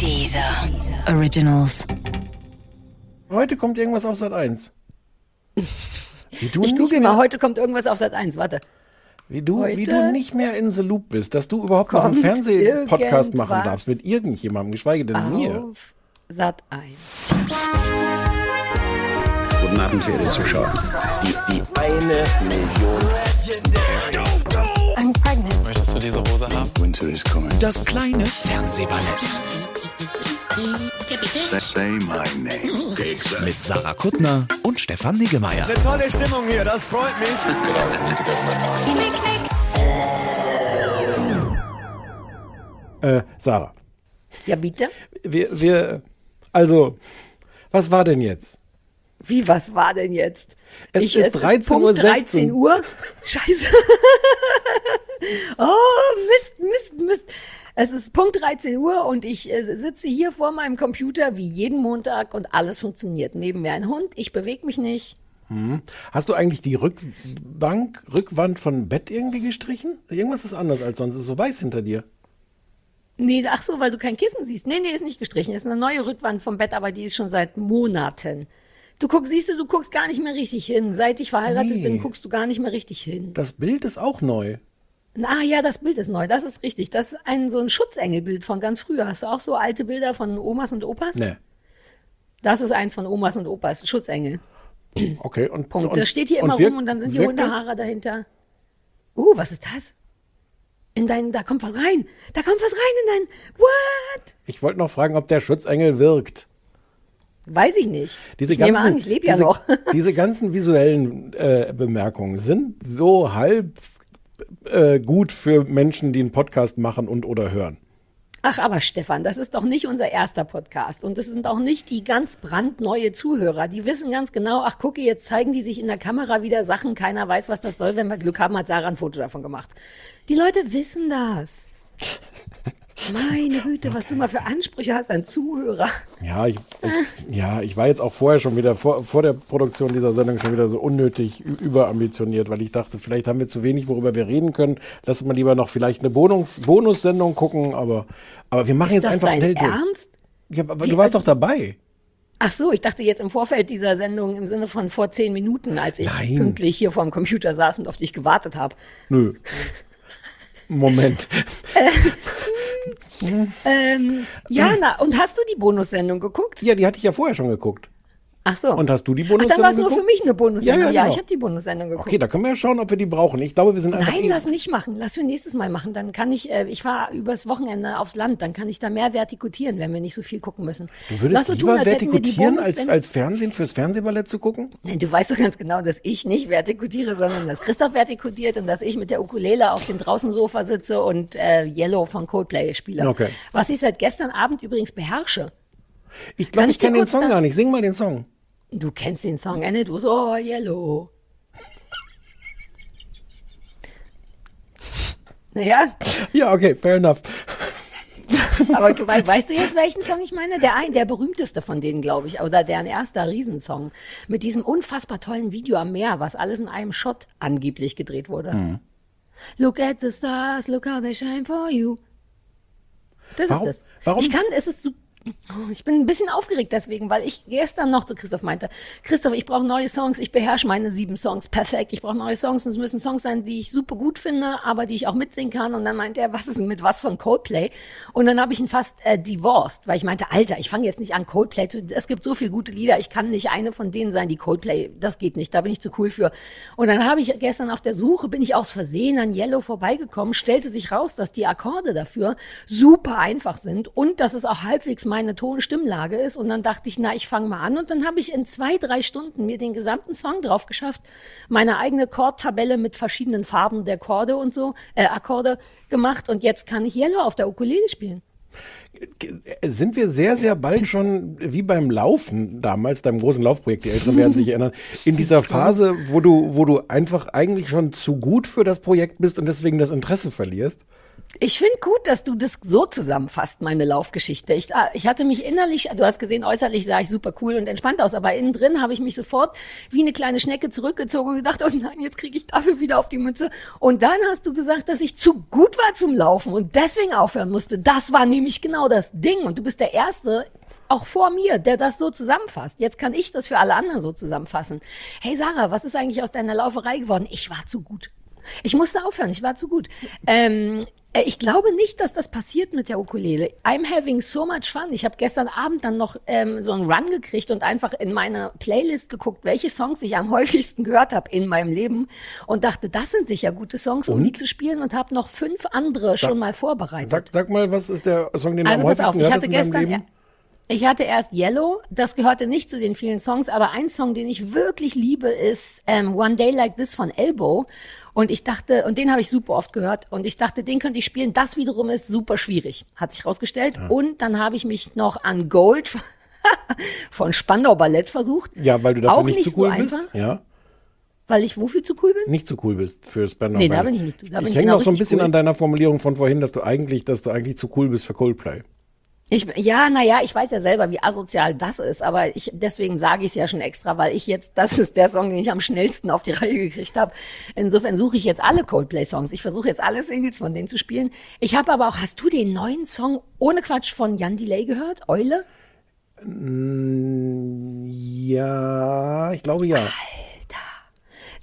Dieser Originals. Heute kommt irgendwas auf Sat 1. Wie du, Ich nicht google mehr, mal, heute kommt irgendwas auf Sat 1. Warte. wie, du, wie du nicht mehr in the loop bist, dass du überhaupt noch einen Fernsehpodcast machen darfst mit irgendjemandem, geschweige denn mir. Auf Sat 1. Guten Abend, verehrte Zuschauer. Die, die eine Million. I'm pregnant. Möchtest du diese Hose haben? Winter is coming. Das kleine Fernsehballett. Mit Sarah Kuttner und Stefan Niggemeier. Tolle Stimmung hier, das freut mich. Äh, Sarah, Ja, bitte? wir, wir, also, was war denn jetzt? Wie, was war denn jetzt? Es ist 13:16 Punkt 13 Uhr. Scheiße. oh, Mist, Mist, Mist. Es ist Punkt 13 Uhr und ich äh, sitze hier vor meinem Computer wie jeden Montag und alles funktioniert. Neben mir ein Hund, ich bewege mich nicht. Hast du eigentlich die Rückbank, Rückwand von Bett irgendwie gestrichen? Irgendwas ist anders als sonst. Es ist so weiß hinter dir. Nee, ach so, weil du kein Kissen siehst. Nee, nee, ist nicht gestrichen. Ist eine neue Rückwand vom Bett, aber die ist schon seit Monaten. Du guckst, siehst du, du guckst gar nicht mehr richtig hin. Seit ich verheiratet Nee. bin, guckst du gar nicht mehr richtig hin. Das Bild ist auch neu. Ah ja, das Bild ist neu, das ist richtig. Das ist ein so ein Schutzengelbild von ganz früher. Hast du auch so alte Bilder von Omas und Opas? Ne. Das ist eins von Omas und Opas, Schutzengel. Okay, und. Punkt. und, das steht hier immer wirkt- rum und dann sind die wirkt das? Hundehaare dahinter. Uh, was ist das? In dein, da kommt was rein. Da kommt was rein in dein, what? Ich wollte noch fragen, ob der Schutzengel wirkt. Weiß ich nicht. Diese ich ganzen, nehme an, ich lebe ja diese, noch. diese ganzen visuellen äh, Bemerkungen sind so halb äh, gut für Menschen, die einen Podcast machen und oder hören. Ach, aber Stefan, das ist doch nicht unser erster Podcast. Und das sind auch nicht die ganz brandneue Zuhörer. Die wissen ganz genau, ach gucke, jetzt zeigen die sich in der Kamera wieder Sachen, keiner weiß, was das soll. Wenn wir Glück haben, hat Sarah ein Foto davon gemacht. Die Leute wissen das. Meine Güte, was du mal für Ansprüche hast an Zuhörer. Ja, ich, ich, ja, ich war jetzt auch vorher schon wieder, vor, vor der Produktion dieser Sendung schon wieder so unnötig überambitioniert, weil ich dachte, vielleicht haben wir zu wenig, worüber wir reden können. Lass mal lieber noch vielleicht eine Bonus, Bonussendung gucken, aber, aber wir machen Ist jetzt einfach schnell durch. Ernst? Ja, aber Wie- du warst doch dabei. Ach so, ich dachte jetzt im Vorfeld dieser Sendung im Sinne von vor zehn Minuten, als ich Nein. pünktlich hier vorm Computer saß und auf dich gewartet habe. Nö. Moment. Ähm, ja, na, und hast du die Bonussendung geguckt? Ja, die hatte ich ja vorher schon geguckt. Ach so. Und hast du die Ach, Bonussendung dann war es nur für mich eine Bonussendung. Ja, Ja, ja, genau. ich habe die Bonussendung geguckt. Okay, da können wir ja schauen, ob wir die brauchen. Ich glaube, wir sind einfach. Nein, eh- lass nicht machen. Lass für nächstes Mal machen. Dann kann ich, äh, ich fahre übers Wochenende aufs Land, dann kann ich da mehr vertikutieren, wenn wir nicht so viel gucken müssen. Du würdest lass so lieber tun, wir vertikutieren, als, als Fernsehen fürs Fernsehballett zu gucken? Nein, du weißt doch ganz genau, dass ich nicht vertikutiere, sondern dass Christoph vertikutiert und dass ich mit der Ukulele auf dem Draußensofa sitze und äh, Yellow von Coldplay spiele. Okay. Was ich seit gestern Abend übrigens beherrsche. Ich glaube, ich ich kenne den Song gar nicht. Sing mal den Song. Du kennst den Song, Anne, du so, oh, Yellow. Naja, Ja, okay, fair enough. aber weißt du jetzt, welchen Song ich meine? Der ein, der berühmteste von denen, glaube ich, oder deren erster Riesensong. Mit diesem unfassbar tollen Video am Meer, was alles in einem Shot angeblich gedreht wurde. Mhm. Look at the stars, look how they shine for you. Das Warum- ist das. warum- Ich kann, es ist oh, ich bin ein bisschen aufgeregt deswegen, weil ich gestern noch zu Christoph meinte, Christoph, ich brauche neue Songs, ich beherrsche meine sieben Songs perfekt, ich brauche neue Songs und es müssen Songs sein, die ich super gut finde, aber die ich auch mitsingen kann und dann meinte er, was ist denn mit was von Coldplay? Und dann habe ich ihn fast äh, divorced, weil ich meinte, Alter, ich fange jetzt nicht an Coldplay zu, es gibt so viele gute Lieder, ich kann nicht eine von denen sein, die Coldplay, das geht nicht, da bin ich zu cool für. Und dann habe ich gestern auf der Suche, bin ich aus Versehen an Yellow vorbeigekommen, stellte sich raus, dass die Akkorde dafür super einfach sind und dass es auch halbwegs meine Ton-Stimmlage ist. Und dann dachte ich, na, ich fange mal an. Und dann habe ich in zwei, drei Stunden mir den gesamten Song drauf geschafft, meine eigene Chordtabelle mit verschiedenen Farben der Chorde und so, äh, Akkorde gemacht. Und jetzt kann ich Yellow auf der Ukulele spielen. Sind wir sehr, sehr bald schon wie beim Laufen damals, deinem großen Laufprojekt, die Älteren werden sich erinnern, in dieser Phase, wo du, wo du einfach eigentlich schon zu gut für das Projekt bist und deswegen das Interesse verlierst? Ich finde gut, dass du das so zusammenfasst, meine Laufgeschichte. Ich, ah, ich hatte mich innerlich, du hast gesehen, äußerlich sah ich super cool und entspannt aus, aber innen drin habe ich mich sofort wie eine kleine Schnecke zurückgezogen und gedacht, oh nein, jetzt kriege ich dafür wieder auf die Mütze. Und dann hast du gesagt, dass ich zu gut war zum Laufen und deswegen aufhören musste. Das war nämlich genau das Ding. Und du bist der Erste, auch vor mir, der das so zusammenfasst. Jetzt kann ich das für alle anderen so zusammenfassen. Hey Sarah, was ist eigentlich aus deiner Lauferei geworden? Ich war zu gut. Ich musste aufhören, ich war zu gut. Ähm, äh, ich glaube nicht, dass das passiert mit der Ukulele. I'm having so much fun. Ich habe gestern Abend dann noch ähm, so einen Run gekriegt und einfach in meine Playlist geguckt, welche Songs ich am häufigsten gehört habe in meinem Leben und dachte, das sind sicher gute Songs, um Und? die zu spielen und habe noch fünf andere schon mal vorbereitet. Sag, sag mal, was ist der Song, den du Also am häufigsten auf, ich gehört hast in deinem Leben? Ich hatte erst Yellow, das gehörte nicht zu den vielen Songs, aber ein Song, den ich wirklich liebe, ist ähm, One Day Like This von Elbow. Und ich dachte, und den habe ich super oft gehört, und ich dachte, den könnte ich spielen. Das wiederum ist super schwierig, hat sich rausgestellt. Und dann habe ich mich noch an Gold von Spandau Ballett versucht. Ja, weil du dafür Auch nicht, nicht zu cool so bist. einfach. Ja, Weil ich wofür zu cool bin? nicht zu cool bist für Spandau Nee, da Ballet. bin ich nicht- da bin ich ich hänge genau noch so ein bisschen cool. an deiner Formulierung von vorhin, dass du eigentlich, dass du eigentlich zu cool bist für Coldplay. Ich, ja, naja, ich weiß ja selber, wie asozial das ist, aber ich, deswegen sage ich es ja schon extra, weil ich jetzt, das ist der Song, den ich am schnellsten auf die Reihe gekriegt habe. Insofern suche ich jetzt alle Coldplay-Songs. Ich versuche jetzt alle Singles von denen zu spielen. Ich habe aber auch, hast du den neuen Song ohne Quatsch von Jan Delay gehört? Eule? Ja, ich glaube ja.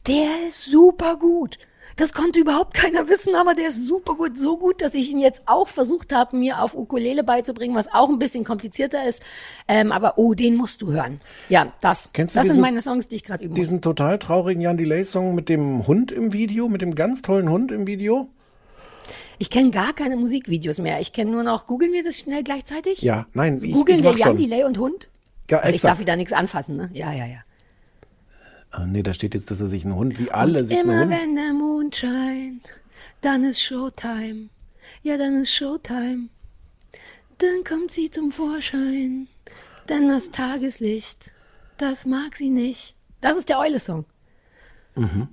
Der ist super gut. Das konnte überhaupt keiner wissen, aber der ist super gut. So gut, dass ich ihn jetzt auch versucht habe, mir auf Ukulele beizubringen, was auch ein bisschen komplizierter ist. Ähm, aber oh, den musst du hören. Ja, das. Kennst du das diesen- sind meine Songs, die ich gerade muss. Diesen total traurigen Jan Delay-Song mit dem Hund im Video, mit dem ganz tollen Hund im Video? Ich kenne gar keine Musikvideos mehr. Ich kenne nur noch, googeln wir das schnell gleichzeitig? Ja, nein, ich, Googeln ich wir Jan schon. Delay und Hund? Ja, Weil ich darf wieder nichts anfassen, ne? Ja, ja, ja. Ah, nee, da steht jetzt, dass er sich einen Hund, wie alle sich einen Immer Hund... wenn der Mond scheint, dann ist Showtime. Ja, dann ist Showtime. Dann kommt sie zum Vorschein. Denn das Tageslicht, das mag sie nicht. Das ist der Eule-Song. Mhm.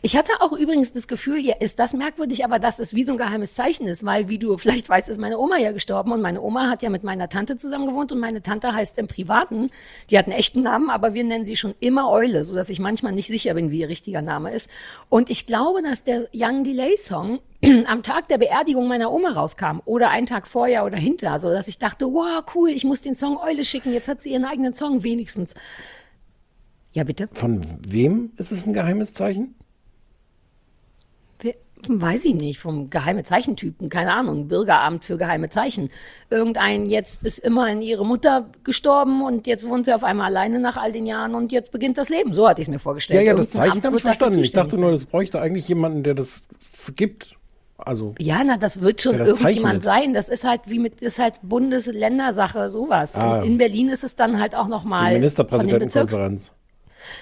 Ich hatte auch übrigens das Gefühl, ja, ist das merkwürdig, aber dass das wie so ein geheimes Zeichen ist, weil, wie du vielleicht weißt, ist meine Oma ja gestorben und meine Oma hat ja mit meiner Tante zusammen gewohnt und meine Tante heißt im Privaten, die hat einen echten Namen, aber wir nennen sie schon immer Eule, so dass ich manchmal nicht sicher bin, wie ihr richtiger Name ist. Und ich glaube, dass der Young Delay Song am Tag der Beerdigung meiner Oma rauskam oder einen Tag vorher oder hinter, so dass ich dachte, wow, cool, ich muss den Song Eule schicken, jetzt hat sie ihren eigenen Song wenigstens. Ja, bitte. Von wem ist es ein geheimes Zeichen? Weiß ich nicht, vom geheime Zeichentypen, keine Ahnung, Bürgeramt für geheime Zeichen. Irgendein jetzt ist immerhin ihre Mutter gestorben und jetzt wohnt sie auf einmal alleine nach all den Jahren und jetzt beginnt das Leben. So hatte ich es mir vorgestellt. Ja, ja, das Irgendein Zeichen habe ich verstanden. Ich dachte nur, das bräuchte eigentlich jemanden, der das gibt. Also, Ja, na, das wird schon das irgendjemand zeichnet. sein. Das ist halt wie mit, ist halt Bundes-Ländersache, sowas. Ah. In Berlin ist es dann halt auch nochmal Ministerpräsidentenkonferenz.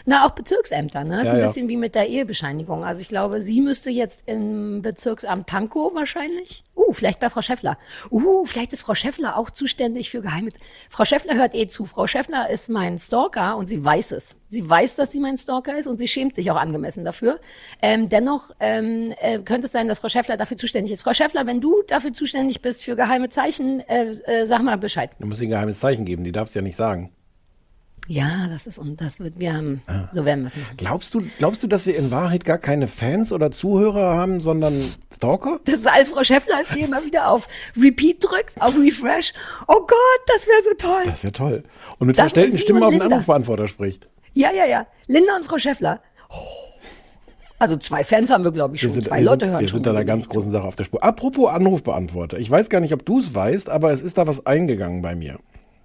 Na, auch Bezirksämter, ne? Das ist Ja, ein ja. bisschen wie mit der Ehebescheinigung. Also ich glaube, sie müsste jetzt im Bezirksamt Pankow wahrscheinlich. Uh, vielleicht bei Frau Schäffler. Uh, vielleicht ist Frau Schäffler auch zuständig für geheime. Frau Schäffler hört eh zu. Frau Schäffler ist mein Stalker und sie weiß es. Sie weiß, dass sie mein Stalker ist und sie schämt sich auch angemessen dafür. Ähm, dennoch ähm, äh, könnte es sein, dass Frau Schäffler dafür zuständig ist. Frau Schäffler, wenn du dafür zuständig bist für geheime Zeichen, äh, äh, sag mal Bescheid. Du musst ihr ein geheimes Zeichen geben, die darfst ja nicht sagen. Ja, das ist und das wird wir haben. Ah. So werden wir es machen. Glaubst du, glaubst du, dass wir in Wahrheit gar keine Fans oder Zuhörer haben, sondern Stalker? Das ist als Frau Schäffler, als die immer wieder auf Repeat drückst, auf Refresh. Oh Gott, das wäre so toll. Das wäre toll. Und mit Das verstellten Stimmen auf den. Anrufbeantworter spricht. Ja, ja, ja. Linda und Frau Schäffler. Oh. Also zwei Fans haben wir, glaube ich, schon. sind, zwei Leute sind, hören wir sind da einer ganz großen Sache auf der Spur. Apropos Anrufbeantworter. Ich weiß gar nicht, ob du es weißt, aber es ist da was eingegangen bei mir.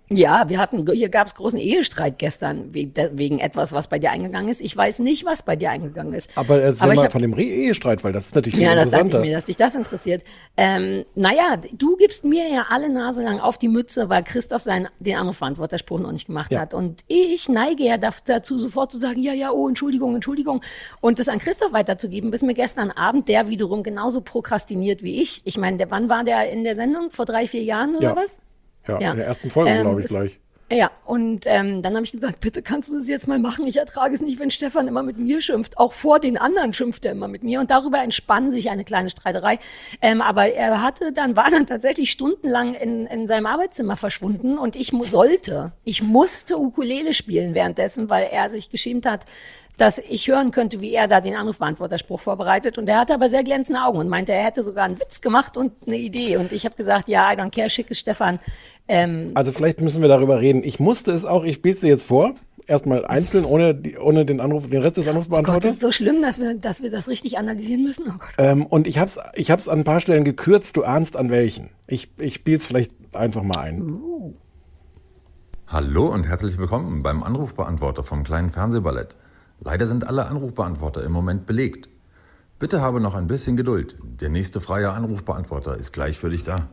Ja, wir hatten, hier gab es großen Ehestreit gestern wegen, etwas, was bei dir eingegangen ist. Ich weiß nicht, was bei dir eingegangen ist. Aber erzähl ich mal hab- von dem Re- Ehestreit, weil das ist natürlich viel Ja, das dachte ich interessanter. mir, dass dich das interessiert. Ähm, naja, du gibst mir ja alle Nase lang auf die Mütze, weil Christoph seinen, den Anrufbeantworterspruch noch nicht gemacht Ja. hat. Und ich neige ja dazu, sofort zu sagen, ja, ja, oh, Entschuldigung, Entschuldigung. Und das an Christoph weiterzugeben, bis mir gestern Abend der wiederum genauso prokrastiniert wie ich. Ich meine, der, wann war der in der Sendung? Vor drei, vier Jahren oder Ja. was? Ja, Ja. in der ersten Folge, Ähm, glaube ich, gleich. Ja, und ähm, dann habe ich gesagt, bitte kannst du das jetzt mal machen. Ich ertrage es nicht, wenn Stefan immer mit mir schimpft. Auch vor den anderen schimpft er immer mit mir. Und darüber entspann sich eine kleine Streiterei. Ähm, aber er hatte dann, war dann tatsächlich stundenlang in, in seinem Arbeitszimmer verschwunden und ich sollte, ich musste Ukulele spielen währenddessen, weil er sich geschämt hat, dass ich hören könnte, wie er da den Anrufbeantworterspruch vorbereitet. Und er hatte aber sehr glänzende Augen und meinte, er hätte sogar einen Witz gemacht und eine Idee. Und ich habe gesagt, ja, I don't care, schick es Stefan. Ähm, Also vielleicht müssen wir darüber reden. Ich musste es auch, ich spiele es dir jetzt vor. Erstmal einzeln, ohne, die, ohne den Anruf, den Rest des Gott, das ist so schlimm, dass wir, dass wir das richtig analysieren müssen. Oh Gott. Ähm, und ich hab's, ich hab's an ein paar Stellen gekürzt, du ahnst an welchen. Ich, ich spiel's vielleicht einfach mal ein. Hallo und herzlich willkommen beim Anrufbeantworter vom kleinen Fernsehballett. Leider sind alle Anrufbeantworter im Moment belegt. Bitte habe noch ein bisschen Geduld. Der nächste freie Anrufbeantworter ist gleich für dich da.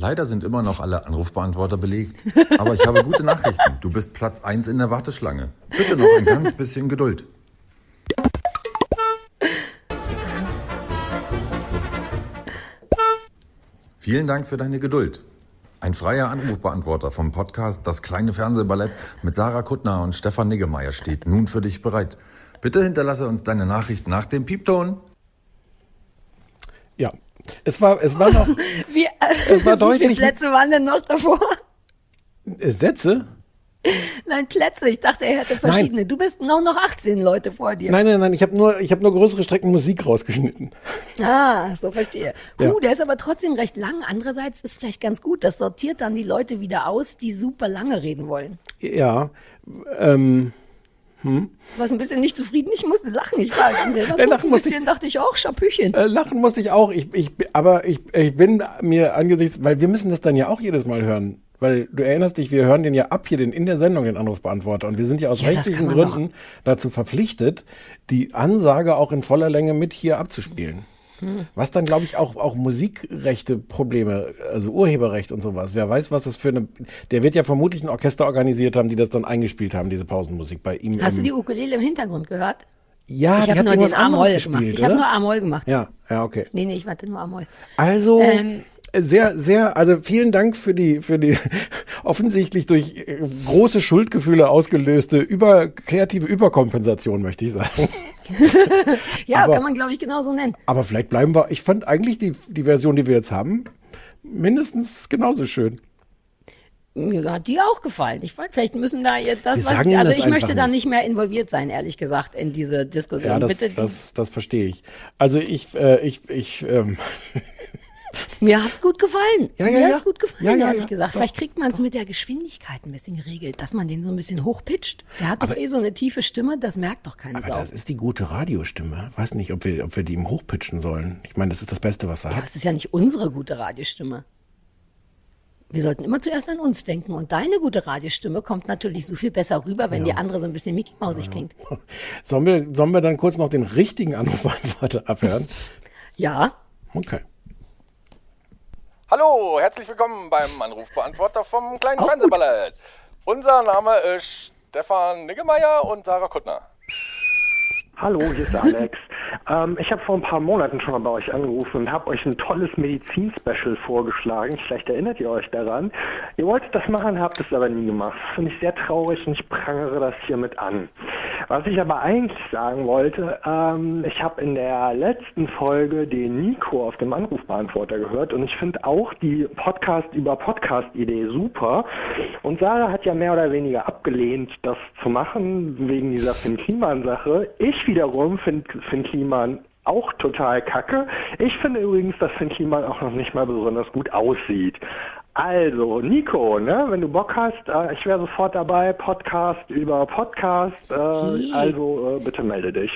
Leider sind immer noch alle Anrufbeantworter belegt. Aber ich habe gute Nachrichten. Du bist Platz 1 in der Warteschlange. Bitte noch ein ganz bisschen Geduld. Vielen Dank für deine Geduld. Ein freier Anrufbeantworter vom Podcast Das kleine Fernsehballett mit Sarah Kuttner und Stefan Niggemeier steht nun für dich bereit. Bitte hinterlasse uns deine Nachricht nach dem Piepton. Es war, es war noch Wie, Es war wie deutlich- viele Plätze waren denn noch davor? äh, Sätze. Nein, Plätze. Ich dachte, er hätte verschiedene. Du bist noch, noch 18 Leute vor dir. Nein, nein, nein, ich habe nur, ich habe nur größere Strecken Musik rausgeschnitten. Ah, so verstehe. Ja. der ist aber trotzdem recht lang. Andererseits ist vielleicht ganz gut. Das sortiert dann die Leute wieder aus, die super lange reden wollen. Ja. Ähm, Du warst ein bisschen nicht zufrieden. Ich musste lachen. Ich war selber kurz lachen ein bisschen, dachte ich auch, Schapüchen. äh, lachen musste ich auch. Ich, ich, aber ich, ich bin mir angesichts, weil wir müssen das dann ja auch jedes Mal hören. Weil du erinnerst dich, wir hören den ja ab hier den, in der Sendung, den Anrufbeantworter. Und wir sind ja aus Ja, rechtlichen Gründen dazu verpflichtet, die Ansage auch in voller Länge mit hier abzuspielen. Hm. Was dann, glaube ich, auch, auch Musikrechte Probleme, also Urheberrecht und sowas. Wer weiß, was das für eine. Der wird ja vermutlich ein Orchester organisiert haben, die das dann eingespielt haben, diese Pausenmusik bei ihm. Hast du die Ukulele im Hintergrund gehört? ja, ich die habe hat nur den A-Moll anderes gemacht. gespielt, Ich habe nur A-Moll gemacht. Ja, ja, okay. Nee, nee, ich warte nur A-Moll. Also Ähm. Sehr, sehr, also vielen Dank für die, für die offensichtlich durch äh, große Schuldgefühle ausgelöste über kreative Überkompensation, möchte ich sagen. Ja, Aber- kann man, glaube ich, genauso nennen. Aber vielleicht bleiben wir. Ich fand eigentlich die, die Version, die wir jetzt haben, mindestens genauso schön. Mir hat die auch gefallen. Ich fand, vielleicht müssen da jetzt das, was ich, also ich möchte da nicht. mehr involviert sein, ehrlich gesagt, in diese Diskussion. Ja, das, Bitte, das, das verstehe ich. Also ich, äh, ich, ich, ähm, mir hat's gut gefallen. Ja, ja, mir ja. hat's gut gefallen, Ja, ja, ehrlich gesagt. Doch. Vielleicht kriegt man es mit der Geschwindigkeit ein bisschen geregelt, dass man den so ein bisschen hochpitcht. Der hat doch eh so eine tiefe Stimme, das merkt doch keine aber Sau. das ist die gute Radiostimme. Weiß nicht, ob wir, ob wir die ihm hochpitchen sollen. Ich meine, das ist das Beste, was er Ja, hat. es ist ja nicht unsere gute Radiostimme. Wir sollten immer zuerst an uns denken. Und deine gute Radiostimme kommt natürlich so viel besser rüber, wenn die andere so ein bisschen Mickey Mausig klingt. Sollen wir, sollen wir dann kurz noch den richtigen Anrufbeantworter abhören? Ja, Okay. Hallo, herzlich willkommen beim Anrufbeantworter vom kleinen. Fernsehballett. Unser Name ist Stefan Niggemeier und Sarah Kuttner. Hallo, hier ist Alex. ähm, ich habe vor ein paar Monaten schon mal bei euch angerufen und habe euch ein tolles Medizin-Special vorgeschlagen. Vielleicht erinnert ihr euch daran. Ihr wolltet das machen, habt es aber nie gemacht. Das finde ich sehr traurig und ich prangere das hiermit an. Was ich aber eigentlich sagen wollte, ähm, ich habe in der letzten Folge den Nico auf dem Anrufbeantworter gehört und ich finde auch die Podcast über Podcast-Idee super. Und Sarah hat ja mehr oder weniger abgelehnt, das zu machen, wegen dieser Finn Kliman-Sache. Ich wiederum finde Finn Kliman auch total kacke. Ich finde übrigens, dass Finn Kliman auch noch nicht mal besonders gut aussieht. Also, Nico, ne, wenn du Bock hast, äh, ich wäre sofort dabei, Podcast über Podcast, äh, Hey. also äh, bitte melde dich.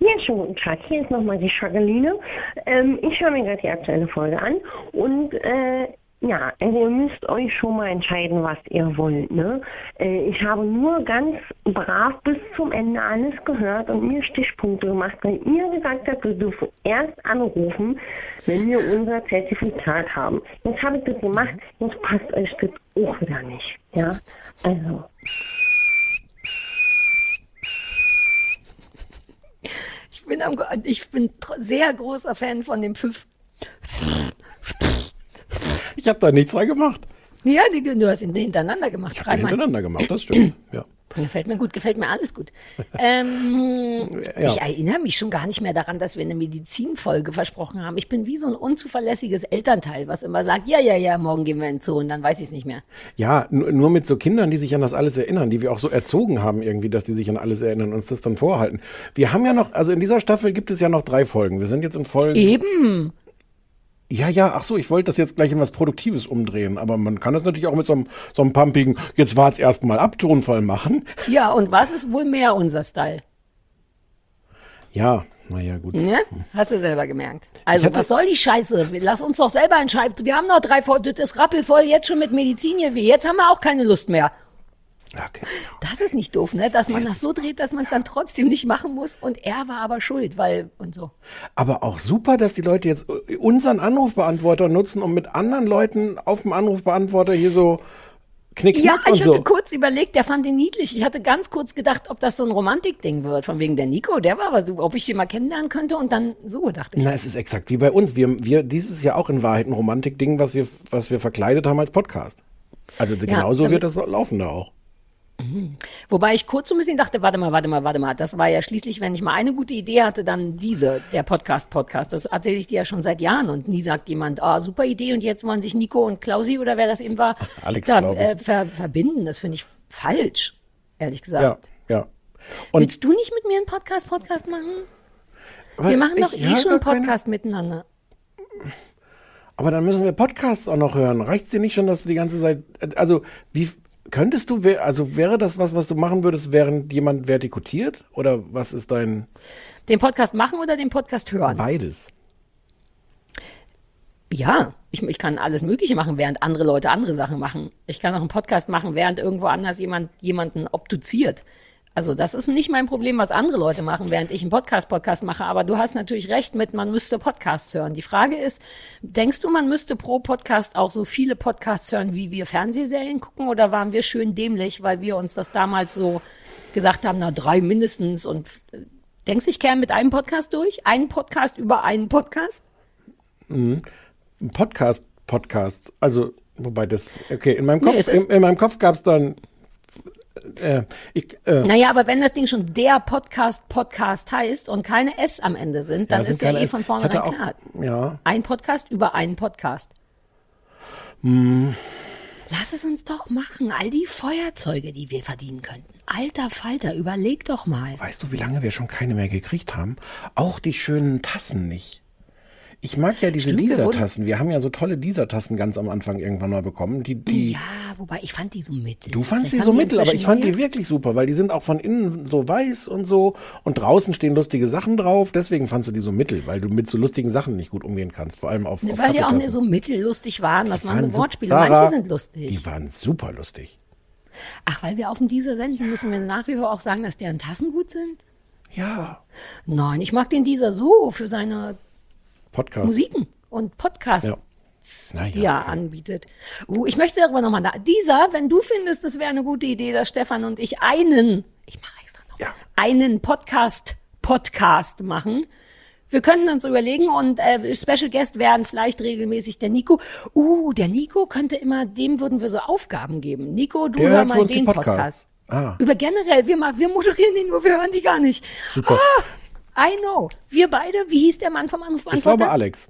Ja, schönen guten Tag. Hier ist nochmal die Schageline. Ähm, ich höre mir gerade die aktuelle Folge an und äh, ja, also ihr müsst euch schon mal entscheiden, was ihr wollt. Ne? Äh, ich habe nur ganz brav bis zum Ende alles gehört und mir Stichpunkte gemacht, weil ihr gesagt habt, wir dürfen erst anrufen, wenn wir unser Zertifikat haben. Jetzt habe ich das gemacht, jetzt passt euch das auch wieder nicht. Ja, also. ich bin, am, ich bin sehr großer Fan von dem Pfiff. Ich habe da nichts dran gemacht. Ja, du hast ihn hintereinander gemacht. Ich habe hintereinander gemacht, das stimmt. Ja. Gefällt mir gut, gefällt mir alles gut. Ähm, Ja. Ich erinnere mich schon gar nicht mehr daran, dass wir eine Medizinfolge versprochen haben. Ich bin wie so ein unzuverlässiges Elternteil, was immer sagt, ja, ja, ja, morgen gehen wir in den Zoo und dann weiß ich es nicht mehr. Ja, nur, nur mit so Kindern, die sich an das alles erinnern, die wir auch so erzogen haben irgendwie, dass die sich an alles erinnern und uns das dann vorhalten. Wir haben ja noch, also in dieser Staffel gibt es ja noch drei Folgen. Wir sind jetzt in Folge. Eben. Ja, ja, ach so, ich wollte das jetzt gleich in was Produktives umdrehen, aber man kann das natürlich auch mit so einem, so einem pumpigen, jetzt war's erstmal ab, Tonfall machen. Ja, und was ist wohl mehr unser Style? Ja, naja, gut. Ne? Hast du selber gemerkt. Also, was soll die Scheiße? Lass uns doch selber entscheiden. Wir haben noch drei Folgen, das ist rappelvoll jetzt schon mit Medizin hier. Jetzt haben wir auch keine Lust mehr. Okay. Das ist nicht doof, ne? Dass man das so dreht, dass man es dann trotzdem nicht machen muss. Und er war aber schuld, weil und so. Aber auch super, dass die Leute jetzt unseren Anrufbeantworter nutzen, um mit anderen Leuten auf dem Anrufbeantworter hier so knick, Ja, ich hatte so. kurz überlegt, der fand ihn niedlich. Ich hatte ganz kurz gedacht, ob das so ein Romantikding wird, von wegen der Nico, der war aber so, ob ich den mal kennenlernen könnte und dann so dachte ich. Na, es ist exakt wie bei uns. Wir, wir, dieses ja auch in Wahrheit ein Romantik-Ding, was wir, was wir verkleidet haben als Podcast. Also genauso damit- wird das laufen da auch. Wobei ich kurz so ein bisschen dachte, warte mal, warte mal, warte mal. Das war ja schließlich, wenn ich mal eine gute Idee hatte, dann diese, der Podcast-Podcast. Das erzähle ich dir ja schon seit Jahren und nie sagt jemand, ah, super Idee und jetzt wollen sich Nico und Klausi oder wer das eben war, Alex, da, äh, ver verbinden. Das finde ich falsch, ehrlich gesagt. Ja, ja. Und Willst du nicht mit mir einen Podcast-Podcast machen? Wir machen doch eh schon einen gar keine- Podcast miteinander. Aber dann müssen wir Podcasts auch noch hören. Reicht's dir nicht schon, dass du die ganze Zeit, also wie könntest du, also wäre das was, was du machen würdest, während jemand vertikutiert? Oder was ist dein Den Podcast machen oder den Podcast hören? beides? Ja, ich, ich kann alles Mögliche machen, während andere Leute andere Sachen machen. Ich kann auch einen Podcast machen, während irgendwo anders jemand jemanden obduziert. Also das ist nicht mein Problem, was andere Leute machen, während ich einen Podcast-Podcast mache. Aber du hast natürlich recht mit, man müsste Podcasts hören. Die Frage ist, denkst du, man müsste pro Podcast auch so viele Podcasts hören, wie wir Fernsehserien gucken? Oder waren wir schön dämlich, weil wir uns das damals so gesagt haben, na drei mindestens? Und äh, denkst du, ich käme mit einem Podcast durch? Einen Podcast über einen Podcast? Mhm. Ein Podcast, Podcast. Also, wobei das, okay, in meinem Kopf, Nee, es in, in meinem Kopf gab's dann, äh, ich, äh, Naja, aber wenn das Ding schon der Podcast Podcast heißt und keine S am Ende sind, dann Ja, sind ist ja eh S. von vornherein auch- klar. ja. Ein Podcast über einen Podcast. Hm, Lass es uns doch machen. All die Feuerzeuge, die wir verdienen könnten. Alter Falter, überleg doch mal. weißt du, wie lange wir schon keine mehr gekriegt haben? Auch die schönen Tassen nicht. Ich mag ja diese Stimmt, wir wurden- Dieser-Tassen. Wir haben ja so tolle Dieser-Tassen ganz am Anfang irgendwann mal bekommen. Die, die, Ja, wobei ich fand die so mittel. Du fandst Vielleicht die so mittel, aber ich fand die neue. wirklich super, weil die sind auch von innen so weiß und so und draußen stehen lustige Sachen drauf. Deswegen fandst du die so mittel, weil du mit so lustigen Sachen nicht gut umgehen kannst, vor allem auf, auf Weil die auch nicht so mittellustig waren. Das waren waren so Wortspiele. Sarah, Manche sind lustig. Die waren super lustig. Ach, weil wir auf dem Dieser senden, müssen wir nach wie vor auch sagen, dass deren Tassen gut sind? Ja. Nein, ich mag den Dieser so für seine Podcast. Musiken und Podcasts. Ja. Naja, die er anbietet. Uh, ich möchte darüber nochmal nach. Dieser, wenn du findest, das wäre eine gute Idee, dass Stefan und ich einen, ich mache extra noch, einen Podcast, Podcast machen. Wir können uns überlegen und äh, Special Guest werden vielleicht regelmäßig der Nico. Uh, der Nico könnte immer, dem würden wir so Aufgaben geben. Nico, du Der hör mal den Podcast. Podcasts. Ah. Über generell, wir, ma- wir moderieren den nur, wir hören die gar nicht. Super. Ah, I know. Wir beide, wie hieß der Mann vom Anrufbeantworter? Ich glaube Alex.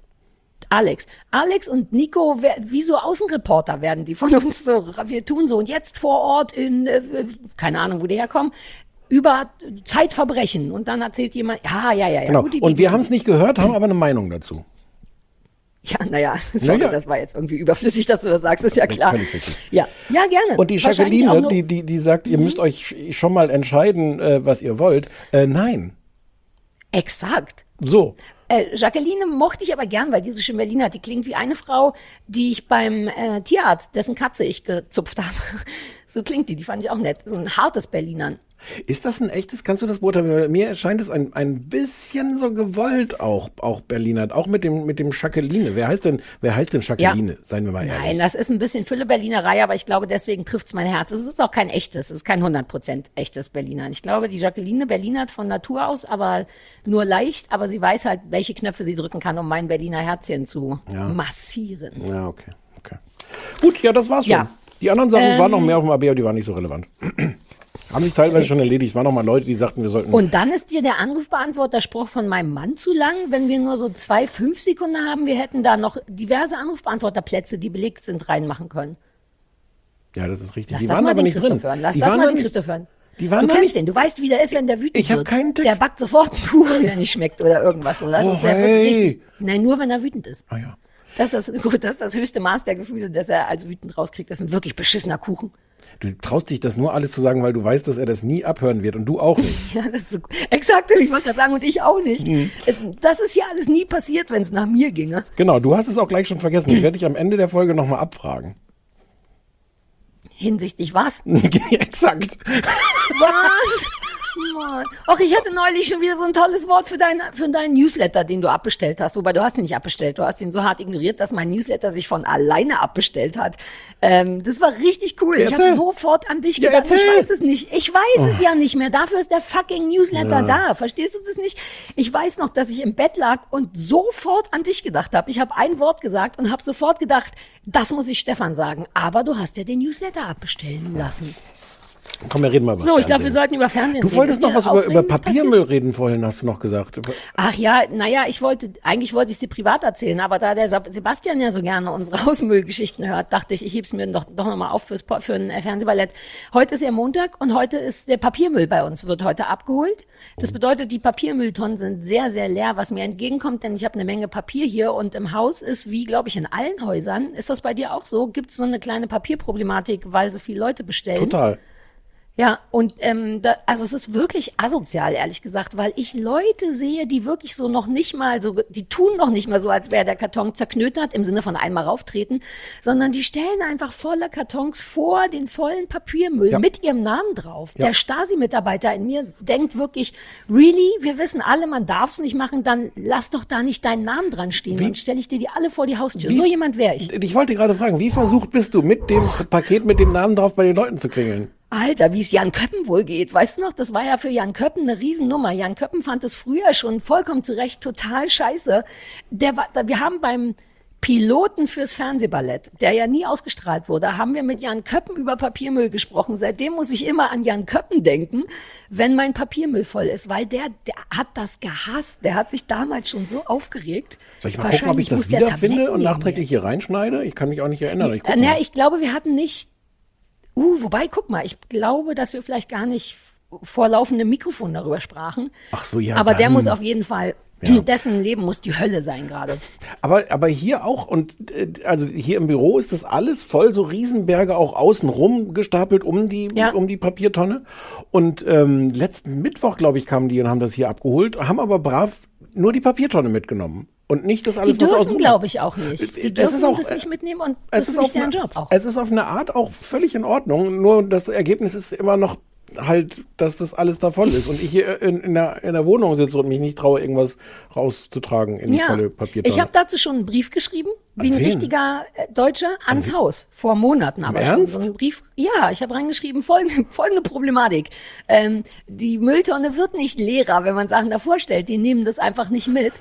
Alex. Alex und Nico, wie so Außenreporter werden die von uns so. Wir tun so und jetzt vor Ort in, äh, keine Ahnung, wo die herkommen, über Zeitverbrechen. Und dann erzählt jemand, ja, ja, ja, ja. Genau. Idee, Und wir haben es nicht gehört, haben aber eine Meinung dazu. Ja, naja, sorry, Naja. das war jetzt irgendwie überflüssig, dass du das sagst, ist ja klar. Ja, ja, gerne. Und die Jacqueline, nur- die, die, die sagt, ihr müsst euch sch- schon mal entscheiden, äh, was ihr wollt. Äh, nein. Exakt. So. Äh, Jacqueline mochte ich aber gern, weil die so schön Berlin hat. Die klingt wie eine Frau, die ich beim äh, Tierarzt, dessen Katze ich gezupft habe. so klingt die, die fand ich auch nett. So ein hartes Berlinern. Ist das ein echtes, kannst du das beurteilen? Mir erscheint es ein, ein bisschen so gewollt auch, auch Berliner, auch mit dem, mit dem Schakeline. Wer heißt denn, wer heißt denn Schakeline? Ja. Seien wir mal ehrlich. Nein, das ist ein bisschen Fülle-Berlinerei, aber ich glaube, deswegen trifft's mein Herz. Es ist auch kein echtes, es ist kein 100% echtes Berliner. Ich glaube, die Jacqueline Berlinert von Natur aus, aber nur leicht, aber sie weiß halt, welche Knöpfe sie drücken kann, um mein Berliner Herzchen zu Ja. massieren. Ja, okay, okay. Gut, ja, das war's schon. Ja. Die anderen Sachen Ähm, waren noch mehr auf dem AB, aber die waren nicht so relevant. Haben sich teilweise schon erledigt. Es waren noch mal Leute, die sagten, wir sollten. Und dann ist dir der Anrufbeantworterspruch von meinem Mann zu lang, wenn wir nur so zwei, fünf Sekunden haben. Wir hätten da noch diverse Anrufbeantworterplätze, die belegt sind, reinmachen können. ja, das ist richtig. Lass die das waren mal aber den nicht Christoph drin. hören. Lass die das mal den Christoph hören. Die waren du kennst nicht- den, du weißt, wie der ist, wenn der wütend Ich hab wird. keinen Text. Der backt sofort einen Kuchen, der nicht schmeckt oder irgendwas. Und das Oh, ist ja wirklich hey. richtig. Nein, nur wenn er wütend ist. Ah, ja. Das ist, das, gut, das ist das höchste Maß der Gefühle, das er als wütend rauskriegt. Das ist ein wirklich beschissener Kuchen. Du traust dich das nur alles zu sagen, weil du weißt, dass er das nie abhören wird und du auch nicht. Ja, das ist so, exakt, ich wollte gerade sagen, und ich auch nicht. Mhm. Das ist ja alles nie passiert, wenn es nach mir ginge. genau, du hast es auch gleich schon vergessen. Ich werde dich am Ende der Folge nochmal abfragen. Hinsichtlich was? Exakt. Was? Mann. Och, ich hatte neulich schon wieder so ein tolles Wort für, dein, für deinen Newsletter, den du abbestellt hast. Wobei du hast ihn nicht abbestellt. Du hast ihn so hart ignoriert, dass mein Newsletter sich von alleine abbestellt hat. Ähm, das war richtig cool. Ich habe sofort an dich Ja, gedacht. ich erzähl. Oh. weiß es nicht. Ich weiß es ja nicht mehr. Dafür ist der fucking Newsletter Ja. da. Verstehst du das nicht? Ich weiß noch, dass ich im Bett lag und sofort an dich gedacht habe. Ich habe ein Wort gesagt und habe sofort gedacht, das muss ich Stefan sagen. Aber du hast ja den Newsletter abbestellen lassen. Komm, wir reden mal was. So, ich glaube, wir Fernsehen. sollten über Fernsehen Du reden. wolltest Ist noch was über, über Papiermüll reden vorhin, hast du noch gesagt. Ach ja, naja, ich wollte, eigentlich wollte ich es dir privat erzählen, aber da der Sebastian ja so gerne unsere Hausmüllgeschichten hört, dachte ich, ich heb's mir doch, doch nochmal auf fürs, für ein äh, Fernsehballett. Heute ist ja Montag und heute ist der Papiermüll bei uns, wird heute abgeholt. Das bedeutet, die Papiermülltonnen sind sehr, sehr leer, was mir entgegenkommt, denn ich habe eine Menge Papier hier und im Haus ist, wie glaube ich in allen Häusern, ist das bei dir auch so, gibt es so eine kleine Papierproblematik, weil so viele Leute bestellen. Total. Ja, und ähm, da, also es ist wirklich asozial, ehrlich gesagt, weil ich Leute sehe, die wirklich so noch nicht mal so, die tun noch nicht mal so, als wäre der Karton zerknötert, im Sinne von einmal rauftreten, sondern die stellen einfach volle Kartons vor den vollen Papiermüll Ja. mit ihrem Namen drauf. Ja. Der Stasi-Mitarbeiter in mir denkt wirklich, really, wir wissen alle, man darf es nicht machen, dann lass doch da nicht deinen Namen dran stehen, Wie- dann stelle ich dir die alle vor die Haustür. Wie- so jemand wäre ich. Ich wollte gerade fragen, wie versucht bist du, mit dem Paket mit dem Namen drauf bei den Leuten zu klingeln? Alter, wie es Jan Köppen wohl geht. Weißt du noch, das war ja für Jan Köppen eine Riesennummer. Jan Köppen fand es früher schon vollkommen zu Recht total scheiße. Der war, wir haben beim Piloten fürs Fernsehballett, der ja nie ausgestrahlt wurde, haben wir mit Jan Köppen über Papiermüll gesprochen. Seitdem muss ich immer an Jan Köppen denken, wenn mein Papiermüll voll ist, weil der, der hat das gehasst. Der hat sich damals schon so aufgeregt. Soll ich mal gucken, ob ich das wiederfinde und nachträglich jetzt. hier reinschneide? Ich kann mich auch nicht erinnern. Ich naja, mal. ich glaube, wir hatten nicht. Uh, wobei, guck mal, ich glaube, dass wir vielleicht gar nicht vor laufendem Mikrofon darüber sprachen. Ach so, ja, Aber der dann. muss auf jeden Fall, Ja. dessen Leben muss die Hölle sein gerade. Aber, aber hier auch, und äh, also hier im Büro ist das alles voll, so Riesenberge auch außen rum gestapelt um die, Ja. um die Papiertonne. Und ähm, letzten Mittwoch, glaube ich, kamen die und haben das hier abgeholt, haben aber brav nur die Papiertonne mitgenommen. Und nicht das alles, Die was da dürfen, glaube ich, auch nicht. Es Die ist dürfen auch- das nicht mitnehmen und es das ist auf nicht deren Job auch. Es ist auf eine Art auch völlig in Ordnung, nur das Ergebnis ist immer noch halt, dass das alles da voll ist und ich hier in, in, der, in der Wohnung sitze und mich nicht traue, irgendwas rauszutragen in die volle Papiertonne. ich habe dazu schon einen Brief geschrieben, wie An ein richtiger äh, Deutscher ans Haus vor Monaten, aber schon Ernst? so einen Brief. Ja, ich habe reingeschrieben folgende, folgende Problematik: ähm, Die Mülltonne wird nicht leerer, wenn man Sachen davor stellt. Die nehmen das einfach nicht mit.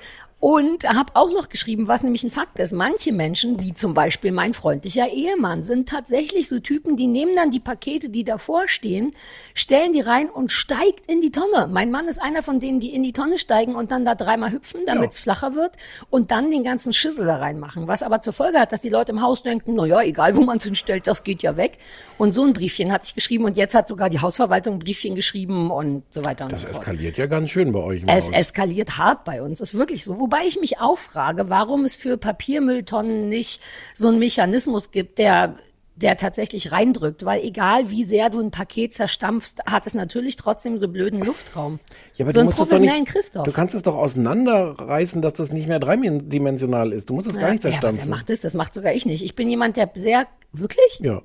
Und habe auch noch geschrieben, was nämlich ein Fakt ist. Manche Menschen, wie zum Beispiel mein freundlicher Ehemann, sind tatsächlich so Typen, die nehmen dann die Pakete, die davor stehen, stellen die rein und steigt in die Tonne. Mein Mann ist einer von denen, die in die Tonne steigen und dann da dreimal hüpfen, damit es flacher wird und dann den ganzen Schissel da reinmachen. Was aber zur Folge hat, dass die Leute im Haus denken, na ja, egal wo man es hinstellt, das geht ja weg. Und so ein Briefchen hatte ich geschrieben und jetzt hat sogar die Hausverwaltung ein Briefchen geschrieben und so weiter und Das so fort. eskaliert ja ganz schön bei euch Es Haus. eskaliert hart bei uns, ist wirklich so. Wobei ich mich auch frage, warum es für Papiermülltonnen nicht so einen Mechanismus gibt, der der tatsächlich reindrückt, weil egal wie sehr du ein Paket zerstampfst, hat es natürlich trotzdem so blöden Luftraum. Ja, aber so du einen musst es doch professionellen nicht, Christoph. Du kannst es doch auseinanderreißen, dass das nicht mehr dreidimensional ist. Du musst es gar nicht ja, aber wer zerstampfen. macht das? Das macht sogar ich nicht. Ich bin jemand, der sehr, wirklich? Ja.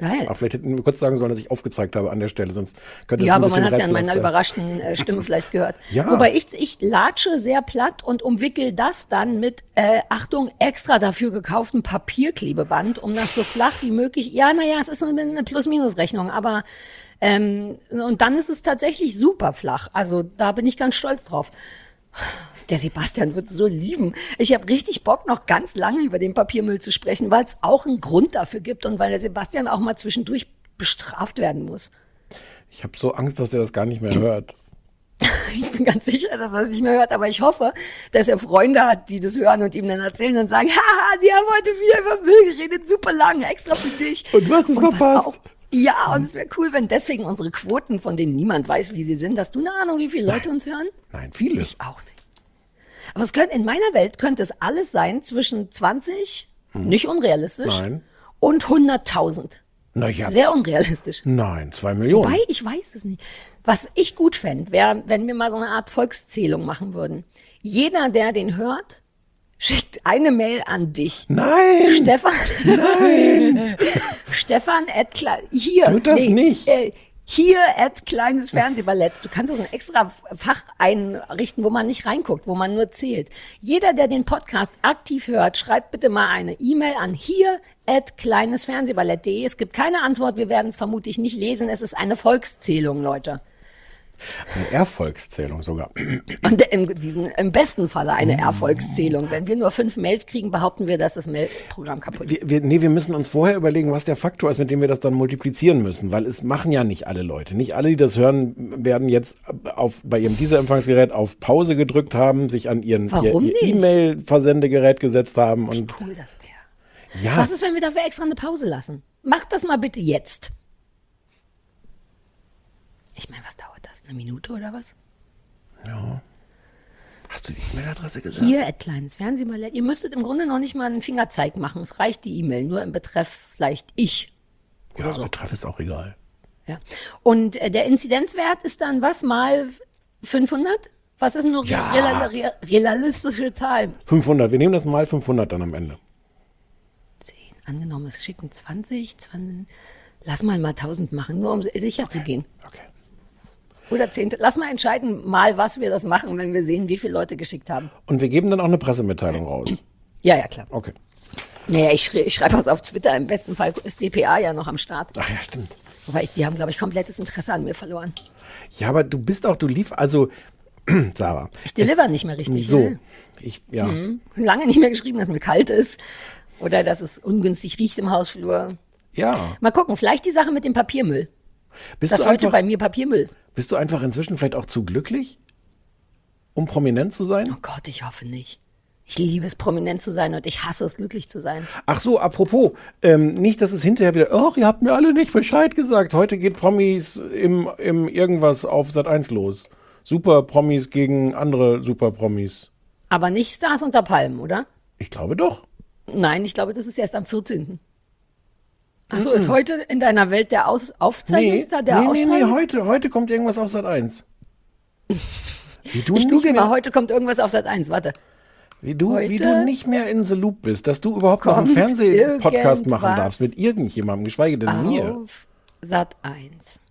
Geil. Aber vielleicht hätten wir kurz sagen sollen, dass ich aufgezeigt habe an der Stelle, sonst könnte es Ja, aber man hat es ja an meiner sein. überraschten äh, Stimme vielleicht gehört. Ja. Wobei ich, ich latsche sehr platt und umwickel das dann mit, äh, Achtung, extra dafür gekauftem Papierklebeband, um das so flach wie möglich. Ja, naja, es ist eine Plus-Minus-Rechnung, aber ähm, und dann ist es tatsächlich super flach. Also da bin ich ganz stolz drauf. Der Sebastian wird so lieben. Ich habe richtig Bock, noch ganz lange über den Papiermüll zu sprechen, weil es auch einen Grund dafür gibt und weil der Sebastian auch mal zwischendurch bestraft werden muss. Ich habe so Angst, dass der das gar nicht mehr hört. Ich bin ganz sicher, dass er es nicht mehr hört, aber ich hoffe, dass er Freunde hat, die das hören und ihm dann erzählen und sagen, haha, die haben heute wieder über Müll geredet, super lang, extra für dich. Und du hast es verpasst. auch- Ja, und es wäre cool, wenn deswegen unsere Quoten, von denen niemand weiß, wie sie sind, hast du eine Ahnung, wie viele Leute uns hören? Nein, viele. Ich auch nicht. Aber es könnte, in meiner Welt könnte es alles sein zwischen 20, nicht unrealistisch, Hm. Nein. und 100.000. Na ja. Sehr unrealistisch. Nein, zwei Millionen. Wobei, ich weiß es nicht. Was ich gut fände, wäre, wenn wir mal so eine Art Volkszählung machen würden. Jeder, der den hört, schickt eine Mail an dich. Nein! Stefan. Nein! Stefan Kle- hier. Tut das nicht. Äh, hier at kleines Fernsehballett. Du kannst so ein extra Fach einrichten, wo man nicht reinguckt, wo man nur zählt. Jeder, der den Podcast aktiv hört, schreibt bitte mal eine E-Mail an hier at kleinesfernsehballett.de. Es gibt keine Antwort. Wir werden es vermutlich nicht lesen. Es ist eine Volkszählung, Leute. Eine Erfolgszählung sogar. Und im, diesen, im besten Falle eine Erfolgszählung. Wenn wir nur fünf Mails kriegen, behaupten wir, dass das Mailprogramm kaputt ist. Wir, wir, nee, wir müssen uns vorher überlegen, was der Faktor ist, mit dem wir das dann multiplizieren müssen, weil es machen ja nicht alle Leute. Nicht alle, die das hören, werden jetzt auf, bei ihrem Dieser-Empfangsgerät auf Pause gedrückt haben, sich an ihren ihr, Warum ihr nicht? E-Mail-Versendegerät gesetzt haben und Cool, das wäre. ja, Was ist, wenn wir dafür extra eine Pause lassen? Macht das mal bitte jetzt. Ich meine, was dauert das? Eine Minute oder was? hast du die E-Mail-Adresse gesagt? Hier, at kleines Fernsehballett. Ihr müsstet im Grunde noch nicht mal einen Fingerzeig machen. Es reicht die E-Mail, nur im Betreff vielleicht ich. ja, Betreff ist auch egal. Ja. Und äh, der Inzidenzwert ist dann was mal 500? Was ist nur Ja. real, real, realistische Zahl? 500, wir nehmen das mal 500 dann am Ende. 10. Angenommen, es schicken 20, 20. Lass mal mal 1000 machen, nur um sicher zu gehen. Okay. Oder 10. Lass mal entscheiden, mal was wir das machen, wenn wir sehen, wie viele Leute geschickt haben. Und wir geben dann auch eine Pressemitteilung raus. Ja, ja, klar. Okay. Naja, ich, schrei- ich schreibe was auf Twitter. Im besten Fall ist DPA ja noch am Start. Ach ja, stimmt. Wobei ich, die haben, glaube ich, komplettes Interesse an mir verloren. Ja, aber du bist auch, du lief, also, Sarah. Ich deliver nicht mehr richtig. So, Ne? ich, ja. Mhm. Lange nicht mehr geschrieben, dass mir kalt ist. Oder dass es ungünstig riecht im Hausflur. Ja. Mal gucken, vielleicht die Sache mit dem Papiermüll. Bist dass du, heute einfach, bei mir Papiermüll ist. bist du einfach inzwischen vielleicht auch zu glücklich, um prominent zu sein? Oh Gott, ich hoffe nicht. Ich liebe es, prominent zu sein und ich hasse es, glücklich zu sein. Ach so, apropos, ähm, nicht, dass es hinterher wieder, ach, ihr habt mir alle nicht Bescheid gesagt. Heute geht Promis im, im irgendwas auf Sat 1 los. Super Promis gegen andere Super Promis. Aber nicht Stars unter Palmen, oder? Ich glaube doch. Nein, ich glaube, das ist erst am 14. Achso, ist heute in deiner Welt der Aus Aufzeichnungstag, der nee, nee, nee, heute, heute kommt irgendwas auf Sat 1. Wie du, Ich google mal, heute kommt irgendwas auf Sat 1, warte. wie, du, wie du nicht mehr in the loop bist, dass du überhaupt noch einen Fernsehpodcast machen darfst mit irgendjemandem, geschweige denn mir. Auf Sat 1.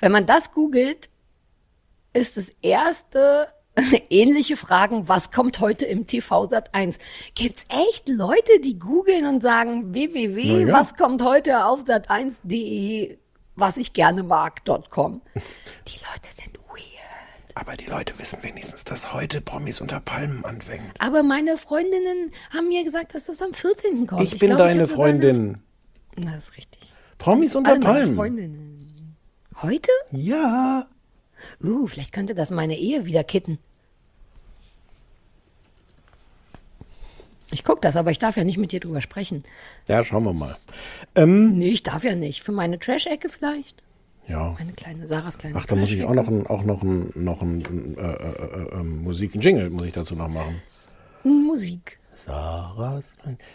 Wenn man das googelt, ist das erste ähnliche Fragen, was kommt heute im TV Sat 1? Gibt's echt Leute, die googeln und sagen www, ja. was kommt heute auf Sat 1.de, was ich gerne mag.com? Die Leute sind weird. Aber die Leute wissen wenigstens, dass heute Promis unter Palmen anfängt. Aber meine Freundinnen haben mir gesagt, dass das am 14. kommt. Ich bin glaub, deine eine- Freundin. Na, das ist richtig. Promis unter All meine Palmen. Freundinnen. Heute? Ja. Uh, vielleicht könnte das meine Ehe wieder kitten. Ich guck das, aber ich darf ja nicht mit dir drüber sprechen. Ja, schauen wir mal. Ähm, Nee, ich darf ja nicht. Für meine Trash-Ecke vielleicht. ja. Meine kleine, Sarahs kleine Ach, da muss ich auch noch ein, auch noch ein, noch ein äh, äh, äh, äh, Musik, ein Jingle muss ich dazu noch machen. Musik. Sarahs.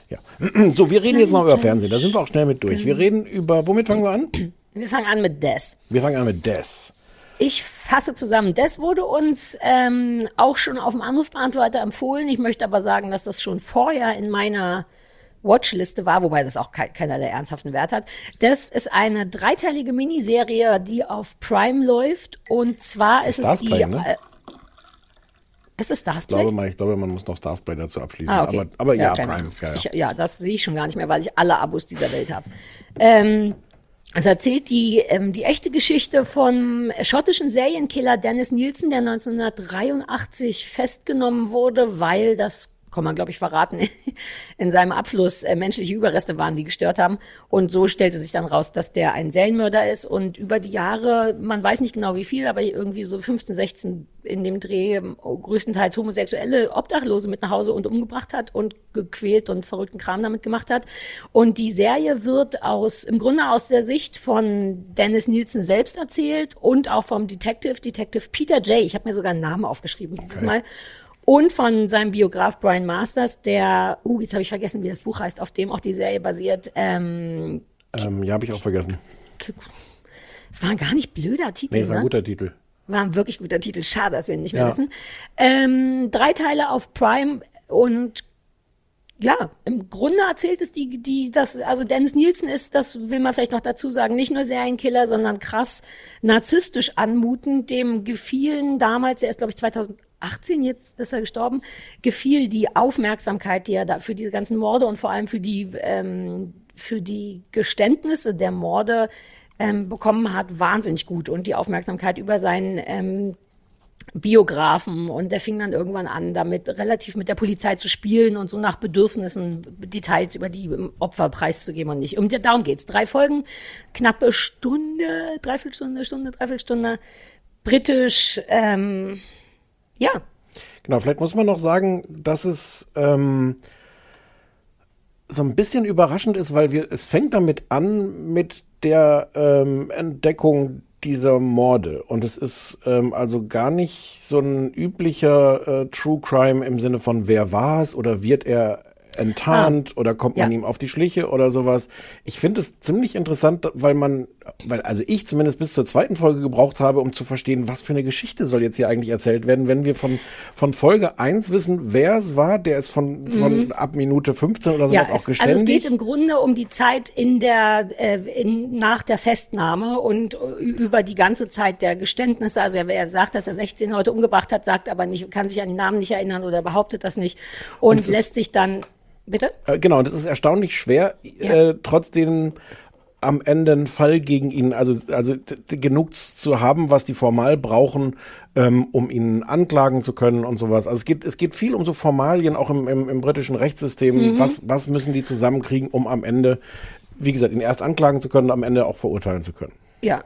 Ja. So, wir reden jetzt noch über Fernsehen. Da sind wir auch schnell mit durch. Wir reden über, womit fangen wir an? Wir fangen an mit Des. Wir fangen an mit Des. Ich fasse zusammen. Das wurde uns ähm, auch schon auf dem Anrufbeantworter empfohlen. Ich möchte aber sagen, dass das schon vorher in meiner Watchliste war, wobei das auch ke keiner der ernsthaften Wert hat. Das ist eine dreiteilige Miniserie, die auf Prime läuft. Und zwar ist es die. ne? Äh, ist es Ich glaube, mal, ich glaube, man muss noch Starsplay dazu abschließen. Ah, okay. Aber, aber ja, keine Prime. Ja, ja. Ich, ja, das sehe ich schon gar nicht mehr, weil ich alle Abos dieser Welt habe. Ähm, es erzählt die, ähm, die echte Geschichte vom schottischen Serienkiller Dennis Nielsen, der 1983 festgenommen wurde, weil das kann man, glaube ich, verraten, in seinem Abfluss äh, menschliche Überreste waren, die gestört haben. Und so stellte sich dann raus, dass der ein Serienmörder ist und über die Jahre, man weiß nicht genau wie viel, aber irgendwie so 15, 16 in dem Dreh größtenteils homosexuelle Obdachlose mit nach Hause und umgebracht hat und gequält und verrückten Kram damit gemacht hat. Und die Serie wird aus, im Grunde aus der Sicht von Dennis Nielsen selbst erzählt und auch vom Detective, Detective Peter J. Ich habe mir sogar einen Namen aufgeschrieben dieses Mal. Und von seinem Biograf Brian Masters, der, uh, jetzt habe ich vergessen, wie das Buch heißt, auf dem auch die Serie basiert. Ähm, Ähm, ja, habe ich auch vergessen. es war ein gar nicht blöder Titel. Nee, es war ein ne? guter Titel. War ein wirklich guter Titel. Schade, dass wir ihn nicht mehr Ja. wissen. Ähm, drei Teile auf Prime und ja, im Grunde erzählt es die, die, das, also Dennis Nielsen ist, das will man vielleicht noch dazu sagen, nicht nur Serienkiller, sondern krass narzisstisch anmutend. Dem gefielen damals, er ist glaube ich 2018, jetzt ist er gestorben, gefiel die Aufmerksamkeit, die er da für diese ganzen Morde und vor allem für die, ähm, für die Geständnisse der Morde ähm, bekommen hat, wahnsinnig gut. Und die Aufmerksamkeit über seinen ähm, Biografen und der fing dann irgendwann an, damit relativ mit der Polizei zu spielen und so nach Bedürfnissen Details über die Opfer preiszugeben und nicht. Um darum geht's. Drei Folgen, knappe Stunde, Dreiviertelstunde, Stunde, Dreiviertelstunde, britisch, ähm, ja. Genau, vielleicht muss man noch sagen, dass es ähm, so ein bisschen überraschend ist, weil wir, es fängt damit an mit der ähm, Entdeckung dieser Morde. Und es ist ähm, also gar nicht so ein üblicher äh, True Crime im Sinne von wer war es oder wird er enttarnt oder kommt man Ja. ihm auf die Schliche oder sowas. Ich finde es ziemlich interessant, weil man, weil also ich zumindest bis zur zweiten Folge gebraucht habe, um zu verstehen, was für eine Geschichte soll jetzt hier eigentlich erzählt werden, wenn wir von, von Folge 1 wissen, wer es war, der ist von, von ab Minute 15 oder Mhm. Ja, sowas auch es, also es geständig. geht im Grunde um die Zeit in der, äh, in, nach der Festnahme und äh, über die ganze Zeit der Geständnisse. Also er, sagt, dass er 16 Leute umgebracht hat, sagt aber nicht, kann sich an die Namen nicht erinnern oder behauptet das nicht und, ist- lässt sich dann, bitte? Äh, genau, und es ist erstaunlich schwer, äh, trotzdem am Ende einen Fall gegen ihn, also, also genug zu haben, was die formal brauchen, ähm, um ihn anklagen zu können und sowas. Also es geht, es geht viel um so Formalien, auch im, im, im britischen Rechtssystem. Mhm. Was, was müssen die zusammenkriegen, um am Ende, wie gesagt, ihn erst anklagen zu können, am Ende auch verurteilen zu können. Ja.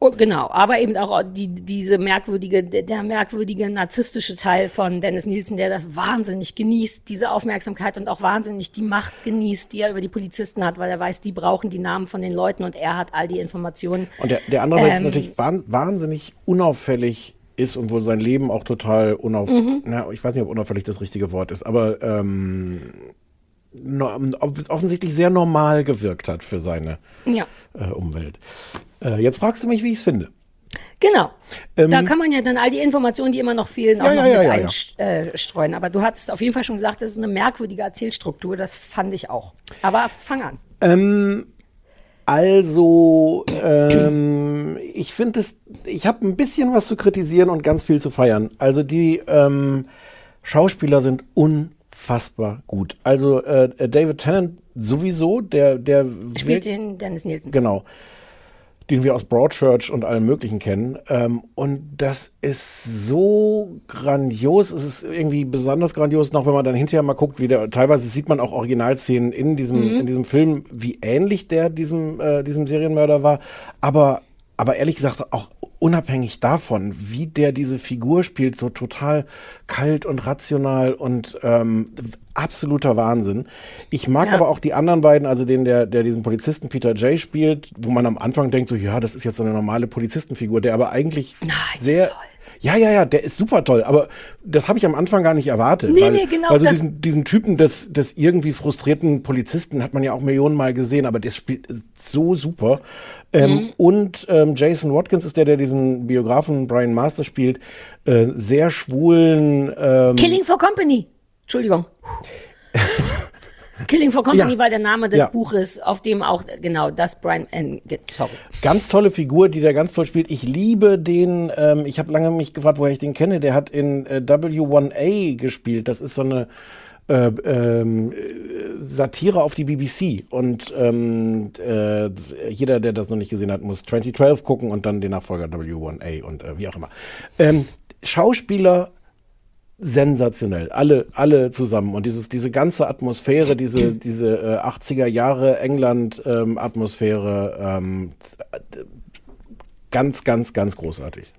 Oh, genau, aber eben auch die, diese merkwürdige, der merkwürdige narzisstische Teil von Dennis Nielsen, der das wahnsinnig genießt, diese Aufmerksamkeit und auch wahnsinnig die Macht genießt, die er über die Polizisten hat, weil er weiß, die brauchen die Namen von den Leuten und er hat all die Informationen. Und der, der andererseits Ähm, natürlich wahn, wahnsinnig unauffällig ist und wohl sein Leben auch total unauf, Mhm. na, ich weiß nicht, ob unauffällig das richtige Wort ist, aber ähm, no, offensichtlich sehr normal gewirkt hat für seine Ja. äh, Umwelt. Äh, jetzt fragst du mich, wie ich es finde. Genau. Ähm, da kann man ja dann all die Informationen, die immer noch fehlen, auch Ja, noch ja, mit ja, einstreuen. Aber du hattest auf jeden Fall schon gesagt, das ist eine merkwürdige Erzählstruktur. Das fand ich auch. Aber fang an. Ähm, also, ähm, ich finde es, ich habe ein bisschen was zu kritisieren und ganz viel zu feiern. Also die ähm, Schauspieler sind unfassbar gut. Also äh, David Tennant sowieso, der, der Spielt den Dennis Nielsen. Genau. Den wir aus Broadchurch und allem Möglichen kennen. Ähm, und das ist so grandios. Es ist irgendwie besonders grandios, noch wenn man dann hinterher mal guckt, wie der, teilweise sieht man auch Originalszenen in diesem, Mhm. in diesem Film, wie ähnlich der diesem, äh, diesem Serienmörder war. Aber, aber ehrlich gesagt, auch unabhängig davon, wie der diese Figur spielt, so total kalt und rational und ähm, absoluter Wahnsinn. Ich mag Ja. aber auch die anderen beiden, also den, der, der diesen Polizisten Peter J. spielt, wo man am Anfang denkt, so, ja, das ist jetzt so eine normale Polizistenfigur, der aber eigentlich sehr. Ja, ja, ja, der ist super toll, aber das habe ich am Anfang gar nicht erwartet. Nee, weil, nee, genau, weil so das- diesen, diesen Typen des, des irgendwie frustrierten Polizisten hat man ja auch Millionenmal gesehen, aber der spielt so super. Ähm, Mhm. Und ähm, Jason Watkins ist der, der diesen Biografen Brian Master spielt, äh, sehr schwulen. Ähm, Killing for Company. Entschuldigung. Killing for Company Ja. war der Name des Ja. Buches, auf dem auch genau das Brian, äh, sorry. Ganz tolle Figur, die der ganz toll spielt. Ich liebe den, ähm, ich habe lange mich gefragt, woher ich den kenne. Der hat in äh, W1A gespielt. Das ist so eine äh, ähm, äh, Satire auf die BBC. Und ähm, äh, jeder, der das noch nicht gesehen hat, muss 2012 gucken und dann den Nachfolger W1A und äh, wie auch immer. Ähm, Schauspieler sensationell. Alle, alle zusammen. Und dieses, diese ganze Atmosphäre, diese, diese äh, 80er Jahre England ähm, ähm, ganz, ganz, ganz großartig.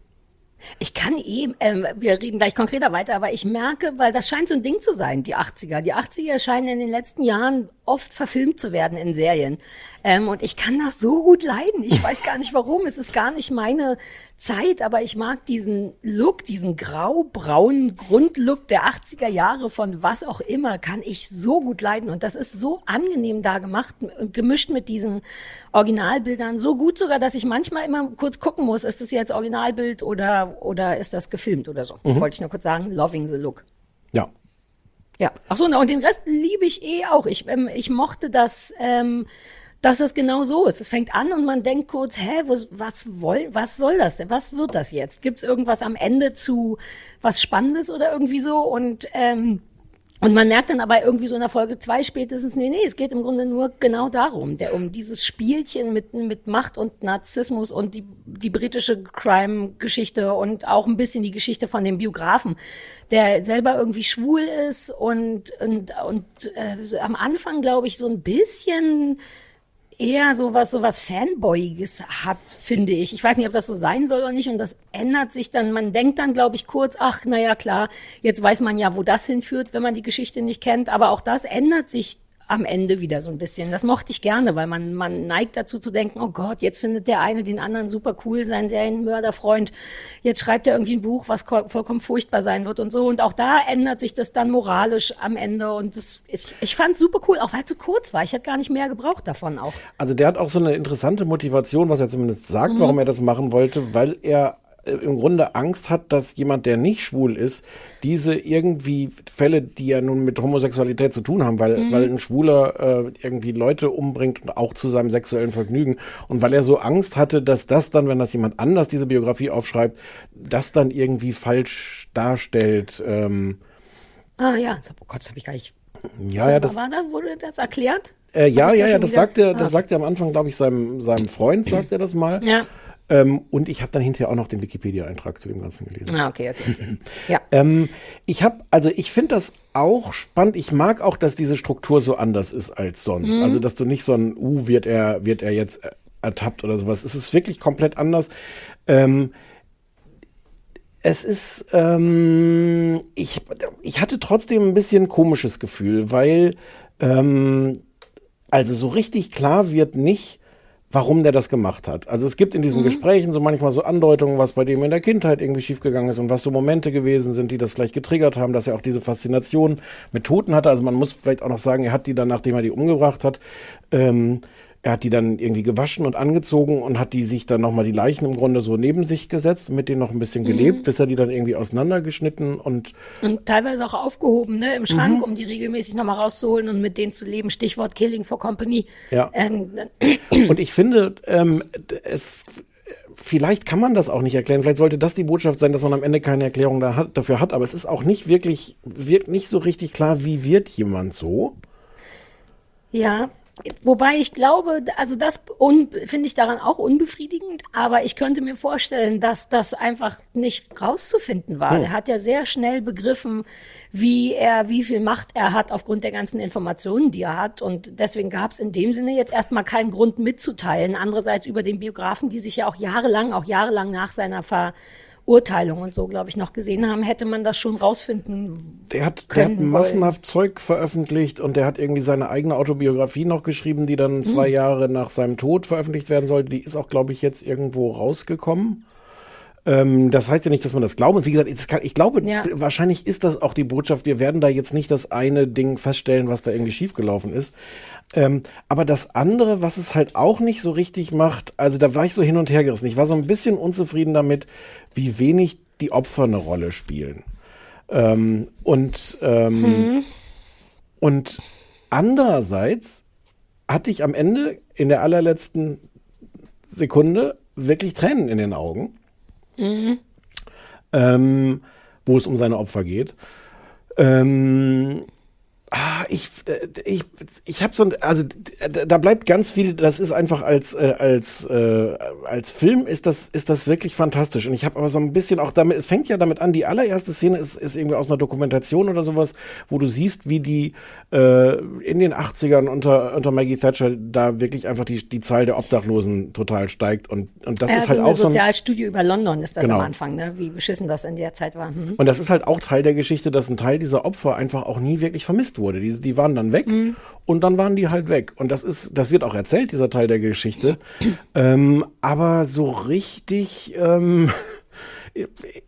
Ich kann eben, ähm, wir reden gleich konkreter weiter, aber ich merke, weil das scheint so ein Ding zu sein, die 80er. Die 80er scheinen in den letzten Jahren oft verfilmt zu werden in Serien. Ähm, und ich kann das so gut leiden. Ich weiß gar nicht warum. Es ist gar nicht meine Zeit, aber ich mag diesen Look, diesen grau-braunen Grundlook der 80er Jahre von was auch immer, kann ich so gut leiden. Und das ist so angenehm da gemacht, gemischt mit diesen Originalbildern. So gut sogar, dass ich manchmal immer kurz gucken muss, ist das jetzt Originalbild oder, oder ist das gefilmt oder so. Mhm. Wollte ich nur kurz sagen, loving the look. Ja. Ja. Ach so, na, und den Rest liebe ich eh auch. Ich, ähm, ich mochte das, ähm, dass das genau so ist. Es fängt an und man denkt kurz, hä, was, was, woll, was soll das denn? Was wird das jetzt? Gibt es irgendwas am Ende zu was Spannendes oder irgendwie so? Und ähm, und man merkt dann aber irgendwie so in der Folge zwei spätestens, nee, nee, es geht im Grunde nur genau darum, der, um dieses Spielchen mit, mit Macht und Narzissmus und die, die britische Crime-Geschichte und auch ein bisschen die Geschichte von dem Biografen, der selber irgendwie schwul ist und, und, und äh, am Anfang, glaube ich, so ein bisschen eher sowas, sowas Fanboyiges hat, finde ich. Ich weiß nicht, ob das so sein soll oder nicht. Und das ändert sich dann. Man denkt dann, glaube ich, kurz, ach, na ja, klar, jetzt weiß man ja, wo das hinführt, wenn man die Geschichte nicht kennt. Aber auch das ändert sich am Ende wieder so ein bisschen. Das mochte ich gerne, weil man, man neigt dazu zu denken, oh Gott, jetzt findet der eine den anderen super cool, sein Serienmörderfreund. Jetzt schreibt er irgendwie ein Buch, was ko- vollkommen furchtbar sein wird und so. Und auch da ändert sich das dann moralisch am Ende. Und das, ich, ich fand es super cool, auch weil es so kurz war. Ich hätte gar nicht mehr gebraucht davon auch. Also der hat auch so eine interessante Motivation, was er zumindest sagt, Mhm. warum er das machen wollte, weil er im Grunde Angst hat, dass jemand, der nicht schwul ist, diese irgendwie Fälle, die ja nun mit Homosexualität zu tun haben, weil, Mhm. weil ein Schwuler äh, irgendwie Leute umbringt und auch zu seinem sexuellen Vergnügen. Und weil er so Angst hatte, dass das dann, wenn das jemand anders diese Biografie aufschreibt, das dann irgendwie falsch darstellt. Ähm, Ah ja, oh Gott, das habe ich gar nicht. ja, so, ja, das, war da, wurde das erklärt? äh, ja, ja, ja, das wieder- sagt er, das Ah. sagt er am Anfang, glaube ich, seinem, seinem Freund, sagt er das mal. Ja. Ähm, und ich habe dann hinterher auch noch den Wikipedia-Eintrag zu dem Ganzen gelesen. Ah, okay, okay. Ja. Ähm, ich habe, also ich finde das auch spannend. Ich mag auch, dass diese Struktur so anders ist als sonst. Mhm. Also, dass du nicht so ein, uh, wird er, wird er jetzt ertappt oder sowas. Es ist wirklich komplett anders. Ähm, es ist, ähm, ich, ich hatte trotzdem ein bisschen komisches Gefühl, weil, ähm, also so richtig klar wird nicht, warum der das gemacht hat. Also es gibt in diesen Gesprächen so manchmal so Andeutungen, was bei dem in der Kindheit irgendwie schiefgegangen ist und was so Momente gewesen sind, die das vielleicht getriggert haben, dass er auch diese Faszination mit Toten hatte. Also man muss vielleicht auch noch sagen, er hat die dann, nachdem er die umgebracht hat, ähm, er hat die dann irgendwie gewaschen und angezogen und hat die sich dann nochmal die Leichen im Grunde so neben sich gesetzt, mit denen noch ein bisschen gelebt, bis er die dann irgendwie auseinandergeschnitten und Und teilweise auch aufgehoben, ne, im Schrank, Mhm. um die regelmäßig nochmal rauszuholen und mit denen zu leben. Stichwort Killing for Company. Ja. Ähm, Und ich finde, ähm, es vielleicht kann man das auch nicht erklären. Vielleicht sollte das die Botschaft sein, dass man am Ende keine Erklärung da hat, dafür hat. Aber es ist auch nicht wirklich, wird nicht so richtig klar, wie wird jemand so. Ja, wobei ich glaube, also das finde ich daran auch unbefriedigend, aber ich könnte mir vorstellen, dass das einfach nicht rauszufinden war. Hm. Er hat ja sehr schnell begriffen, wie er, wie viel Macht er hat aufgrund der ganzen Informationen, die er hat. Und deswegen gab es in dem Sinne jetzt erstmal keinen Grund mitzuteilen. Andererseits über den Biografen, die sich ja auch jahrelang, auch jahrelang nach seiner Verurteilung und so, glaube ich, noch gesehen haben, hätte man das schon rausfinden Der hat, der hat können massenhaft Zeug veröffentlicht und der hat irgendwie seine eigene Autobiografie noch geschrieben, die dann zwei Hm. Jahre nach seinem Tod veröffentlicht werden sollte. Die ist auch, glaube ich, jetzt irgendwo rausgekommen. Ähm, das heißt ja nicht, dass man das glaubt. Und wie gesagt, es kann, ich glaube, Ja. wahrscheinlich ist das auch die Botschaft. Wir werden da jetzt nicht das eine Ding feststellen, was da irgendwie schiefgelaufen ist. Ähm, aber das andere, was es halt auch nicht so richtig macht, also da war ich so hin und her gerissen. Ich war so ein bisschen unzufrieden damit, wie wenig die Opfer eine Rolle spielen. Ähm, und ähm, Hm. und Andererseits hatte ich am Ende in der allerletzten Sekunde wirklich Tränen in den Augen, Mhm. ähm, wo es um seine Opfer geht. Ähm, ah, ich, äh, ich, ich habe so ein, also da bleibt ganz viel, das ist einfach als, äh, als, äh, als Film ist das, ist das wirklich fantastisch. Und ich habe aber so ein bisschen auch damit, es fängt ja damit an, die allererste Szene ist, ist irgendwie aus einer Dokumentation oder sowas, wo du siehst, wie die äh, in den 80ern unter, unter Maggie Thatcher da wirklich einfach die, die Zahl der Obdachlosen total steigt. Und, und das ja, ist so halt eine auch so ein, Sozialstudie über London ist das Genau. am Anfang, ne? wie beschissen das in der Zeit war. Mhm. Und das ist halt auch Teil der Geschichte, dass ein Teil dieser Opfer einfach auch nie wirklich vermisst wurde. Die, die waren dann weg und dann waren die halt weg. Und das ist, das wird auch erzählt, dieser Teil der Geschichte. ähm, aber so richtig, ähm,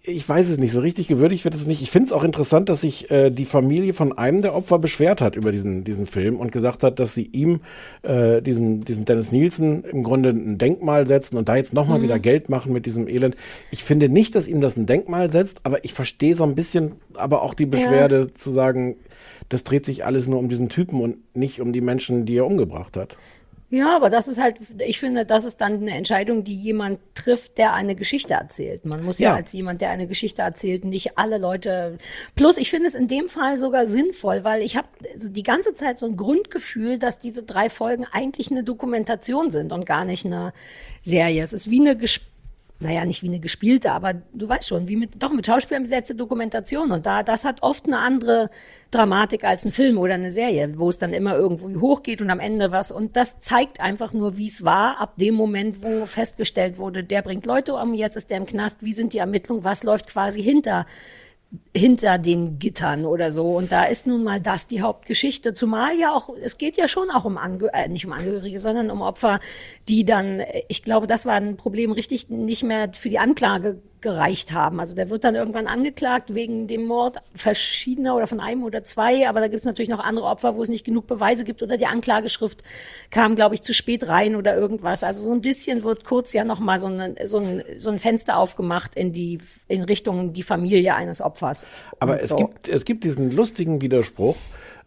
ich weiß es nicht, so richtig gewürdigt wird es nicht. Ich finde es auch interessant, dass sich äh, die Familie von einem der Opfer beschwert hat über diesen, diesen Film und gesagt hat, dass sie ihm, äh, diesen, diesen Dennis Nielsen, im Grunde ein Denkmal setzen und da jetzt nochmal Mhm. wieder Geld machen mit diesem Elend. Ich finde nicht, dass ihm das ein Denkmal setzt, aber ich verstehe so ein bisschen, aber auch die Beschwerde zu sagen, das dreht sich alles nur um diesen Typen und nicht um die Menschen, die er umgebracht hat. Ja, aber das ist halt, ich finde, das ist dann eine Entscheidung, die jemand trifft, der eine Geschichte erzählt. Man muss ja, Ja. als jemand, der eine Geschichte erzählt, nicht alle Leute. Plus, ich finde es in dem Fall sogar sinnvoll, weil ich habe die ganze Zeit so ein Grundgefühl, dass diese drei Folgen eigentlich eine Dokumentation sind und gar nicht eine Serie. Es ist wie eine ges naja, nicht wie eine gespielte, aber du weißt schon, wie mit, doch mit Schauspielern besetzte Dokumentation. Und da, das hat oft eine andere Dramatik als ein Film oder eine Serie, wo es dann immer irgendwo hochgeht und am Ende was. Und das zeigt einfach nur, wie es war, ab dem Moment, wo festgestellt wurde, der bringt Leute um, jetzt ist der im Knast, wie sind die Ermittlungen, was läuft quasi hinter hinter den Gittern oder so. Und da ist nun mal das die Hauptgeschichte. Zumal ja auch, es geht ja schon auch um Angehörige, äh, nicht um Angehörige, sondern um Opfer, die dann, äh, ich glaube, das war ein Problem, richtig nicht mehr für die Anklage gereicht haben. Also der wird dann irgendwann angeklagt wegen dem Mord verschiedener oder von einem oder zwei, aber da gibt es natürlich noch andere Opfer, wo es nicht genug Beweise gibt oder die Anklageschrift kam, glaube ich, zu spät rein oder irgendwas. Also so ein bisschen wird kurz ja noch mal so, eine, so, ein, so ein Fenster aufgemacht in die in Richtung die Familie eines Opfers. Aber es so. gibt, es gibt diesen lustigen Widerspruch.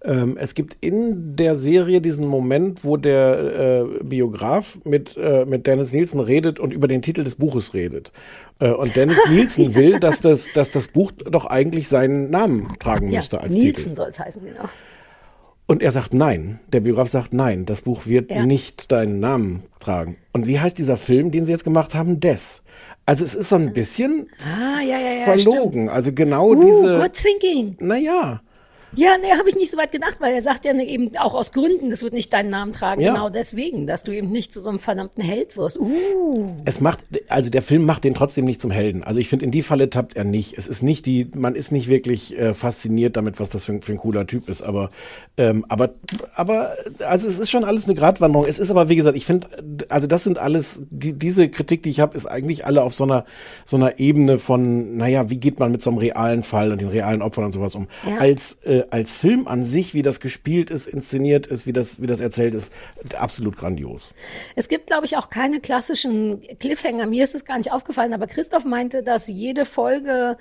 Ähm, es gibt in der Serie diesen Moment, wo der äh, Biograf mit, äh, mit Dennis Nielsen redet und über den Titel des Buches redet. Äh, und Dennis Nielsen will, dass das, dass das Buch doch eigentlich seinen Namen tragen ja, müsste als Nielsen soll es heißen, genau. Und er sagt nein. Der Biograf sagt nein, das Buch wird Ja. nicht deinen Namen tragen. Und wie heißt dieser Film, den sie jetzt gemacht haben? Des. Also es ist so ein bisschen Ah, ja, ja, ja. verlogen. Also genau Uh, diese. good thinking. Naja. Ja, nee, habe ich nicht so weit gedacht, weil er sagt ja ne, eben auch aus Gründen, das wird nicht deinen Namen tragen, Ja. genau deswegen, dass du eben nicht zu so einem verdammten Held wirst. Uh. Es macht, also der Film macht den trotzdem nicht zum Helden. Also ich finde, in die Falle tappt er nicht. Es ist nicht die, man ist nicht wirklich äh, fasziniert damit, was das für, ein- für ein cooler Typ ist. Aber, ähm, aber, aber, also es ist schon alles eine Gratwanderung. Es ist aber, wie gesagt, ich finde, also das sind alles, die, diese Kritik, die ich habe, ist eigentlich alle auf so einer, so einer Ebene von, naja, wie geht man mit so einem realen Fall und den realen Opfern und sowas um. Ja. Als, äh, als Film an sich, wie das gespielt ist, inszeniert ist, wie das, wie das erzählt ist, absolut grandios. Es gibt, glaube ich, auch keine klassischen Cliffhanger. Mir ist es gar nicht aufgefallen, aber Christoph meinte, dass jede Folge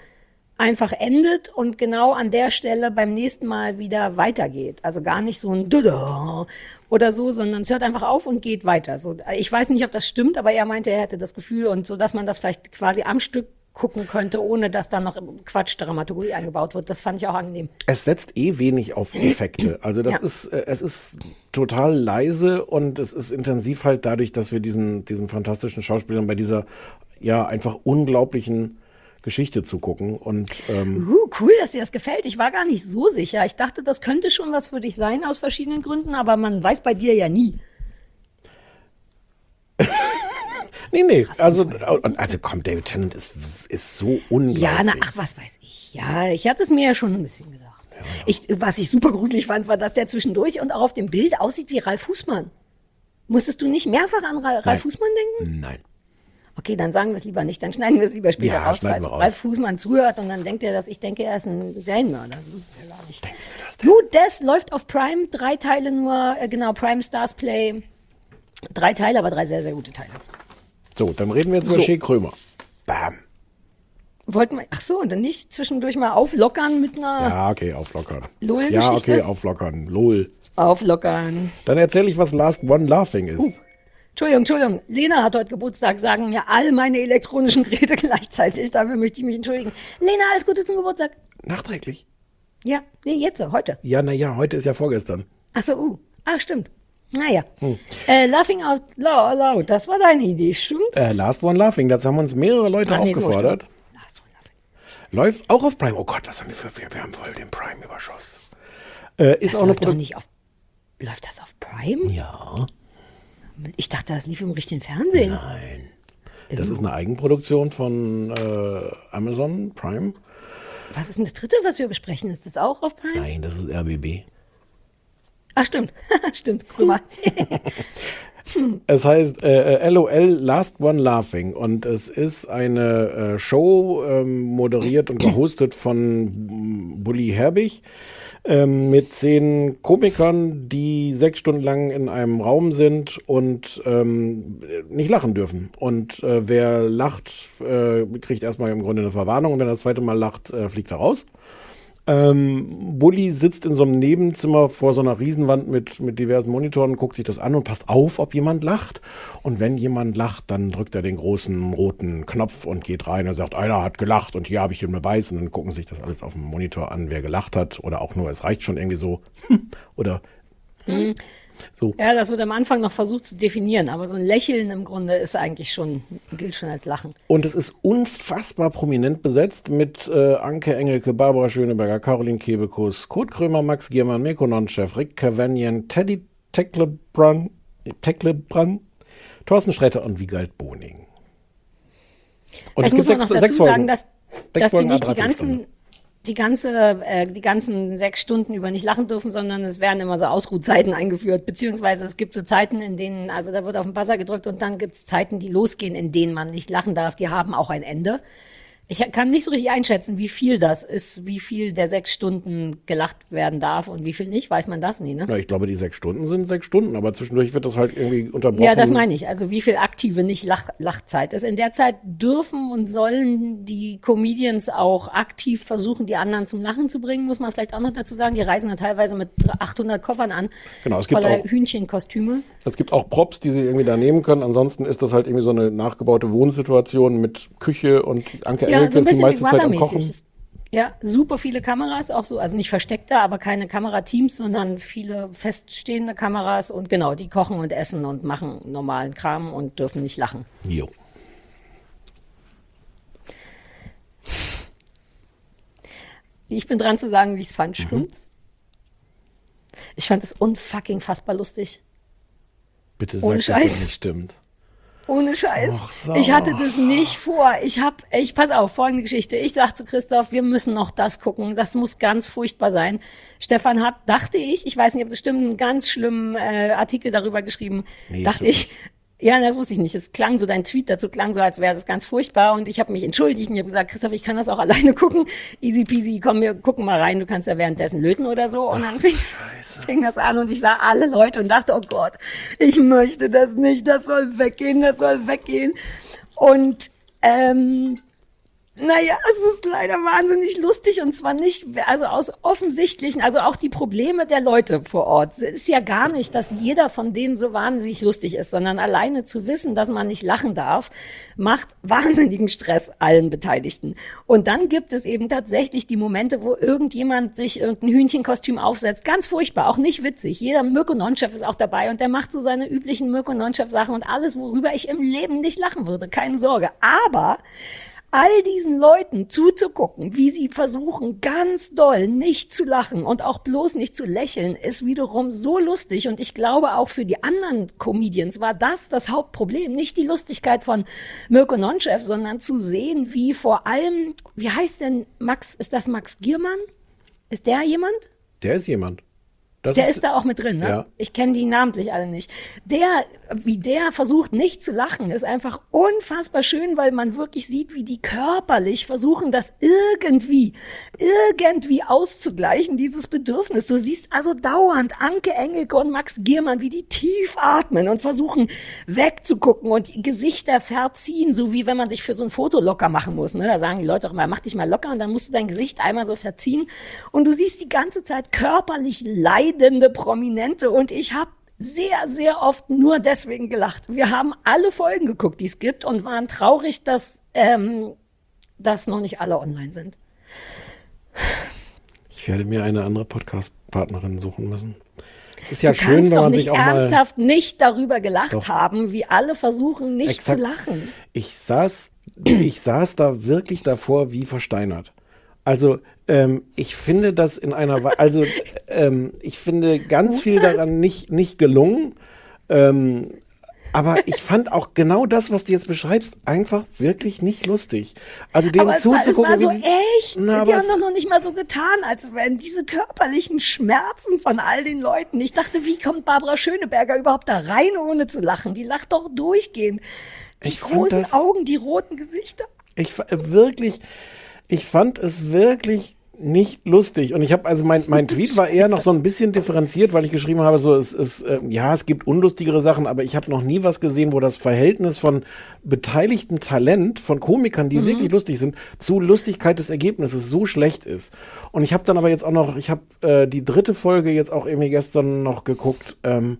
einfach endet und genau an der Stelle beim nächsten Mal wieder weitergeht. Also gar nicht so ein Dada oder so, sondern es hört einfach auf und geht weiter. So, ich weiß nicht, ob das stimmt, aber er meinte, er hätte das Gefühl und so, dass man das vielleicht quasi am Stück gucken könnte, ohne dass da noch Quatsch Dramaturgie eingebaut wird. Das fand ich auch angenehm. Es setzt eh wenig auf Effekte. Also das Ja. ist, äh, es ist total leise und es ist intensiv halt dadurch, dass wir diesen, diesen fantastischen Schauspielern bei dieser, ja, einfach unglaublichen Geschichte zugucken. Und ähm, Uh, cool, dass dir das gefällt. Ich war gar nicht so sicher. Ich dachte, das könnte schon was für dich sein aus verschiedenen Gründen, aber man weiß bei dir ja nie. nee, nee, also, also komm, David Tennant ist, ist so unglaublich. Ja, na, ach, was weiß ich. Ja, ich hatte es mir ja schon ein bisschen gedacht. Ich, was ich super gruselig fand, war, dass der zwischendurch und auch auf dem Bild aussieht wie Ralf Fußmann. Musstest du nicht mehrfach an Ra- Ralf Nein. Fußmann denken? Nein. Okay, dann sagen wir es lieber nicht. Dann schneiden wir es lieber später Ja, raus, falls. Ralf Fußmann zuhört und dann denkt er, dass ich denke, er ist ein Serienmörder. So ist es ja gar nicht. Denkst du das denn? Gut, das läuft auf Prime. Drei Teile nur, äh, genau, Prime Stars Play. Drei Teile, aber drei sehr, sehr gute Teile. So, dann reden wir jetzt über So. Shea Krömer. Bam. Wollten wir, ach so, und dann nicht zwischendurch mal auflockern mit einer Ja, okay, auflockern. LOL-Geschichte? Ja, okay, auflockern. Lol. Auflockern. Dann erzähle ich, was Last One Laughing ist. Entschuldigung, Entschuldigung. Lena hat heute Geburtstag, sagen mir all meine elektronischen Geräte gleichzeitig. Dafür möchte ich mich entschuldigen. Lena, alles Gute zum Geburtstag. Nachträglich? Ja, nee, jetzt, heute. Ja, naja, heute ist ja vorgestern. Ach so, uh. Ach, stimmt. Naja. Hm. Äh, Laughing out loud, das war deine Idee, stimmt's? Äh, Last One Laughing, dazu haben uns mehrere Leute Ach, nee, so aufgefordert. Läuft auch auf Prime. Oh Gott, was haben wir für. Wir, wir haben voll den Prime-Überschuss. Äh, ist das auch läuft doch nicht auf. Läuft das auf Prime? Ja. Ich dachte, das lief im richtigen Fernsehen. Nein. Das ist eine Eigenproduktion von äh, Amazon Prime. Was ist denn das dritte, was wir besprechen? Ist das auch auf Prime? Nein, das ist RBB. Ach, stimmt. stimmt, mal. Es heißt äh, LOL Last One Laughing und es ist eine äh, Show ähm, moderiert und gehostet von Bully Herbig ähm, mit zehn Komikern, die sechs Stunden lang in einem Raum sind und ähm, nicht lachen dürfen. Und äh, wer lacht, äh, kriegt erstmal im Grunde eine Verwarnung und wenn er das zweite Mal lacht, äh, fliegt er raus. Ähm, Bully sitzt in so einem Nebenzimmer vor so einer Riesenwand mit, mit diversen Monitoren, guckt sich das an und passt auf, ob jemand lacht. Und wenn jemand lacht, dann drückt er den großen roten Knopf und geht rein und sagt, einer hat gelacht und hier habe ich den Beweis. Und dann gucken sich das alles auf dem Monitor an, wer gelacht hat. Oder auch nur, es reicht schon irgendwie so. Oder Mhm. So. Ja, das wird am Anfang noch versucht zu definieren, aber so ein Lächeln im Grunde ist eigentlich schon, gilt schon als Lachen. Und es ist unfassbar prominent besetzt mit äh, Anke Engelke, Barbara Schöneberger, Caroline Kebekus, Kurt Krömer, Max Giermann, Mirko Nonchef, Rick Cavanian, Teddy Tecklebrand, Tecklebrand, Thorsten Sträter und Wiegald Boning. Und Vielleicht muss man noch dazu sagen, dass, dass die Folgen, nicht die dreiviertel Stunde. Die ganze, äh, die ganzen sechs Stunden über nicht lachen dürfen, sondern es werden immer so Ausruhzeiten eingeführt, beziehungsweise es gibt so Zeiten, in denen, also da wird auf den Buzzer gedrückt und dann gibt es Zeiten, die losgehen, in denen man nicht lachen darf, die haben auch ein Ende. Ich kann nicht so richtig einschätzen, wie viel das ist, wie viel der sechs Stunden gelacht werden darf und wie viel nicht. Weiß man das nie, ne? Ja, ich glaube, die sechs Stunden sind sechs Stunden, aber zwischendurch wird das halt irgendwie unterbrochen. Ja, das meine ich. Also wie viel aktive nicht Lach Lachzeit ist. In der Zeit dürfen und sollen die Comedians auch aktiv versuchen, die anderen zum Lachen zu bringen, muss man vielleicht auch noch dazu sagen. Die reisen da teilweise mit 800 Koffern an. Genau, es gibt voller auch- Hühnchenkostüme. Es gibt auch Props, die sie irgendwie da nehmen können. Ansonsten ist das halt irgendwie so eine nachgebaute Wohnsituation mit Küche und Anke Ja, so ein bisschen. Kochen. Ist- Ja, super viele Kameras, auch so, also nicht versteckte, aber keine Kamerateams, sondern viele feststehende Kameras und genau, die kochen und essen und machen normalen Kram und dürfen nicht lachen. Jo. Ich bin dran zu sagen, wie ich es fand. Mhm. Stimmt's? Ich fand es unfucking fassbar lustig. Bitte Ohne sag, dass das Scheiß. nicht stimmt. Ohne Scheiß. Ach. Ich hatte das nicht vor. Ich hab, ich pass auf, folgende Geschichte. Ich sag zu Christoph, wir müssen noch das gucken. Das muss ganz furchtbar sein. Stefan hat, dachte ich, ich weiß nicht, ob das stimmt, einen ganz schlimmen äh, Artikel darüber geschrieben. Nee, dachte stimmt ich. Ja, das wusste ich nicht. Es klang so, dein Tweet dazu klang so, als wäre das ganz furchtbar. Und ich habe mich entschuldigt und ich habe gesagt, Christoph, ich kann das auch alleine gucken. Easy peasy, komm, wir gucken mal rein. Du kannst ja währenddessen löten oder so. Und dann fing, fing das an und ich sah alle Leute und dachte, oh Gott, ich möchte das nicht. Das soll weggehen, das soll weggehen. Und ähm, naja, es ist leider wahnsinnig lustig und zwar nicht, also aus offensichtlichen, also auch die Probleme der Leute vor Ort. Es ist ja gar nicht, dass jeder von denen so wahnsinnig lustig ist, sondern alleine zu wissen, dass man nicht lachen darf, macht wahnsinnigen Stress allen Beteiligten. Und dann gibt es eben tatsächlich die Momente, wo irgendjemand sich irgendein Hühnchenkostüm aufsetzt. Ganz furchtbar, auch nicht witzig. Jeder Mirko Nonchef ist auch dabei und der macht so seine üblichen Mirko Nonchef Sachen und alles, worüber ich im Leben nicht lachen würde. Keine Sorge. Aber all diesen Leuten zuzugucken, wie sie versuchen, ganz doll nicht zu lachen und auch bloß nicht zu lächeln, ist wiederum so lustig. Und ich glaube, auch für die anderen Comedians war das das Hauptproblem. Nicht die Lustigkeit von Mirko Nonchef, sondern zu sehen, wie vor allem, wie heißt denn Max, ist das Max Giermann? Ist der jemand? Der ist jemand. Das der ist- ist, da auch mit drin, ne? Ja. Ich kenne die namentlich alle nicht. Der, wie der versucht nicht zu lachen, ist einfach unfassbar schön, weil man wirklich sieht, wie die körperlich versuchen, das irgendwie, irgendwie auszugleichen, dieses Bedürfnis. Du siehst also dauernd Anke Engelke und Max Giermann, wie die tief atmen und versuchen wegzugucken und die Gesichter verziehen, so wie wenn man sich für so ein Foto locker machen muss. Ne? Da sagen die Leute auch immer, mach dich mal locker und dann musst du dein Gesicht einmal so verziehen. Und du siehst die ganze Zeit körperlich leidende Prominente und ich habe sehr, sehr oft nur deswegen gelacht. Wir haben alle Folgen geguckt, die es gibt und waren traurig, dass, ähm, dass noch nicht alle online sind. Ich werde mir eine andere Podcast-Partnerin suchen müssen. Es ist ja du schön, wenn man sich auch mal. ernsthaft nicht darüber gelacht Doch. haben, wie alle versuchen, nicht Exakt. zu lachen. Ich saß, ich saß da wirklich davor wie versteinert. Also ähm, ich finde das in einer, Wei- also ähm, ich finde ganz viel daran nicht nicht gelungen. Ähm, aber ich fand auch genau das, was du jetzt beschreibst, einfach wirklich nicht lustig. Also denen Aber es war, es zuzugucken. war so echt. Na, die haben doch noch nicht mal so getan, als wenn diese körperlichen Schmerzen von all den Leuten. Ich dachte, wie kommt Barbara Schöneberger überhaupt da rein, ohne zu lachen? Die lacht doch durchgehend. Die Ich großen das- Augen, die roten Gesichter. Ich wirklich, ich fand es wirklich nicht lustig. Und ich habe, also mein, mein Tweet war eher noch so ein bisschen differenziert, weil ich geschrieben habe, so es ist, äh, ja, es gibt unlustigere Sachen, aber ich habe noch nie was gesehen, wo das Verhältnis von beteiligtem Talent, von Komikern, die wirklich lustig sind, zu Lustigkeit des Ergebnisses so schlecht ist. Und ich habe dann aber jetzt auch noch, ich habe äh, die dritte Folge jetzt auch irgendwie gestern noch geguckt. Ähm,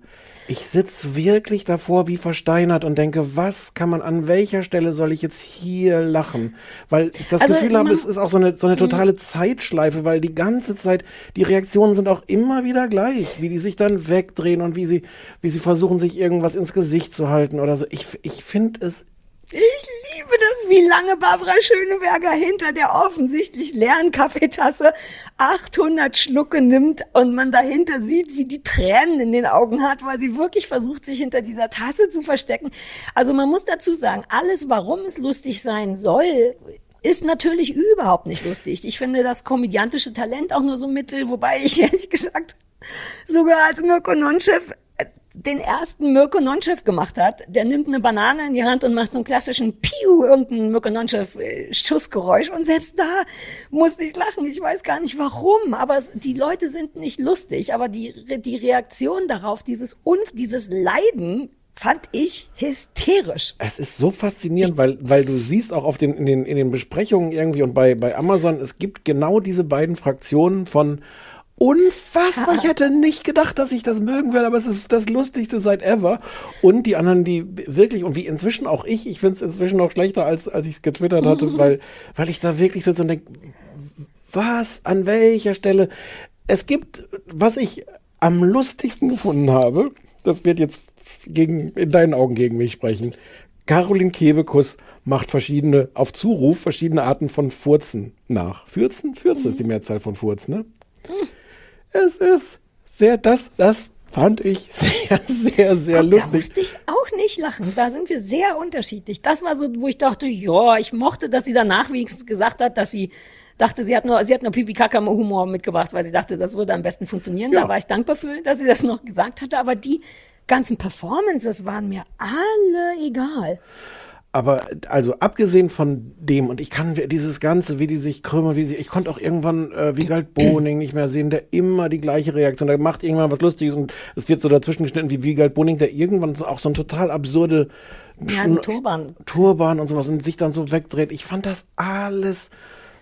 ich sitz wirklich davor wie versteinert und denke, was kann man, an welcher Stelle soll ich jetzt hier lachen? Weil ich das Also, Gefühl habe, es ist auch so eine, so eine totale Zeitschleife, weil die ganze Zeit, die Reaktionen sind auch immer wieder gleich, wie die sich dann wegdrehen und wie sie, wie sie versuchen, sich irgendwas ins Gesicht zu halten oder so. Ich, ich finde es Ich liebe das, wie lange Barbara Schöneberger hinter der offensichtlich leeren Kaffeetasse 800 Schlucke nimmt und man dahinter sieht, wie die Tränen in den Augen hat, weil sie wirklich versucht, sich hinter dieser Tasse zu verstecken. Also man muss dazu sagen, alles, warum es lustig sein soll, ist natürlich überhaupt nicht lustig. Ich finde das komödiantische Talent auch nur so mittel, wobei ich ehrlich gesagt sogar als Mirko Nonchef den ersten Mirko Nonchef gemacht hat. Der nimmt eine Banane in die Hand und macht so einen klassischen Piu, irgendein Mirko Nonchef äh, Schussgeräusch. Und selbst da musste ich lachen. Ich weiß gar nicht warum, aber die Leute sind nicht lustig. Aber die, die Reaktion darauf, dieses, Unf dieses Leiden, fand ich hysterisch. Es ist so faszinierend, weil, weil du siehst auch auf den, in, den, in den Besprechungen irgendwie und bei, bei Amazon, es gibt genau diese beiden Fraktionen von unfassbar, ich hätte nicht gedacht, dass ich das mögen würde, aber es ist das Lustigste seit ever. Und die anderen, die wirklich, und wie inzwischen auch ich, ich finde es inzwischen noch schlechter, als, als ich es getwittert hatte, weil, weil ich da wirklich sitze und denke, was, an welcher Stelle? Es gibt, was ich am lustigsten gefunden habe, das wird jetzt gegen, in deinen Augen gegen mich sprechen. Caroline Kebekus macht verschiedene, auf Zuruf, verschiedene Arten von Furzen nach. Fürzen? Fürze ist die Mehrzahl von Furz, ne? Es ist sehr, das, das fand ich sehr, sehr, sehr Guck, Da lustig. musste ich auch nicht lachen. Da sind wir sehr unterschiedlich. Das war so, wo ich dachte, ja, ich mochte, dass sie danach wenigstens gesagt hat, dass sie dachte, sie hat nur, sie hat nur pipi kaka humor mitgebracht, weil sie dachte, das würde am besten funktionieren. Ja. Da war ich dankbar für, dass sie das noch gesagt hatte. Aber die ganzen Performances waren mir alle egal. Aber also abgesehen von dem, und ich kann dieses Ganze, wie die sich krümmen, wie sie, ich konnte auch irgendwann äh, Wiegald Boning nicht mehr sehen, der immer die gleiche Reaktion, der macht irgendwann was Lustiges und es wird so dazwischen geschnitten wie Wiegald Boning, der irgendwann auch so ein total absurde Ja, so ein Turban. Turban und sowas und sich dann so wegdreht. Ich fand das alles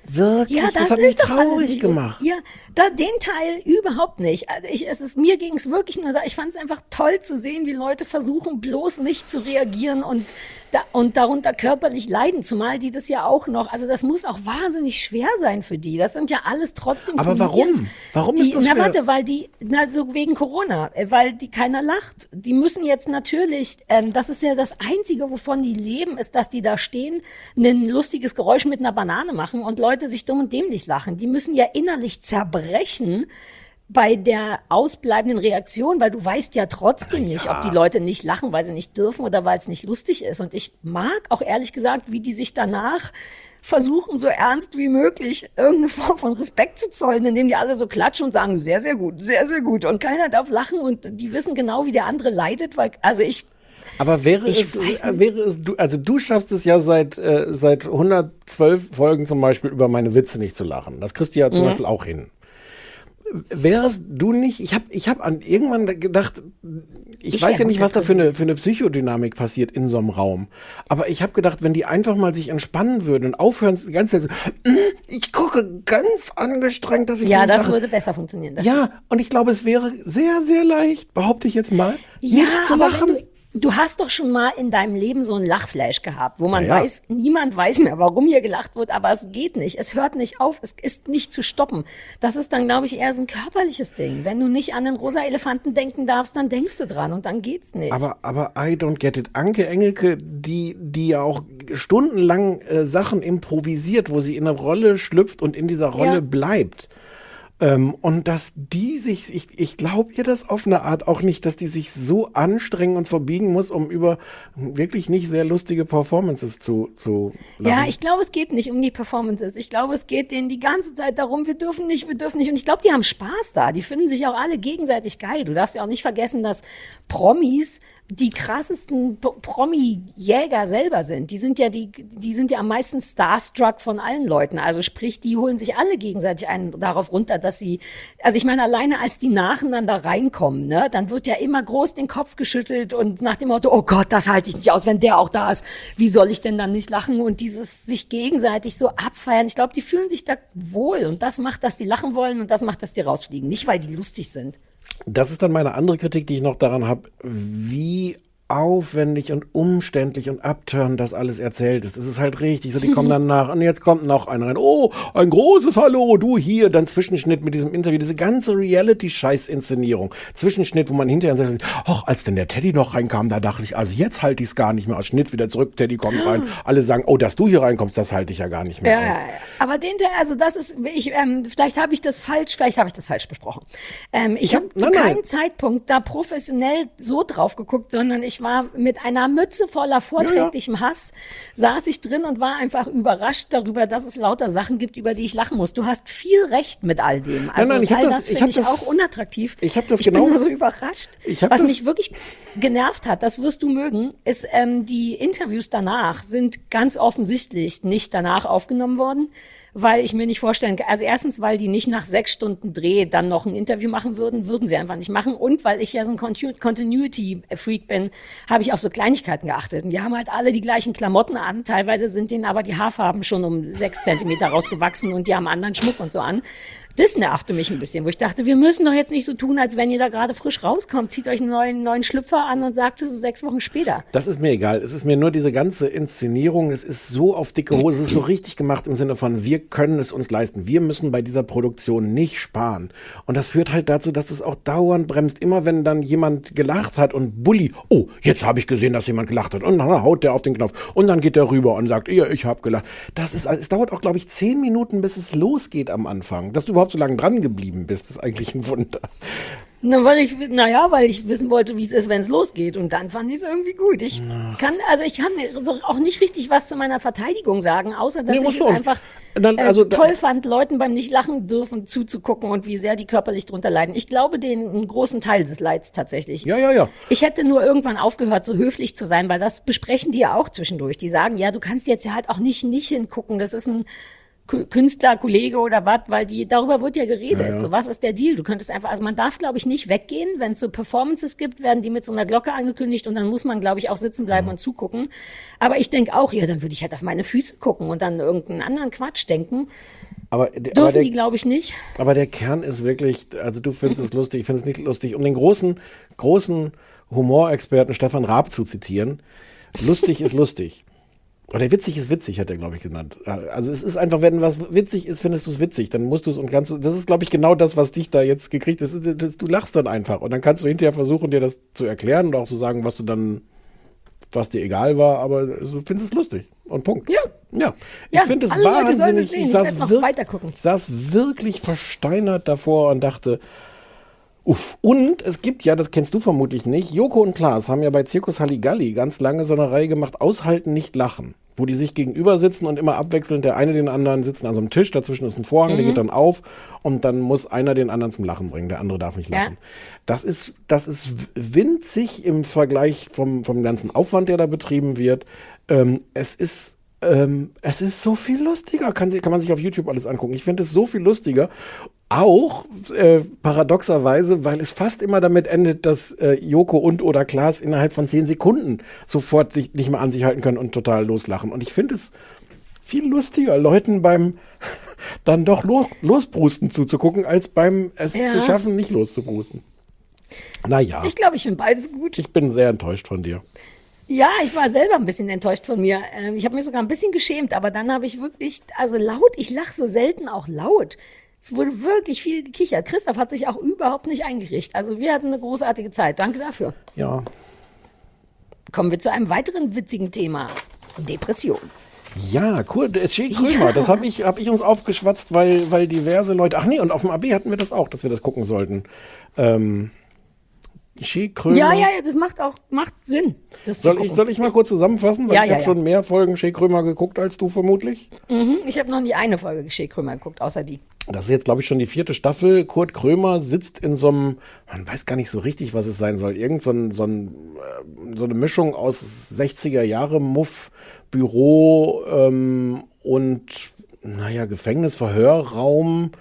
wirklich, Ja, das, das, hat ist mich traurig gemacht. Ja, da, den Teil überhaupt nicht. Also ich, es ist, mir ging es wirklich nur da. Ich fand es einfach toll zu sehen, wie Leute versuchen, bloß nicht zu reagieren und, da, und darunter körperlich leiden. Zumal die das ja auch noch, also das muss auch wahnsinnig schwer sein für die. Das sind ja alles trotzdem Aber warum? Warum die, ist das Na schwer? warte, weil die, na so wegen Corona, äh, weil die keiner lacht. Die müssen jetzt natürlich, ähm, das ist ja das Einzige, wovon die leben, ist, dass die da stehen, ein lustiges Geräusch mit einer Banane machen und Leute sich dumm und dämlich lachen. Die müssen ja innerlich zerbrechen bei der ausbleibenden Reaktion, weil du weißt ja trotzdem nicht, ob die Leute nicht lachen, weil sie nicht dürfen oder weil es nicht lustig ist. Und ich mag auch ehrlich gesagt, wie die sich danach versuchen, so ernst wie möglich irgendeine Form von Respekt zu zollen, indem die alle so klatschen und sagen, sehr, sehr gut, sehr, sehr gut. Und keiner darf lachen und die wissen genau, wie der andere leidet, weil, also ich, Aber wäre Ich es, äh, wäre es, du, also du schaffst es ja seit, äh, seit 112 Folgen zum Beispiel über meine Witze nicht zu lachen. Das kriegst du ja zum Mhm. Beispiel auch hin. Wärst du nicht, ich habe ich hab an irgendwann gedacht, ich, Ich weiß ja nicht, was da für eine, für eine Psychodynamik passiert in so einem Raum. Aber ich habe gedacht, wenn die einfach mal sich entspannen würden und aufhören, die ganze Zeit so, "Mm, ich gucke ganz angestrengt, dass ich ja, das lache." würde besser funktionieren. Ja, und ich glaube, es wäre sehr, sehr leicht, behaupte ich jetzt mal, Ja, nicht zu lachen. wenn Du, du hast doch schon mal in deinem Leben so einen Lachflash gehabt, wo man Ja, ja. weiß, niemand weiß mehr, warum hier gelacht wird, aber es geht nicht. Es hört nicht auf. Es ist nicht zu stoppen. Das ist dann, glaube ich, eher so ein körperliches Ding. Wenn du nicht an den rosa Elefanten denken darfst, dann denkst du dran und dann geht's nicht. Aber, aber I don't get it. Anke Engelke, die, die ja auch stundenlang äh, Sachen improvisiert, wo sie in eine Rolle schlüpft und in dieser Rolle Ja. bleibt. Ähm, und dass die sich, ich, ich glaube ihr das auf eine Art auch nicht, dass die sich so anstrengen und verbiegen muss, um über wirklich nicht sehr lustige Performances zu, zu Ja, lachen. ich glaube, es geht nicht um die Performances. Ich glaube, es geht denen die ganze Zeit darum, wir dürfen nicht, wir dürfen nicht. Und ich glaube, die haben Spaß da. Die finden sich auch alle gegenseitig geil. Du darfst ja auch nicht vergessen, dass Promis die krassesten Promi-Jäger selber sind. Die sind ja die, die sind ja am meisten starstruck von allen Leuten. Also sprich, die holen sich alle gegenseitig einen darauf runter, dass sie, also ich meine, alleine als die nacheinander reinkommen, ne, dann wird ja immer groß den Kopf geschüttelt und nach dem Motto, oh Gott, das halte ich nicht aus, wenn der auch da ist. Wie soll ich denn dann nicht lachen? Und dieses sich gegenseitig so abfeiern. Ich glaube, die fühlen sich da wohl und das macht, dass die lachen wollen und das macht, dass die rausfliegen. Nicht, weil die lustig sind. Das ist dann meine andere Kritik, die ich noch daran habe, wie aufwendig und umständlich und abturn das alles erzählt ist. Das ist halt richtig. So, die kommen dann nach und jetzt kommt noch einer rein. Oh, ein großes Hallo, du hier. Dann Zwischenschnitt mit diesem Interview. Diese ganze Reality-Scheiß-Inszenierung. Zwischenschnitt, wo man hinterher sagt, ach, als denn der Teddy noch reinkam, da dachte ich, also jetzt halte ich es gar nicht mehr. Als Schnitt wieder zurück, Teddy kommt rein. Alle sagen, oh, dass du hier reinkommst, das halte ich ja gar nicht mehr Ja, aus. aber den, also das ist, ich, ähm, vielleicht habe ich das falsch, vielleicht habe ich das falsch besprochen. Ähm, ich habe zu nein, nein. keinem Zeitpunkt da professionell so drauf geguckt, sondern ich war mit einer Mütze voller vorträglichem Hass, saß ich drin und war einfach überrascht darüber, dass es lauter Sachen gibt, über die ich lachen muss. Du hast viel recht mit all dem. Also nein, ich hab all das- das ich finde ich, das- auch unattraktiv. ich hab das ich genau- bin nur so überrascht. Ich Was das- mich wirklich genervt hat, das wirst du mögen, ist ähm, die Interviews danach sind ganz offensichtlich nicht danach aufgenommen worden, weil ich mir nicht vorstellen kann, also erstens, weil die nicht nach sechs Stunden Dreh dann noch ein Interview machen würden, würden sie einfach nicht machen und weil ich ja so ein Continu- Continuity-Freak bin, habe ich auf so Kleinigkeiten geachtet. Und die haben halt alle die gleichen Klamotten an, teilweise sind denen aber die Haarfarben schon um sechs Zentimeter rausgewachsen und die haben anderen Schmuck und so an. Das nervte mich ein bisschen, wo ich dachte, wir müssen doch jetzt nicht so tun, als wenn ihr da gerade frisch rauskommt. Zieht euch einen neuen, neuen Schlüpfer an und sagt, es ist sechs Wochen später. Das ist mir egal. Es ist mir nur diese ganze Inszenierung, es ist so auf dicke Hose, es ist so richtig gemacht im Sinne von, wir können es uns leisten. Wir müssen bei dieser Produktion nicht sparen. Und das führt halt dazu, dass es auch dauernd bremst. Immer wenn dann jemand gelacht hat und Bulli, oh, jetzt habe ich gesehen, dass jemand gelacht hat. Und dann haut der auf den Knopf. Und dann geht der rüber und sagt, ja, ich habe gelacht. Das ist, es dauert auch, glaube ich, zehn Minuten, bis es losgeht am Anfang. Dass du überhaupt so lange dran geblieben bist, ist eigentlich ein Wunder. Na, weil ich, naja, weil ich wissen wollte, wie es ist, wenn es losgeht. Und dann fand ich es irgendwie gut. Ich kann, also ich kann auch nicht richtig was zu meiner Verteidigung sagen, außer dass Nee, ich es einfach Dann, äh, also, da- toll fand, Leuten beim nicht lachen dürfen zuzugucken und wie sehr die körperlich drunter leiden. Ich glaube denen einen großen Teil des Leids tatsächlich. Ja, ja, ja. Ich hätte nur irgendwann aufgehört, so höflich zu sein, weil das besprechen die ja auch zwischendurch. Die sagen, ja, du kannst jetzt ja halt auch nicht nicht hingucken. Das ist ein Künstler, Kollege oder was, weil die darüber wird ja geredet. Ja, ja. So, was ist der Deal? Du könntest einfach, also man darf, glaube ich, nicht weggehen. Wenn es so Performances gibt, werden die mit so einer Glocke angekündigt und dann muss man, glaube ich, auch sitzen bleiben und zugucken. Aber ich denke auch, ja, dann würde ich halt auf meine Füße gucken und dann irgendeinen anderen Quatsch denken. Aber, der- aber Dürfen der, die, glaube ich, nicht. Aber der Kern ist wirklich, also du findest es lustig, ich finde es nicht lustig. Um den großen, großen Humorexperten Stefan Raab zu zitieren, lustig ist lustig. Oder witzig ist witzig, hat er, glaube ich, genannt. Also es ist einfach, wenn was witzig ist, findest du es witzig. Dann musst du es und kannst du, das ist, glaube ich, genau das, was dich da jetzt gekriegt ist- Du lachst dann einfach. Und dann kannst du hinterher versuchen, dir das zu erklären und auch zu sagen, was du dann, was dir egal war, aber du findest es lustig. Und Punkt. Ja. Ja. Ich Ja, finde es es wahnsinnig. sehen. Ich saß, werde noch wirk- weiter gucken. ich saß wirklich versteinert davor und dachte, Uff. Und es gibt ja, das kennst du vermutlich nicht, Joko und Klaas haben ja bei Zirkus Halligalli ganz lange so eine Reihe gemacht, Aushalten, nicht lachen. Wo die sich gegenüber sitzen und immer abwechselnd der eine den anderen sitzen an so einem Tisch, dazwischen ist ein Vorhang, der Mhm. geht dann auf und dann muss einer den anderen zum Lachen bringen, der andere darf nicht Ja. lachen. Das ist, das ist winzig im Vergleich vom, vom ganzen Aufwand, der da betrieben wird. Ähm, es ist ähm, es ist so viel lustiger, kann, kann man sich auf YouTube alles angucken. Ich finde es so viel lustiger. Auch äh, paradoxerweise, weil es fast immer damit endet, dass äh, Joko und oder Klaas innerhalb von zehn Sekunden sofort sich nicht mehr an sich halten können und total loslachen. Und ich finde es viel lustiger, Leuten beim dann doch los, losbrusten zuzugucken, als beim es Ja. zu schaffen, nicht loszubrusten. Naja, Ich glaube, ich finde beides gut. ich bin sehr enttäuscht von dir. Ja, ich war selber ein bisschen enttäuscht von mir. Ähm, Ich habe mich sogar ein bisschen geschämt, aber dann habe ich wirklich, also laut, ich lache so selten auch laut. Es wurde wirklich viel gekichert. Christoph hat sich auch überhaupt nicht eingerichtet. Also wir hatten eine großartige Zeit. Danke dafür. Ja, Kommen wir zu einem weiteren witzigen Thema. Depression. Ja, cool. Che Krömer, Ja. das habe ich, hab ich uns aufgeschwatzt, weil, weil diverse Leute. Ach nee, und auf dem AB hatten wir das auch, dass wir das gucken sollten. Ähm, Che Krömer. Ja, ja, ja, das macht auch macht Sinn. Soll ich, soll ich mal kurz zusammenfassen? Weil Ja, ich ja, habe ja. schon mehr Folgen Che Krömer geguckt als du vermutlich. Mhm, ich habe noch nie eine Folge Geschehkrömer geguckt, außer die. Das ist jetzt, glaube ich, schon die vierte Staffel. Kurt Krömer sitzt in so einem, man weiß gar nicht so richtig, was es sein soll. Irgend so, ein, so, ein, äh, so eine Mischung aus 60er Jahre Muff, Büro ähm, und, naja, Gefängnis, Verhörraum.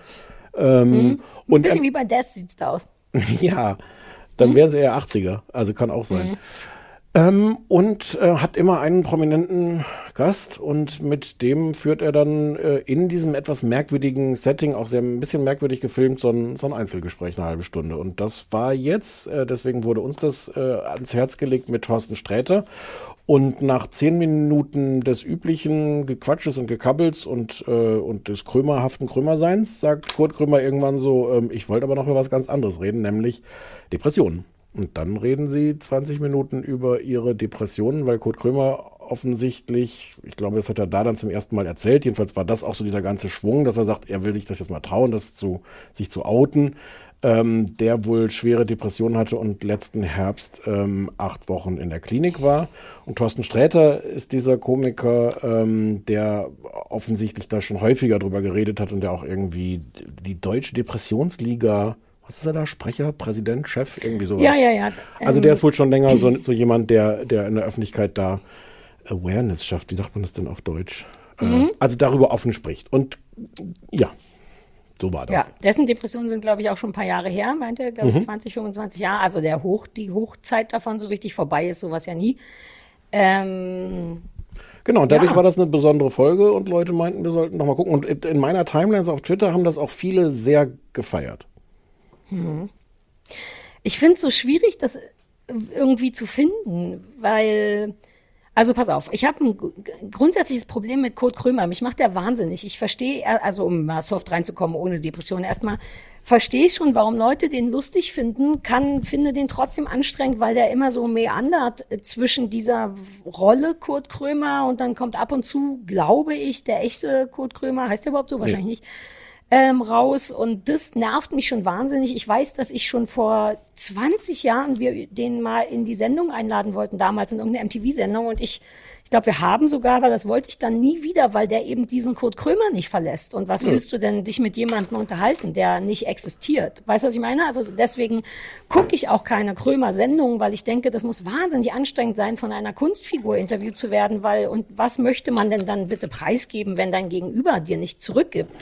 Ähm, Mhm. Ein und bisschen wie bei Death sieht's da aus. ja, dann wären sie eher 80er. Also kann auch sein. Ähm, und äh, hat immer einen prominenten Gast und mit dem führt er dann äh, in diesem etwas merkwürdigen Setting, auch sehr ein bisschen merkwürdig gefilmt, so ein, so ein Einzelgespräch, eine halbe Stunde. Und das war jetzt, äh, deswegen wurde uns das äh, ans Herz gelegt mit Thorsten Sträter. Und nach zehn Minuten des üblichen Gequatsches und Gekabbels und, äh, und des krömerhaften Krömerseins sagt Kurt Krömer irgendwann so, ähm, ich wollte aber noch über was ganz anderes reden, nämlich Depressionen. Und dann reden sie 20 Minuten über ihre Depressionen, weil Kurt Krömer offensichtlich, ich glaube, das hat er da dann zum ersten Mal erzählt, jedenfalls war das auch so dieser ganze Schwung, dass er sagt, er will sich das jetzt mal trauen, das zu, sich zu outen, ähm, der wohl schwere Depressionen hatte und letzten Herbst ähm, acht Wochen in der Klinik war. Und Thorsten Sträter ist dieser Komiker, ähm, der offensichtlich da schon häufiger drüber geredet hat und der auch irgendwie die Deutsche Depressionsliga was ist er da? Sprecher, Präsident, Chef, irgendwie sowas. Ja, ja, ja. Also Ähm, der ist wohl schon länger so, so jemand, der, der in der Öffentlichkeit da Awareness schafft. Wie sagt man das denn auf Deutsch? Äh, Mhm. also darüber offen spricht. Und ja, so war das. Ja, dessen Depressionen sind, glaube ich, auch schon ein paar Jahre her, meinte er, glaube Mhm. ich, 20, 25 Jahre. Also der Hoch, die Hochzeit davon so richtig vorbei ist, sowas ja nie. Ähm, Genau, und dadurch Ja. war das eine besondere Folge und Leute meinten, wir sollten noch mal gucken. Und in- in meiner Timelines auf Twitter haben das auch viele sehr gefeiert. hm. Ich finde es so schwierig, das irgendwie zu finden, weil, also pass auf, ich habe ein grundsätzliches Problem mit Kurt Krömer. Mich macht der wahnsinnig. Ich verstehe, er- also um mal soft reinzukommen, ohne Depression, erstmal verstehe ich schon, warum Leute den lustig finden, kann, finde den trotzdem anstrengend, weil der immer so meandert äh, zwischen dieser Rolle Kurt Krömer und dann kommt ab und zu, glaube ich, der echte Kurt Krömer, heißt der überhaupt so? Wahrscheinlich nicht ähm, raus und das nervt mich schon wahnsinnig. Ich weiß, dass ich schon vor 20 Jahren wir den mal in die Sendung einladen wollten, damals in irgendeine MTV-Sendung und ich, ich glaube, wir haben sogar, aber das wollte ich dann nie wieder, weil der eben diesen Kurt Krömer nicht verlässt. Und was willst du denn dich mit jemandem unterhalten, der nicht existiert? Weißt du, was ich meine? Also deswegen gucke ich auch keine Krömer-Sendungen, weil ich denke, das muss wahnsinnig anstrengend sein, von einer Kunstfigur interviewt zu werden, weil und was möchte man denn dann bitte preisgeben, wenn dein Gegenüber dir nicht zurückgibt?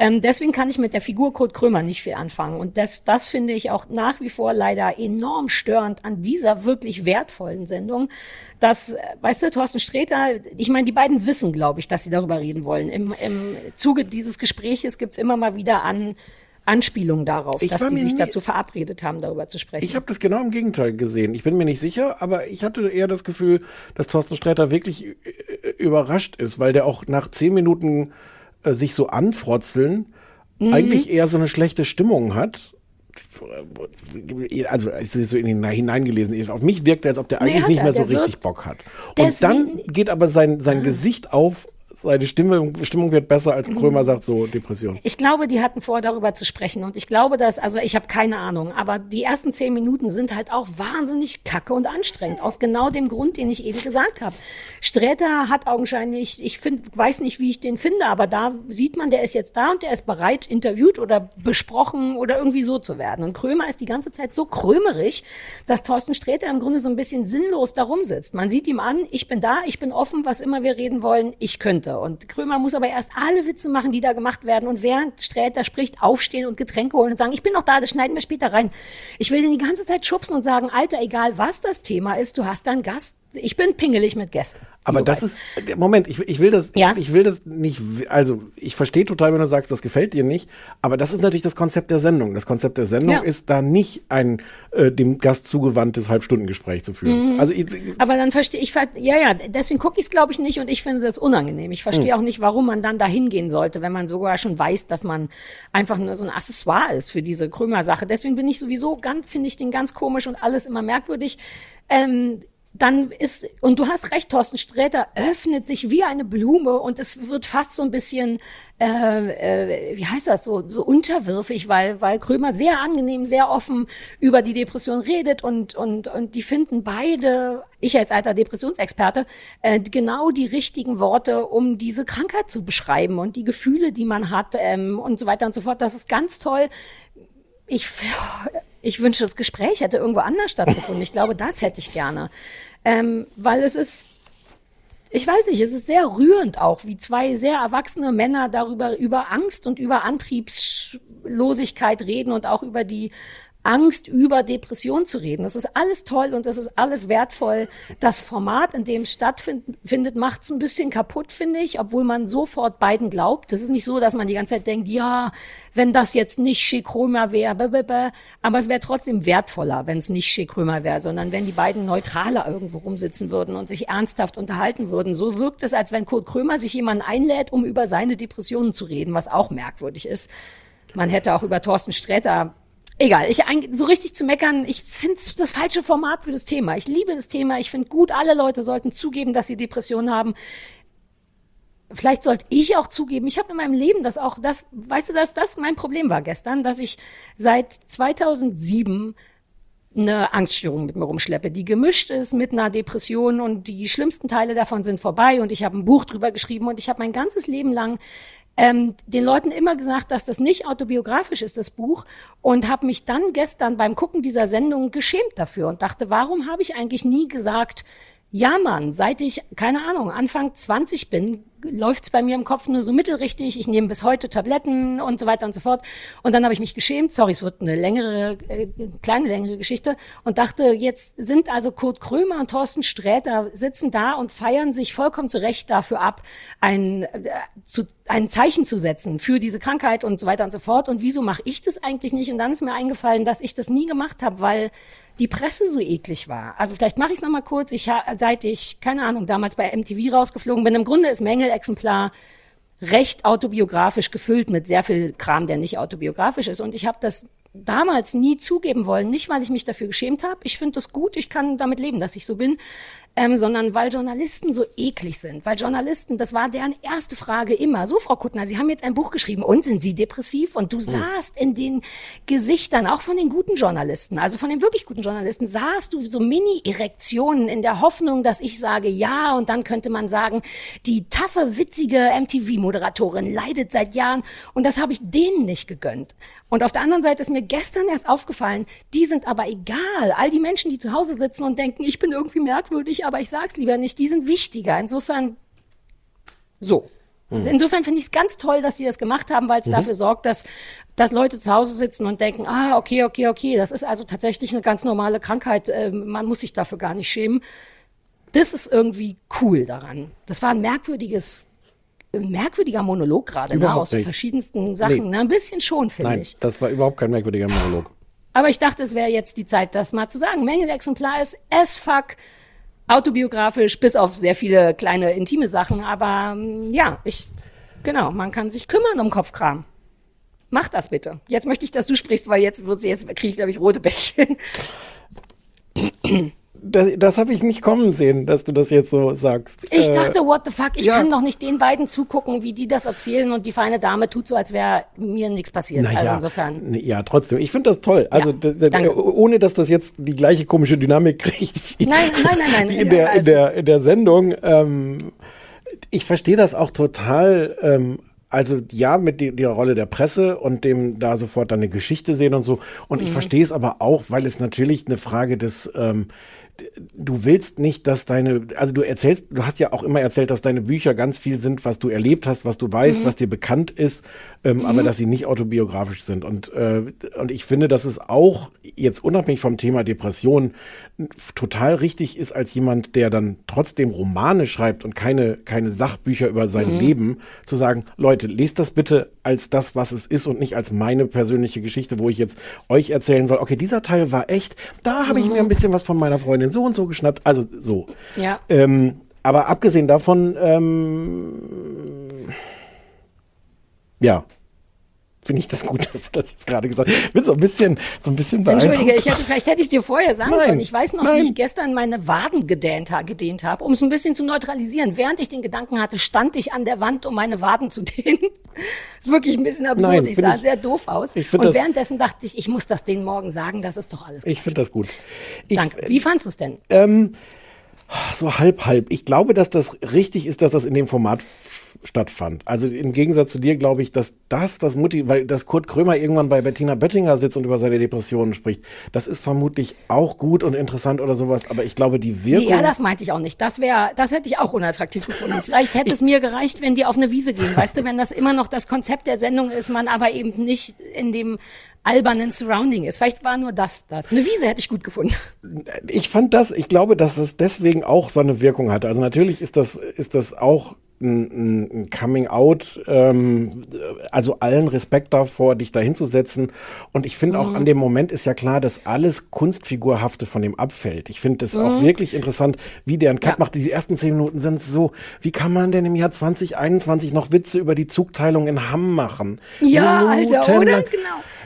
Ähm, deswegen kann ich mit der Figur Kurt Krömer nicht viel anfangen. Und das, das finde ich auch nach wie vor leider enorm störend an dieser wirklich wertvollen Sendung. Dass, äh, weißt du, Thorsten Sträter, ich meine, die beiden wissen, glaube ich, dass sie darüber reden wollen. Im, im Zuge dieses Gespräches gibt's immer mal wieder an Anspielungen darauf, Ich dass die sich nie- dazu verabredet haben, darüber zu sprechen. Ich habe das genau im Gegenteil gesehen. Ich bin mir nicht sicher, aber ich hatte eher das Gefühl, dass Thorsten Sträter wirklich äh, überrascht ist, weil der auch nach zehn Minuten äh, sich so anfrotzeln Mhm. eigentlich eher so eine schlechte Stimmung hat. Also, es ist so in ihn hineingelesen. Auf mich wirkt er, als ob der Nee, eigentlich hat nicht mehr so richtig Bock hat. Und dann geht aber sein, sein Ah. Gesicht auf seine Stimme, Stimmung wird besser, als Krömer sagt, so Depression. Ich glaube, die hatten vor, darüber zu sprechen. Und ich glaube, dass, also ich habe keine Ahnung, aber die ersten zehn Minuten sind halt auch wahnsinnig kacke und anstrengend. Aus genau dem Grund, den ich eben gesagt habe. Sträter hat augenscheinlich, ich find, weiß nicht, wie ich den finde, aber da sieht man, der ist jetzt da und der ist bereit, interviewt oder besprochen oder irgendwie so zu werden. Und Krömer ist die ganze Zeit so krömerig, dass Thorsten Sträter im Grunde so ein bisschen sinnlos darum sitzt. Man sieht ihm an, ich bin da, ich bin offen, was immer wir reden wollen, ich könnte. Und Krömer muss aber erst alle Witze machen, die da gemacht werden und während Sträter spricht, aufstehen und Getränke holen und sagen, ich bin noch da, das schneiden wir später rein. Ich will den die ganze Zeit schubsen und sagen, Alter, egal was das Thema ist, du hast einen Gast, ich bin pingelig mit Gästen. Aber das weißt. ist, Moment, ich, ich will das, ja? ich will das nicht, also ich verstehe total, wenn du sagst, das gefällt dir nicht, aber das ist natürlich das Konzept der Sendung. Das Konzept der Sendung ja. ist da nicht ein äh, dem Gast zugewandtes Halbstundengespräch zu führen. Mhm. Also ich, aber dann verstehe ich, ja, ja, deswegen gucke ich es glaube ich nicht und ich finde das unangenehm. Ich verstehe mhm. auch nicht, warum man dann da hingehen sollte, wenn man sogar schon weiß, dass man einfach nur so ein Accessoire ist für diese Krömer-Sache. Deswegen bin ich sowieso ganz, finde ich den ganz komisch und alles immer merkwürdig. Ähm, dann ist, und du hast recht, Thorsten Sträter öffnet sich wie eine Blume und es wird fast so ein bisschen, äh, äh, wie heißt das, so, so unterwürfig, weil, weil Krömer sehr angenehm, sehr offen über die Depression redet und, und, und die finden beide, ich als alter Depressionsexperte, äh, genau die richtigen Worte, um diese Krankheit zu beschreiben und die Gefühle, die man hat ähm, und so weiter und so fort. Das ist ganz toll. Ich, ich wünsche, das Gespräch hätte irgendwo anders stattgefunden. Ich glaube, das hätte ich gerne. Ähm, weil es ist, ich weiß nicht, es ist sehr rührend auch, wie zwei sehr erwachsene Männer darüber, über Angst und über Antriebslosigkeit reden und auch über die Angst über Depression zu reden. Das ist alles toll und das ist alles wertvoll. Das Format, in dem es stattfindet, macht es ein bisschen kaputt, finde ich, obwohl man sofort beiden glaubt. Das ist nicht so, dass man die ganze Zeit denkt, ja, wenn das jetzt nicht Schikrömer wäre, aber es wäre trotzdem wertvoller, wenn es nicht Schikrömer wäre, sondern wenn die beiden neutraler irgendwo rumsitzen würden und sich ernsthaft unterhalten würden. So wirkt es, als wenn Kurt Krömer sich jemanden einlädt, um über seine Depressionen zu reden, was auch merkwürdig ist. Man hätte auch über Thorsten Sträter egal, ich so richtig zu meckern, ich finde es das falsche Format für das Thema. Ich liebe das Thema, ich finde gut, alle Leute sollten zugeben, dass sie Depressionen haben. Vielleicht sollte ich auch zugeben, ich habe in meinem Leben das auch, das, weißt du, dass das mein Problem war gestern, dass ich seit 2007 eine Angststörung mit mir rumschleppe, die gemischt ist mit einer Depression und die schlimmsten Teile davon sind vorbei und ich habe ein Buch drüber geschrieben und ich habe mein ganzes Leben lang ähm, den Leuten immer gesagt, dass das nicht autobiografisch ist, das Buch, und habe mich dann gestern beim Gucken dieser Sendung geschämt dafür und dachte, warum habe ich eigentlich nie gesagt, ja, Mann, seit ich, keine Ahnung, Anfang 20 bin, läuft's bei mir im Kopf nur so mittelrichtig. Ich nehme bis heute Tabletten und so weiter und so fort. Und dann habe ich mich geschämt. Sorry, es wird eine längere, äh, kleine längere Geschichte. Und dachte, jetzt sind also Kurt Krömer und Thorsten Sträter sitzen da und feiern sich vollkommen zurecht dafür ab, ein, äh, zu, ein Zeichen zu setzen für diese Krankheit und so weiter und so fort. Und wieso mache ich das eigentlich nicht? Und dann ist mir eingefallen, dass ich das nie gemacht habe, weil die Presse so eklig war. Also vielleicht mache ich es nochmal kurz. Ich, seit ich, keine Ahnung, damals bei MTV rausgeflogen bin, im Grunde ist Mängelexemplar recht autobiografisch gefüllt mit sehr viel Kram, der nicht autobiografisch ist. Und ich habe das damals nie zugeben wollen. Nicht, weil ich mich dafür geschämt habe. Ich finde das gut, ich kann damit leben, dass ich so bin ähm, sondern weil Journalisten so eklig sind. Weil Journalisten, das war deren erste Frage immer. So, Frau Kuttner, Sie haben jetzt ein Buch geschrieben und sind Sie depressiv? Und du oh. sahst in den Gesichtern, auch von den guten Journalisten, also von den wirklich guten Journalisten, sahst du so Mini-Erektionen in der Hoffnung, dass ich sage ja und dann könnte man sagen, die taffe, witzige MTV-Moderatorin leidet seit Jahren und das habe ich denen nicht gegönnt. Und auf der anderen Seite ist mir gestern erst aufgefallen, die sind aber egal. All die Menschen, die zu Hause sitzen und denken, ich bin irgendwie merkwürdig, aber ich sag's lieber nicht, die sind wichtiger. Insofern so. Mhm. Insofern finde ich es ganz toll, dass sie das gemacht haben, weil es mhm. dafür sorgt, dass, dass Leute zu Hause sitzen und denken, ah, okay, okay, okay, das ist also tatsächlich eine ganz normale Krankheit, äh, man muss sich dafür gar nicht schämen. Das ist irgendwie cool daran. Das war ein merkwürdiges, merkwürdiger Monolog gerade ne, aus nicht. verschiedensten Sachen. Nee. Ne? Ein bisschen schon, finde ich. Nein, das war überhaupt kein merkwürdiger Monolog. Aber ich dachte, es wäre jetzt die Zeit, das mal zu sagen. Mängelexemplar ist as fuck autobiografisch, bis auf sehr viele kleine intime Sachen. Aber ähm, ja, ich, genau, man kann sich kümmern um Kopfkram. Mach das bitte. Jetzt möchte ich, dass du sprichst, weil jetzt wird jetzt kriege ich, glaube ich, rote Bäckchen. Das, das habe ich nicht kommen sehen, dass du das jetzt so sagst. Ich Äh, dachte, what the fuck, ich ja. kann doch nicht den beiden zugucken, wie die das erzählen und die feine Dame tut so, als wäre mir nichts passiert. Na also ja, insofern. ja, trotzdem. Ich finde das toll. Also, d- danke. ohne dass das jetzt die gleiche komische Dynamik kriegt wie, Nein, nein, nein, nein. wie in, Ja, der, in, also- der, in der Sendung. Ähm, ich verstehe das auch total. Ähm, also ja, mit der Rolle der Presse und dem da sofort dann eine Geschichte sehen und so. Und ich Mhm. verstehe es aber auch, weil es natürlich eine Frage des ähm, du willst nicht, dass deine, also du erzählst, du hast ja auch immer erzählt, dass deine Bücher ganz viel sind, was du erlebt hast, was du weißt, Mhm. was dir bekannt ist, ähm, Mhm. aber dass sie nicht autobiografisch sind. Und, äh, und ich finde, dass es auch jetzt unabhängig vom Thema Depression total richtig ist, als jemand, der dann trotzdem Romane schreibt und keine, keine Sachbücher über sein Mhm. Leben, zu sagen, Leute, lest das bitte als das, was es ist und nicht als meine persönliche Geschichte, wo ich jetzt euch erzählen soll, okay, dieser Teil war echt, da habe ich Mhm. mir ein bisschen was von meiner Freundin so und so geschnappt, also so. Ja. Ähm, aber abgesehen davon, ähm, ja, finde ich das gut, dass du das jetzt gerade gesagt hast. Ich bin so ein bisschen, so ein bisschen Entschuldige, ich hätte, vielleicht hätte ich es dir vorher sagen Nein, sollen. Ich weiß noch, nein. wie ich gestern meine Waden gedehnt, gedehnt habe, um es ein bisschen zu neutralisieren. Während ich den Gedanken hatte, stand ich an der Wand, um meine Waden zu dehnen. ist wirklich ein bisschen absurd. Nein, ich sah ich- sehr doof aus. ich Und das- währenddessen dachte ich, ich muss das denen morgen sagen, das ist doch alles. Ich finde das gut. Ich, Danke. Wie fandst du es denn? Ähm, so halb, halb. Ich glaube, dass das richtig ist, dass das in dem Format stattfand. Also im Gegensatz zu dir glaube ich, dass das, das Mutti, weil dass Kurt Krömer irgendwann bei Bettina Böttinger sitzt und über seine Depressionen spricht, das ist vermutlich auch gut und interessant oder sowas, aber ich glaube, die Wirkung. Ja, das meinte ich auch nicht. Das wäre, das hätte ich auch unattraktiv gefunden. Vielleicht hätte es mir gereicht, wenn die auf eine Wiese gehen. Weißt du, wenn das immer noch das Konzept der Sendung ist, man aber eben nicht in dem albernen Surrounding ist. Vielleicht war nur das das. Eine Wiese hätte ich gut gefunden. ich fand das, ich glaube, dass es deswegen auch so eine Wirkung hatte. Also natürlich ist das, ist das auch ein, ein- Coming Out, ähm, also allen Respekt davor, dich da hinzusetzen. Und ich finde auch Mhm. an dem Moment ist ja klar, dass alles Kunstfigurhafte von dem abfällt. Ich finde das auch Mhm. wirklich interessant, wie der einen Cut macht. Die ersten zehn Minuten sind so, wie kann man denn im Jahr 2021 noch Witze über die Zugteilung in Hamm machen? Ja, Alter, oder? Minutenlang. Genau.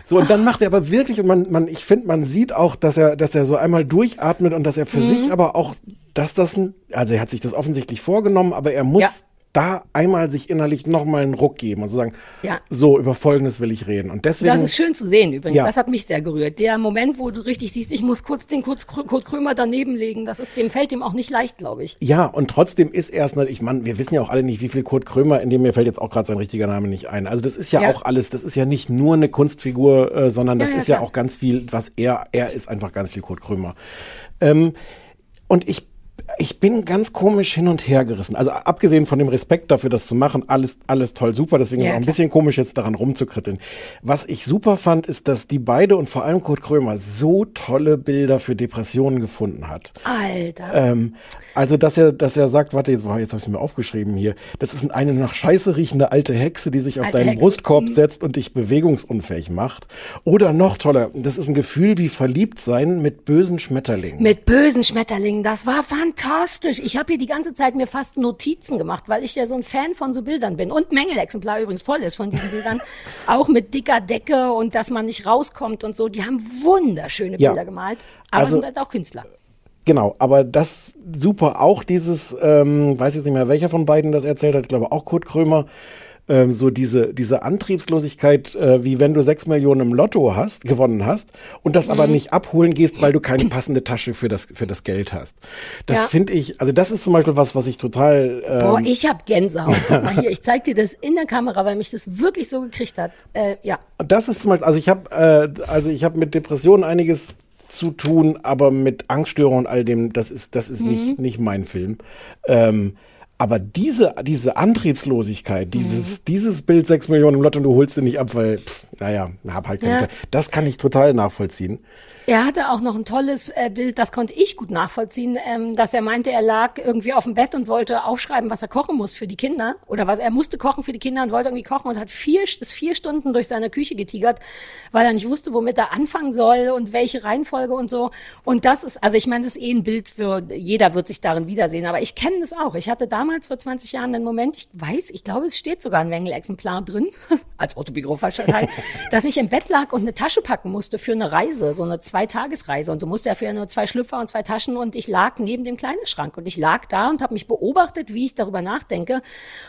So, und dann macht er aber wirklich, und man, man, ich finde, man sieht auch, dass er, dass er so einmal durchatmet und dass er für Mhm. sich aber auch, dass das ein, also er hat sich das offensichtlich vorgenommen, aber er muss Ja. Da einmal sich innerlich nochmal einen Ruck geben und so sagen, Ja. so, über Folgendes will ich reden. Und deswegen. Das ist schön zu sehen übrigens. Ja. Das hat mich sehr gerührt. Der Moment, wo du richtig siehst, ich muss kurz den Kurt, Kurt Krömer daneben legen, das ist dem fällt ihm auch nicht leicht, glaube ich. Ja, und trotzdem ist erst, ich meine, wir wissen ja auch alle nicht, wie viel Kurt Krömer, in dem mir fällt jetzt auch gerade sein richtiger Name nicht ein. Also das ist ja, Ja. auch alles, das ist ja nicht nur eine Kunstfigur, äh, sondern das ist ja auch ganz viel, was er, er ist einfach ganz viel Kurt Krömer. Ähm, und ich ich bin ganz komisch hin und her gerissen. Also abgesehen von dem Respekt dafür, das zu machen, alles, alles toll, super. Deswegen ist Ja, es auch ein bisschen komisch, jetzt daran rumzukritteln. Was ich super fand, ist, dass die beide und vor allem Kurt Krömer so tolle Bilder für Depressionen gefunden hat. Alter. Ähm, also, dass er, dass er sagt, warte, jetzt, jetzt habe ich mir aufgeschrieben hier. Das ist eine nach Scheiße riechende alte Hexe, die sich auf Alte deinen Hexe. Brustkorb Mhm. setzt und dich bewegungsunfähig macht. Oder noch toller, das ist ein Gefühl wie verliebt sein mit bösen Schmetterlingen. Mit bösen Schmetterlingen, das war fantastisch. Ich habe hier die ganze Zeit mir fast Notizen gemacht, weil ich ja so ein Fan von so Bildern bin. Und Mängelexemplar übrigens voll ist von diesen Bildern. Auch mit dicker Decke und dass man nicht rauskommt und so. Die haben wunderschöne Ja. Bilder gemalt. Aber Also- sind halt auch Künstler. Genau, aber das super auch dieses, ähm, weiß jetzt nicht mehr, welcher von beiden das erzählt hat, ich glaube auch Kurt Krömer, ähm, so diese, diese Antriebslosigkeit, äh, wie wenn du sechs Millionen im Lotto hast, gewonnen hast und das aber Mhm. nicht abholen gehst, weil du keine passende Tasche für das, für das Geld hast. Das Ja. finde ich, also das ist zum Beispiel was, was ich total. Ähm, Boah, ich habe Gänsehaut. Guck mal hier, ich zeig dir das in der Kamera, weil mich das wirklich so gekriegt hat. Äh, ja. Das ist zum Beispiel, also ich habe, äh, also ich habe mit Depressionen einiges zu tun, aber mit Angststörungen und all dem, das ist, das ist nicht, Mhm. nicht mein Film. Ähm, aber diese, diese Antriebslosigkeit, Mhm. dieses, dieses Bild sechs Millionen im Lotto und du holst sie nicht ab, weil, pff, naja, hab halt keine Ja. Zeit. Das kann ich total nachvollziehen. Er hatte auch noch ein tolles äh, Bild, das konnte ich gut nachvollziehen, ähm, dass er meinte, er lag irgendwie auf dem Bett und wollte aufschreiben, was er kochen muss für die Kinder oder was er musste kochen für die Kinder und wollte irgendwie kochen und hat vier, ist vier Stunden durch seine Küche getigert, weil er nicht wusste, womit er anfangen soll und welche Reihenfolge und so. Und das ist, also ich meine, es ist eh ein Bild für jeder wird sich darin wiedersehen, aber ich kenne das auch. Ich hatte damals vor 20 Jahren den Moment, ich weiß, ich glaube, es steht sogar ein Wengel-Exemplar drin, als autobiografischer Teil, dass ich im Bett lag und eine Tasche packen musste für eine Reise, so eine Zweitagesreise. Und du musst ja für nur zwei Schlüpfer und zwei Taschen und ich lag neben dem Kleiderschrank und ich lag da und habe mich beobachtet, wie ich darüber nachdenke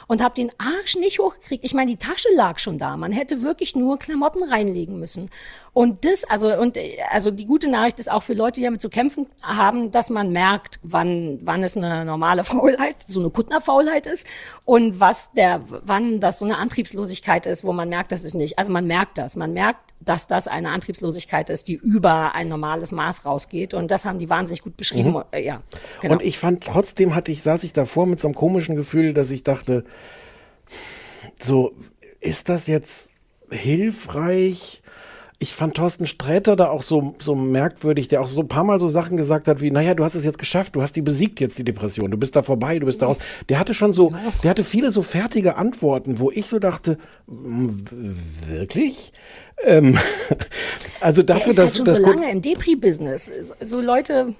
und habe den Arsch nicht hochgekriegt. Ich meine, die Tasche lag schon da. Man hätte wirklich nur Klamotten reinlegen müssen. Und das, also, und, also die gute Nachricht ist auch für Leute, die damit zu kämpfen haben, dass man merkt, wann, wann es eine normale Faulheit, so eine Kuttnerfaulheit ist und was der, wann das so eine Antriebslosigkeit ist, wo man merkt, dass es nicht, also man merkt das, man merkt, dass das eine Antriebslosigkeit ist, die über ein normales Maß rausgeht und das haben die wahnsinnig gut beschrieben, Mhm. Äh, ja. Genau. Und ich fand, trotzdem hatte ich, saß ich davor mit so einem komischen Gefühl, dass ich dachte, so, ist das jetzt hilfreich? Ich fand Thorsten Sträter da auch so, so merkwürdig, der auch so ein paar Mal so Sachen gesagt hat wie, naja, du hast es jetzt geschafft, du hast die besiegt jetzt, die Depression, du bist da vorbei, du bist da raus. Der hatte schon so, der hatte viele so fertige Antworten, wo ich so dachte, "Mm, w- wirklich? Ähm, also Der dafür, ist dass halt schon das so lange im Depri-Business. So Leute,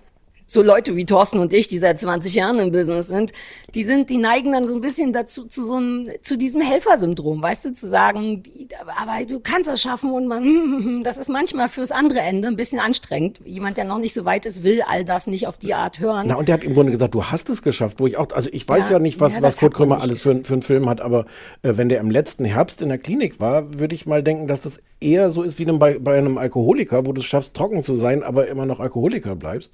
so Leute wie Thorsten und ich, die seit 20 Jahren im Business sind, die sind, die neigen dann so ein bisschen dazu, zu so einem, zu diesem Helfersyndrom, weißt du, zu sagen, die, aber du kannst das schaffen und man, das ist manchmal fürs andere Ende ein bisschen anstrengend. Jemand, der noch nicht so weit ist, will all das nicht auf die Art hören. Na, und der hat im Grunde gesagt, du hast es geschafft, wo ich auch, also ich weiß ja, Ja, nicht, was, ja, was Kurt Krömer nicht alles für, für einen Film hat, aber äh, wenn der im letzten Herbst in der Klinik war, würde ich mal denken, dass das eher so ist wie bei, bei einem Alkoholiker, wo du es schaffst, trocken zu sein, aber immer noch Alkoholiker bleibst.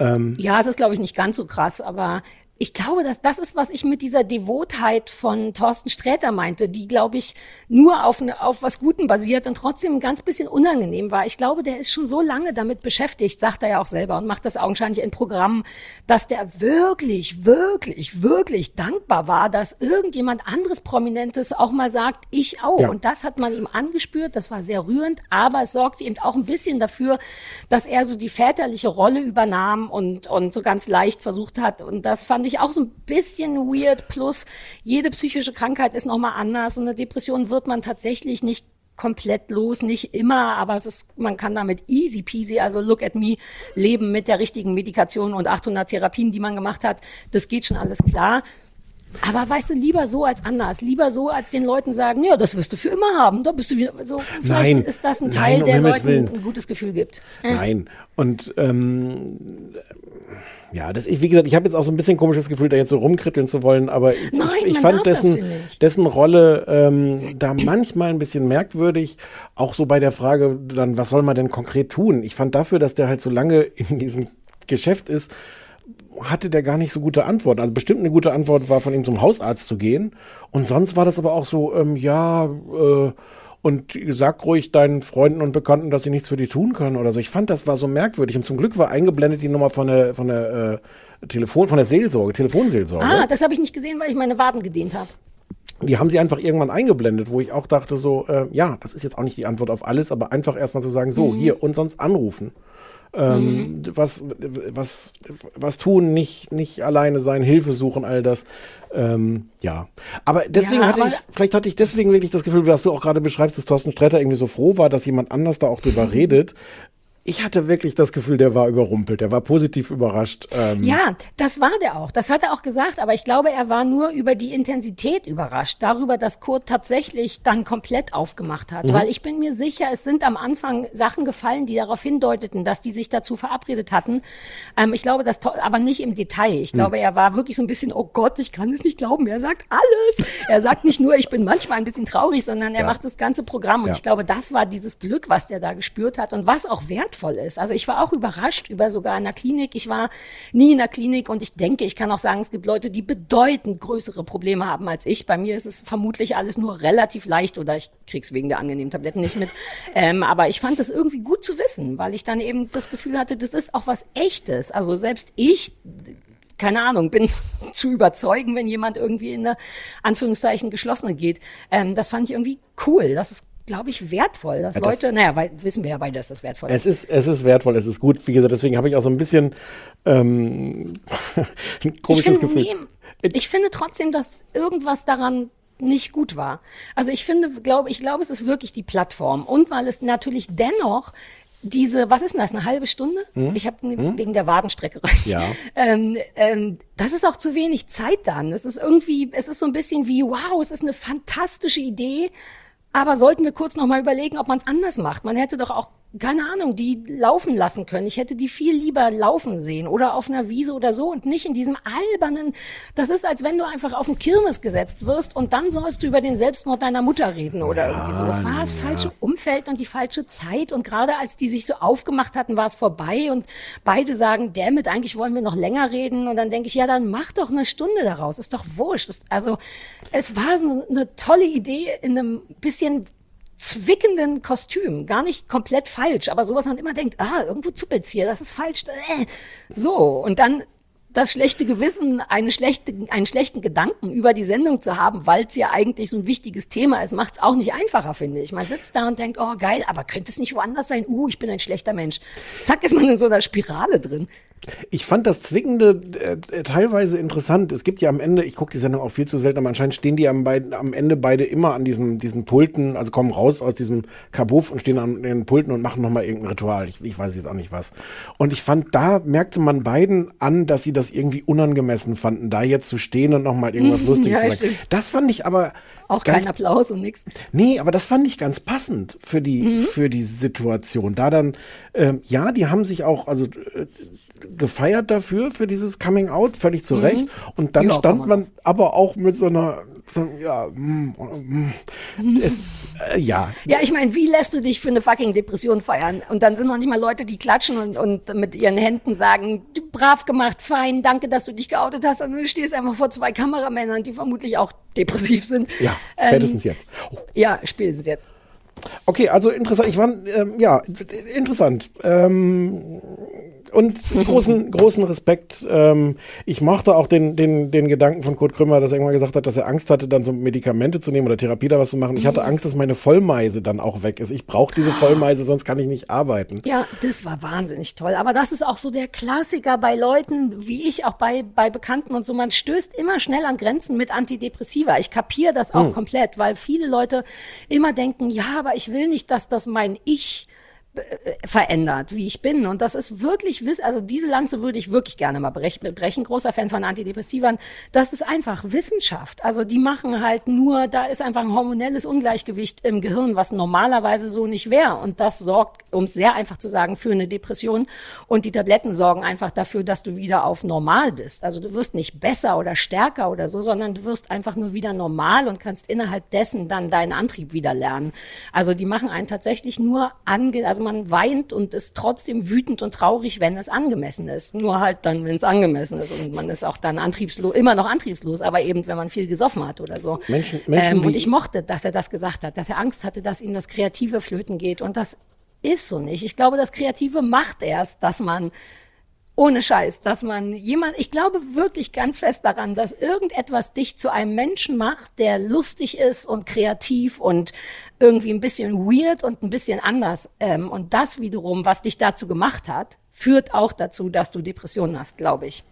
Ähm, Ja, es ist, glaube ich, nicht ganz so krass, aber ich glaube, dass das ist, was ich mit dieser Devotheit von Thorsten Sträter meinte, die, glaube ich, nur auf, auf was Guten basiert und trotzdem ein ganz bisschen unangenehm war. Ich glaube, der ist schon so lange damit beschäftigt, sagt er ja auch selber und macht das augenscheinlich in Programmen, dass der wirklich, wirklich, wirklich dankbar war, dass irgendjemand anderes Prominentes auch mal sagt, ich auch. Ja. Und das hat man ihm angespürt, das war sehr rührend, aber es sorgte eben auch ein bisschen dafür, dass er so die väterliche Rolle übernahm und, und so ganz leicht versucht hat. Und das fand ich auch so ein bisschen weird. Plus, jede psychische Krankheit ist nochmal anders. Und eine Depression wird man tatsächlich nicht komplett los, nicht immer, aber es ist, man kann damit easy peasy, also look at me, leben mit der richtigen Medikation und 800 Therapien, die man gemacht hat. Das geht schon alles klar. Aber weißt du, lieber so als anders. Lieber so, als den Leuten sagen, ja, das wirst du für immer haben. Da bist du wieder so. Vielleicht Nein. ist das ein Nein, Teil, um der Himmels Leuten Willen. ein gutes Gefühl gibt. Nein. Und ähm, ja, das, ich, wie gesagt, ich habe jetzt auch so ein bisschen komisches Gefühl, da jetzt so rumkritteln zu wollen, aber ich, Nein, ich, ich fand dessen, dessen Rolle ähm, da manchmal ein bisschen merkwürdig, auch so bei der Frage, dann, was soll man denn konkret tun? Ich fand dafür, dass der halt so lange in diesem Geschäft ist, hatte der gar nicht so gute Antworten. Also bestimmt eine gute Antwort war von ihm zum Hausarzt zu gehen. Und sonst war das aber auch so, ähm, ja, äh, und sag ruhig deinen Freunden und Bekannten, dass sie nichts für die tun können oder so. Ich fand, das war so merkwürdig. Und zum Glück war eingeblendet die Nummer von der, von der äh, Telefon, von der Seelsorge, Telefonseelsorge. Ah, das habe ich nicht gesehen, weil ich meine Waden gedehnt habe. Die haben sie einfach irgendwann eingeblendet, wo ich auch dachte so, äh, ja, das ist jetzt auch nicht die Antwort auf alles, aber einfach erstmal zu sagen, so, Mhm. hier, und sonst anrufen. Ähm, was, was, was tun, nicht, nicht alleine sein, Hilfe suchen, all das. Ähm, ja. Aber deswegen Ja, hatte aber- ich, vielleicht hatte ich deswegen wirklich das Gefühl, was du auch gerade beschreibst, dass Thorsten Sträter irgendwie so froh war, dass jemand anders da auch drüber redet. Ich hatte wirklich das Gefühl, der war überrumpelt, der war positiv überrascht. Ähm, Ja, das war der auch. Das hat er auch gesagt. Aber ich glaube, er war nur über die Intensität überrascht. Darüber, dass Kurt tatsächlich dann komplett aufgemacht hat. Mhm. Weil ich bin mir sicher, es sind am Anfang Sachen gefallen, die darauf hindeuteten, dass die sich dazu verabredet hatten. Ähm, ich glaube, das, aber nicht im Detail. Ich glaube, Mhm. er war wirklich so ein bisschen, oh Gott, ich kann es nicht glauben. Er sagt alles. Er sagt nicht nur, ich bin manchmal ein bisschen traurig, sondern er Ja. macht das ganze Programm. Und Ja. ich glaube, das war dieses Glück, was der da gespürt hat und was auch wertvoll ist. Also ich war auch überrascht über sogar in der Klinik. Ich war nie in der Klinik und ich denke, ich kann auch sagen, es gibt Leute, die bedeutend größere Probleme haben als ich. Bei mir ist es vermutlich alles nur relativ leicht oder ich krieg's wegen der angenehmen Tabletten nicht mit. ähm, aber ich fand das irgendwie gut zu wissen, weil ich dann eben das Gefühl hatte, das ist auch was Echtes. Also selbst ich keine Ahnung, bin zu überzeugen, wenn jemand irgendwie in eine Anführungszeichen geschlossene geht. Ähm, das fand ich irgendwie cool. Das ist, glaube ich, wertvoll, dass Ja, das- Leute, naja, weil, wissen wir ja beide, dass das wertvoll Es ist, es ist wertvoll, es ist gut. Wie gesagt, deswegen habe ich auch so ein bisschen ähm, ein ich komisches finde, Gefühl. nee, ich finde trotzdem, dass irgendwas daran nicht gut war. Also ich finde, glaube, ich glaube, es ist wirklich die Plattform und weil es natürlich dennoch diese, was ist denn das, eine halbe Stunde? Hm? Ich habe Hm? wegen der Wadenstrecke recht. Ja. Ähm, ähm, das ist auch zu wenig Zeit dann. Es ist irgendwie, es ist so ein bisschen wie, wow, es ist eine fantastische Idee, aber sollten wir kurz noch mal überlegen, ob man es anders macht. Man hätte doch auch, keine Ahnung, die laufen lassen können. Ich hätte die viel lieber laufen sehen oder auf einer Wiese oder so und nicht in diesem albernen, das ist, als wenn du einfach auf den Kirmes gesetzt wirst und dann sollst du über den Selbstmord deiner Mutter reden oder irgendwie so. Das war das falsche Umfeld und die falsche Zeit und gerade als die sich so aufgemacht hatten, war es vorbei und beide sagen, damit, eigentlich wollen wir noch länger reden und dann denke ich, ja, dann mach doch eine Stunde daraus, ist doch wurscht. Also, es war so eine tolle Idee in einem bisschen zwickenden Kostüm. Gar nicht komplett falsch, aber sowas man immer denkt, ah, irgendwo zuppelt's hier, das ist falsch. Äh. So, und dann das schlechte Gewissen, eine schlechte, einen schlechten Gedanken über die Sendung zu haben, weil es ja eigentlich so ein wichtiges Thema ist, macht es auch nicht einfacher, finde ich. Man sitzt da und denkt, oh geil, aber könnte es nicht woanders sein? Uh, ich bin ein schlechter Mensch. Zack, ist man in so einer Spirale drin. Ich fand das Zwickende äh, teilweise interessant. Es gibt ja am Ende, ich gucke die Sendung auch viel zu selten, aber anscheinend stehen die am, beiden, am Ende beide immer an diesen, diesen Pulten, also kommen raus aus diesem Kabuff und stehen an den Pulten und machen nochmal irgendein Ritual. Ich, ich weiß jetzt auch nicht was. Und ich fand, da merkte man beiden an, dass sie das irgendwie unangemessen fanden, da jetzt zu stehen und nochmal irgendwas Lustiges Ja, zu sagen. Das fand ich aber. Auch ganz kein Applaus und nix. Nee, aber das fand ich ganz passend für die, Mhm. für die Situation. Da dann, ähm, ja, die haben sich auch also äh, gefeiert dafür, für dieses Coming Out, völlig zu Mhm. Recht. Und dann Ja, stand kann man aber auch mit so einer, so, ja, mm, mm, es, äh, ja. Ja, ich meine, wie lässt du dich für eine fucking Depression feiern? Und dann sind noch nicht mal Leute, die klatschen und, und mit ihren Händen sagen, "Du, brav gemacht, fein, danke, dass du dich geoutet hast. Und du stehst einfach vor zwei Kameramännern, die vermutlich auch depressiv sind. Ja, Ähm, spätestens jetzt. Ja, spätestens jetzt. Okay, also interessant. Ich war, ähm, ja, interessant. Ähm, und großen, großen Respekt. Ähm, ich mochte auch den, den, den Gedanken von Kurt Krümmer, dass er irgendwann gesagt hat, dass er Angst hatte, dann so Medikamente zu nehmen oder Therapie da was zu machen. Ich hatte Angst, dass meine Vollmeise dann auch weg ist. Ich brauche diese Vollmeise, sonst kann ich nicht arbeiten. Ja, das war wahnsinnig toll. Aber das ist auch so der Klassiker bei Leuten, wie ich, auch bei, bei Bekannten und so. Man stößt immer schnell an Grenzen mit Antidepressiva. Ich kapiere das auch Hm. komplett, weil viele Leute immer denken, ja, aber ich will nicht, dass das mein Ich verändert, wie ich bin. Und das ist wirklich, also diese Lanze würde ich wirklich gerne mal brech- brechen. Großer Fan von Antidepressivern. Das ist einfach Wissenschaft. Also die machen halt nur, da ist einfach ein hormonelles Ungleichgewicht im Gehirn, was normalerweise so nicht wäre. Und das sorgt, um es sehr einfach zu sagen, für eine Depression. Und die Tabletten sorgen einfach dafür, dass du wieder auf normal bist. Also du wirst nicht besser oder stärker oder so, sondern du wirst einfach nur wieder normal und kannst innerhalb dessen dann deinen Antrieb wieder lernen. Also die machen einen tatsächlich nur ange, also man weint und ist trotzdem wütend und traurig, wenn es angemessen ist. Nur halt dann, wenn es angemessen ist und man ist auch dann antriebslos, immer noch antriebslos, aber eben, wenn man viel gesoffen hat oder so. Menschen- Menschen ähm, und ich mochte, dass er das gesagt hat, dass er Angst hatte, dass ihm das Kreative flöten geht und das ist so nicht. Ich glaube, das Kreative macht erst, dass man ohne Scheiß, dass man jemand, ich glaube wirklich ganz fest daran, dass irgendetwas dich zu einem Menschen macht, der lustig ist und kreativ und irgendwie ein bisschen weird und ein bisschen anders. Ähm, und das wiederum, was dich dazu gemacht hat, führt auch dazu, dass du Depressionen hast, glaube ich.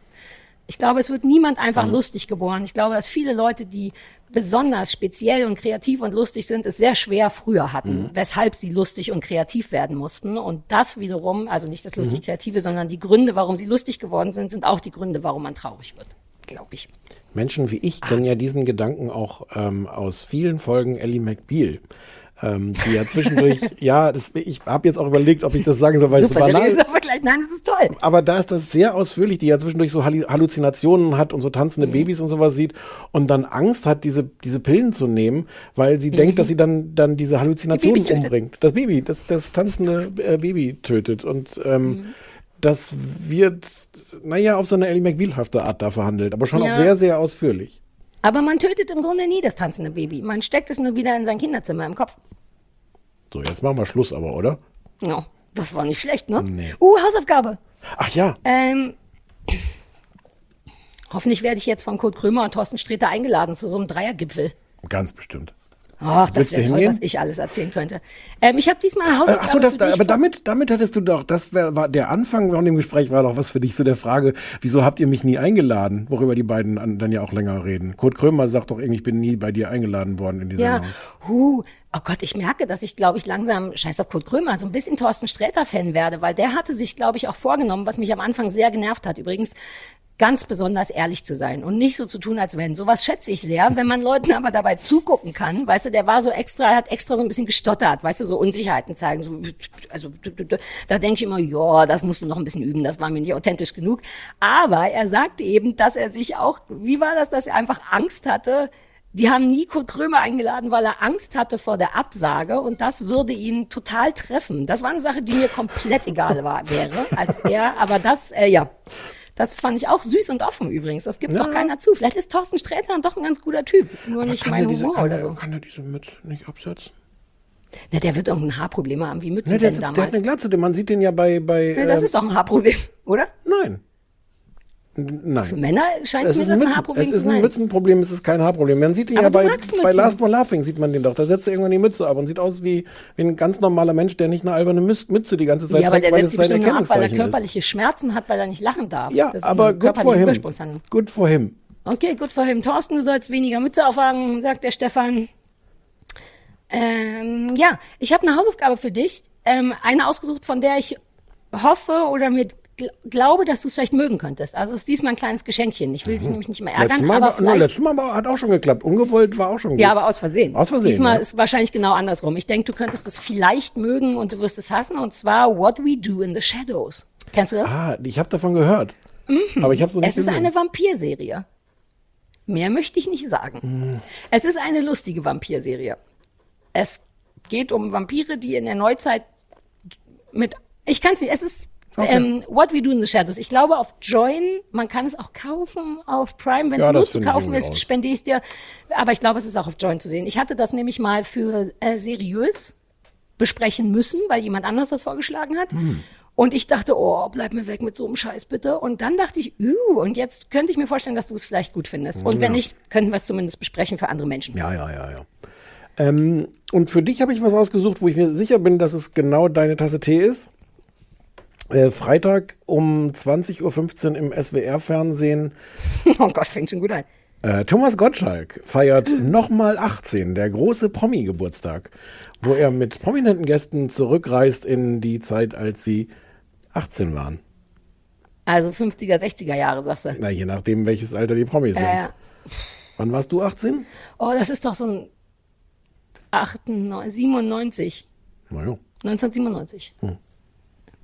Ich glaube, es wird niemand einfach Mhm. lustig geboren. Ich glaube, dass viele Leute, die besonders speziell und kreativ und lustig sind, es sehr schwer früher hatten, Mhm. weshalb sie lustig und kreativ werden mussten. Und das wiederum, also nicht das Mhm. lustig-kreative, sondern die Gründe, warum sie lustig geworden sind, sind auch die Gründe, warum man traurig wird, glaube ich. Menschen wie ich kennen ja diesen Gedanken auch ähm, aus vielen Folgen Ellie McBeal. Ähm, die ja zwischendurch, ja, das, ich habe jetzt auch überlegt, ob ich das sagen soll, weil es so Super banal ist. Vergleich. Nein, das ist toll. Aber da ist das sehr ausführlich, die ja zwischendurch so Halluzinationen hat und so tanzende Mhm. Babys und sowas sieht und dann Angst hat, diese, diese Pillen zu nehmen, weil sie Mhm. denkt, dass sie dann, dann diese Halluzinationen Die umbringt. Das Baby, das, das tanzende äh, Baby tötet. Und ähm, Mhm. das wird, naja, auf so eine Ellie McBeal-hafte Art da verhandelt, aber schon Ja. auch sehr, sehr ausführlich. Aber man tötet im Grunde nie das tanzende Baby. Man steckt es nur wieder in sein Kinderzimmer im Kopf. So, jetzt machen wir Schluss aber, oder? Ja, das war nicht schlecht, ne? Nee. Uh, Hausaufgabe. Ach ja. Ähm, hoffentlich werde ich jetzt von Kurt Krömer und Thorsten Sträter eingeladen zu so einem Dreiergipfel. Ganz bestimmt. Ach, das wäre toll, hingehen? was ich alles erzählen könnte. Ähm, ich habe diesmal eine Äh, Hausaufgabe Ach so, das, aber damit, damit hättest du doch, das wär, war der Anfang von dem Gespräch war doch was für dich so der Frage, wieso habt ihr mich nie eingeladen? Worüber die beiden an, dann ja auch länger reden. Kurt Krömer sagt doch irgendwie, ich bin nie bei dir eingeladen worden in die Ja, Sendung. huh, Oh Gott, ich merke, dass ich, glaube ich, langsam, scheiß auf Kurt Krömer, so ein bisschen Thorsten Sträter-Fan werde, weil der hatte sich, glaube ich, auch vorgenommen, was mich am Anfang sehr genervt hat. Übrigens, ganz besonders ehrlich zu sein und nicht so zu tun, als wenn. Sowas schätze ich sehr, wenn man Leuten aber dabei zugucken kann. Weißt du, der war so extra, hat extra so ein bisschen gestottert, weißt du, so Unsicherheiten zeigen. So, also da denke ich immer, ja, das musst du noch ein bisschen üben, das war mir nicht authentisch genug. Aber er sagte eben, dass er sich auch, wie war das, dass er einfach Angst hatte, die haben Kurt Krömer eingeladen, weil er Angst hatte vor der Absage und das würde ihn total treffen. Das war eine Sache, die mir komplett egal war, wäre als er. Aber das, äh, ja, das fand ich auch süß und offen übrigens. Das gibt Ja. doch keiner zu. Vielleicht ist Thorsten Sträter doch ein ganz guter Typ. Nur nicht Kann mein er diese, Humor kann, oder er- so. kann er diese Mütze nicht absetzen? Na, der wird irgendein Haarproblem haben, wie Mütze Ne, der, denn ist, der hat damals. eine Glatze, man sieht den ja bei. bei Ja, das ähm, ist doch ein Haarproblem, oder? Nein. Nein. Für Männer scheint es mir ist das ein, ein Haarproblem es zu ist ein sein. Mützenproblem, es ist kein Haarproblem. Man sieht ihn Aber ja bei, bei. Last One Laughing, sieht man den doch. Da setzt er irgendwann die Mütze ab und sieht aus wie, wie ein ganz normaler Mensch, der nicht eine alberne Mütze die ganze Zeit Ja, trägt, weil es sein nur ab, weil er Erkennungszeichen ist. körperliche Schmerzen hat, weil er nicht lachen darf. Ja, Das aber for körperliche him. Good for him. Okay, gut for him. Thorsten, du sollst weniger Mütze aufhaben, sagt der Stefan. Ähm, ja, ich habe eine Hausaufgabe für dich. Ähm, eine ausgesucht, von der ich hoffe oder mir gl glaube, dass du es vielleicht mögen könntest. Also es ist diesmal ein kleines Geschenkchen. Ich will dich nämlich nicht mehr ärgern, Letztes Mal, aber war, vielleicht... letztes Mal war, hat auch schon geklappt. Ungewollt war auch schon gut. Ja, aber aus Versehen. Aus Versehen, Diesmal ja. ist wahrscheinlich genau andersrum. Ich denke, du könntest es vielleicht mögen und du wirst es hassen. Und zwar What We Do in the Shadows. Kennst du das? Ah, ich habe davon gehört. Aber ich habe es nicht Es ist gesehen. eine Vampirserie. Mehr möchte ich nicht sagen. Hm. Es ist eine lustige Vampirserie. Es geht um Vampire, die in der Neuzeit mit. Ich kann es nicht. Es ist Okay. ähm, What We Do in the Shadows. Ich glaube auf Join. Man kann es auch kaufen auf Prime. Wenn es Ja, nur zu kaufen ist, spende ich es dir. Aber ich glaube, es ist auch auf Join zu sehen. Ich hatte das nämlich mal für äh, seriös besprechen müssen, weil jemand anders das vorgeschlagen hat. Hm. Und ich dachte, oh, bleib mir weg mit so einem Scheiß bitte. Und dann dachte ich, uh, und jetzt könnte ich mir vorstellen, dass du es vielleicht gut findest. Und wenn Ja. nicht, könnten wir es zumindest besprechen für andere Menschen. Ja, ja, ja, ja. Ähm, und für dich habe ich was ausgesucht, wo ich mir sicher bin, dass es genau deine Tasse Tee ist. Äh, Freitag um 20.15 Uhr im SWR-Fernsehen. Oh Gott, fängt schon gut an. Äh, Thomas Gottschalk feiert nochmal 18, der große Promi-Geburtstag, wo er mit prominenten Gästen zurückreist in die Zeit, als sie 18 waren. Also 50er, 60er Jahre, sagst du. Na, je nachdem, welches Alter die Promis sind. Äh, Wann warst du 18? oh, das ist doch so ein 98, 97, Naja. 1997.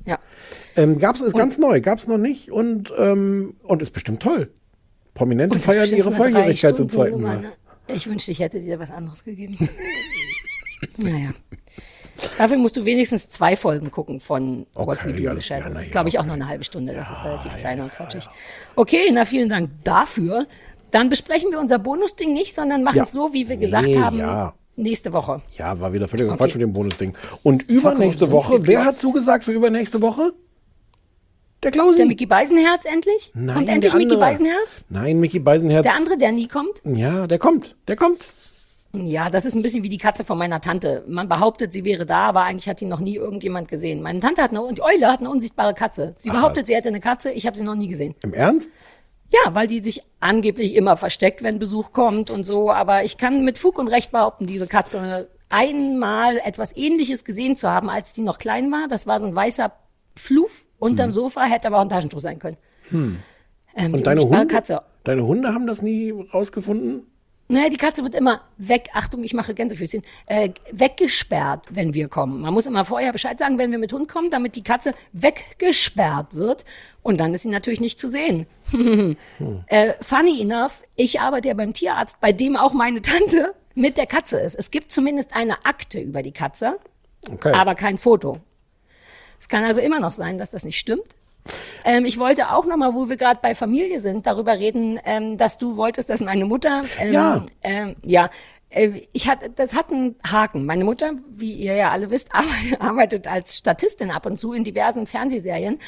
Ja. Ähm, gab's, ist ganz neu, gab's noch nicht und, ähm, und ist bestimmt toll. Prominente Und feiern ihre Volljährigkeit zum zweiten Mal. Ich wünschte, ich hätte dir was anderes gegeben. naja. Dafür musst du wenigstens zwei Folgen gucken von What Okay, We Do in the Shadows. Das ist, ja, glaube ich, auch nur eine halbe Stunde. Das ist relativ klein und quatschig. Okay, na vielen Dank dafür. Dann besprechen wir unser Bonusding nicht, sondern machen Ja. es so, wie wir gesagt Nee, haben, ja. Nächste Woche. Ja, war wieder völliger Okay. Quatsch mit dem Bonusding. Und übernächste Woche, wer hat zugesagt für übernächste Woche? Der Klausi. Der Mickey Beisenherz endlich? Nein, kommt endlich der Mickey. Beisenherz? Nein, Mickey Beisenherz. Der andere, der nie kommt? Ja, der kommt, der kommt. Ja, das ist ein bisschen wie die Katze von meiner Tante. Man behauptet, sie wäre da, aber eigentlich hat sie noch nie irgendjemand gesehen. Meine Tante hat eine, die Eule hat eine unsichtbare Katze. Sie Ach, behauptet, was. sie hätte eine Katze, ich habe sie noch nie gesehen. Im Ernst? Ja, weil die sich angeblich immer versteckt, wenn Besuch kommt und so. Aber ich kann mit Fug und Recht behaupten, diese Katze einmal etwas Ähnliches gesehen zu haben, als die noch klein war. Das war so ein weißer Fluff unterm Sofa, hätte aber auch ein Taschentuch sein können. Hm. Ähm, Und deine Hunde? Katze. Deine Hunde haben das nie rausgefunden? Naja, die Katze wird immer weg, Achtung, ich mache Gänsefüßchen, äh, weggesperrt, wenn wir kommen. Man muss immer vorher Bescheid sagen, wenn wir mit Hund kommen, damit die Katze weggesperrt wird. Und dann ist sie natürlich nicht zu sehen. Äh, funny enough, ich arbeite ja beim Tierarzt, bei dem auch meine Tante mit der Katze ist. Es gibt zumindest eine Akte über die Katze, Okay. aber kein Foto. Es kann also immer noch sein, dass das nicht stimmt. Ähm, ich wollte auch noch mal, wo wir gerade bei Familie sind, darüber reden, ähm, dass du wolltest, dass meine Mutter, ähm, Ja. ähm, ja, äh, ich hatte, das hat einen Haken. Meine Mutter, wie ihr ja alle wisst, arbeitet, arbeitet als Statistin ab und zu in diversen Fernsehserien.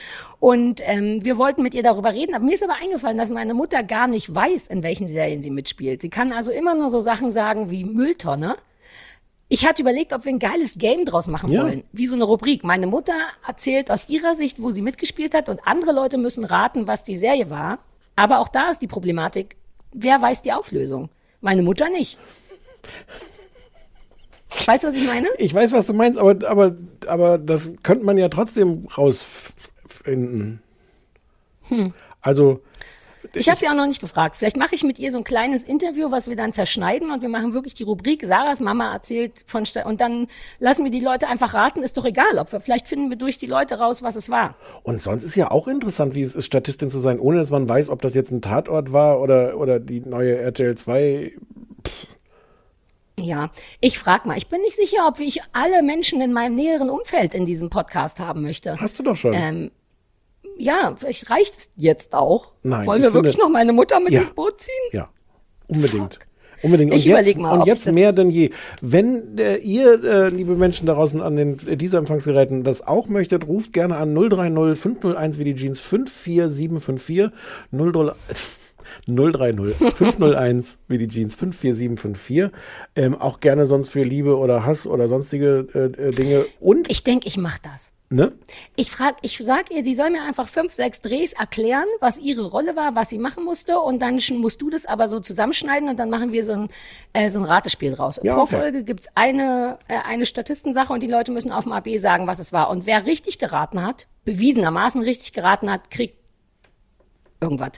Und ähm, wir wollten mit ihr darüber reden. Aber mir ist aber eingefallen, dass meine Mutter gar nicht weiß, in welchen Serien sie mitspielt. Sie kann also immer nur so Sachen sagen wie Mülltonne. Ich hatte überlegt, ob wir ein geiles Game draus machen Ja. wollen. Wie so eine Rubrik. Meine Mutter erzählt aus ihrer Sicht, wo sie mitgespielt hat und andere Leute müssen raten, was die Serie war. Aber auch da ist die Problematik, wer weiß die Auflösung? Meine Mutter nicht. Weißt du, was ich meine? Ich weiß, was du meinst, aber, aber, aber das könnte man ja trotzdem rausfinden. Hm. Also, Ich habe sie auch noch nicht gefragt. Vielleicht mache ich mit ihr so ein kleines Interview, was wir dann zerschneiden und wir machen wirklich die Rubrik Sarahs Mama erzählt von Sta und dann lassen wir die Leute einfach raten. Ist doch egal, ob wir vielleicht finden wir durch die Leute raus, was es war. Und sonst ist ja auch interessant, wie es ist, Statistin zu sein, ohne dass man weiß, ob das jetzt ein Tatort war oder, oder die neue RTL 2. Ja, ich frag mal. Ich bin nicht sicher, ob ich alle Menschen in meinem näheren Umfeld in diesem Podcast haben möchte. Hast du doch schon. Ähm, ja, vielleicht reicht es jetzt auch. Nein, Wollen ich wir wirklich finde- noch meine Mutter mit Ja. ins Boot ziehen? Ja, unbedingt. Unbedingt. Ich und jetzt, überleg mal, und jetzt ich mehr denn je. Wenn äh, ihr, äh, liebe Menschen da draußen an den äh, dieser Empfangsgeräten, das auch möchtet, ruft gerne an 030 501 wie die Jeans 54754 030 030 501 wie die Jeans 54754. Ähm, auch gerne sonst für Liebe oder Hass oder sonstige äh, äh, Dinge. Und, Ich denke, ich mach das. ne? Ich frag, ich sag ihr, sie soll mir einfach fünf, sechs Drehs erklären, was ihre Rolle war, was sie machen musste und dann musst du das aber so zusammenschneiden und dann machen wir so ein, äh, so ein Ratespiel draus. Ja, Pro okay. Folge gibt's eine, äh, eine Statistensache und die Leute müssen auf dem AB sagen, was es war. Und wer richtig geraten hat, bewiesenermaßen richtig geraten hat, kriegt irgendwas.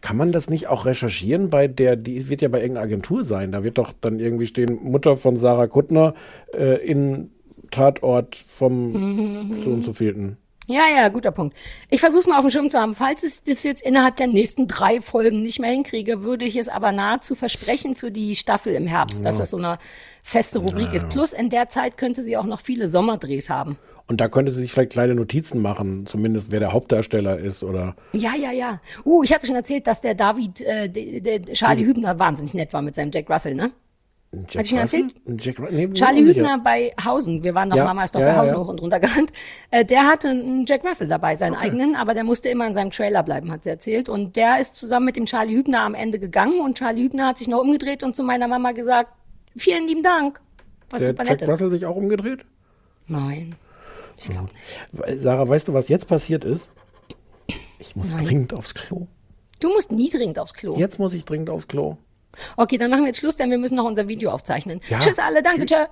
Kann man das nicht auch recherchieren bei der, die wird ja bei irgendeiner Agentur sein, da wird doch dann irgendwie stehen, Mutter von Sarah Kuttner äh, in Tatort vom Mhm. so und so vielten. Ja, ja, guter Punkt. Ich versuche mal auf dem Schirm zu haben. Falls ich das jetzt innerhalb der nächsten drei Folgen nicht mehr hinkriege, würde ich es aber nahezu versprechen für die Staffel im Herbst, dass Ja. das so eine feste Rubrik ist. Plus in der Zeit könnte sie auch noch viele Sommerdrehs haben. Und da könnte sie sich vielleicht kleine Notizen machen, zumindest wer der Hauptdarsteller ist oder. Ja, ja, ja. Uh, ich hatte schon erzählt, dass der David, äh, der, der Charlie Hübner wahnsinnig nett war mit seinem Jack Russell, ne? Jack Hatte ich erzählt? Jack, nee, Charlie. Hübner bei Hausen, wir waren doch Ja, damals doch ja, bei Hausen ja. hoch und runter gerannt, äh, der hatte einen Jack Russell dabei, seinen eigenen, aber der musste immer in seinem Trailer bleiben, hat sie erzählt. Und der ist zusammen mit dem Charlie Hübner am Ende gegangen und Charlie Hübner hat sich noch umgedreht und zu meiner Mama gesagt, vielen lieben Dank. Was der super Jack nett ist. Russell sich auch umgedreht? Nein. We- Sarah, weißt du, was jetzt passiert ist? Ich muss Nein. dringend aufs Klo. Du musst nie dringend aufs Klo. Jetzt muss ich dringend aufs Klo. Okay, dann machen wir jetzt Schluss, denn wir müssen noch unser Video aufzeichnen. Ja. Tschüss alle, danke, tschö.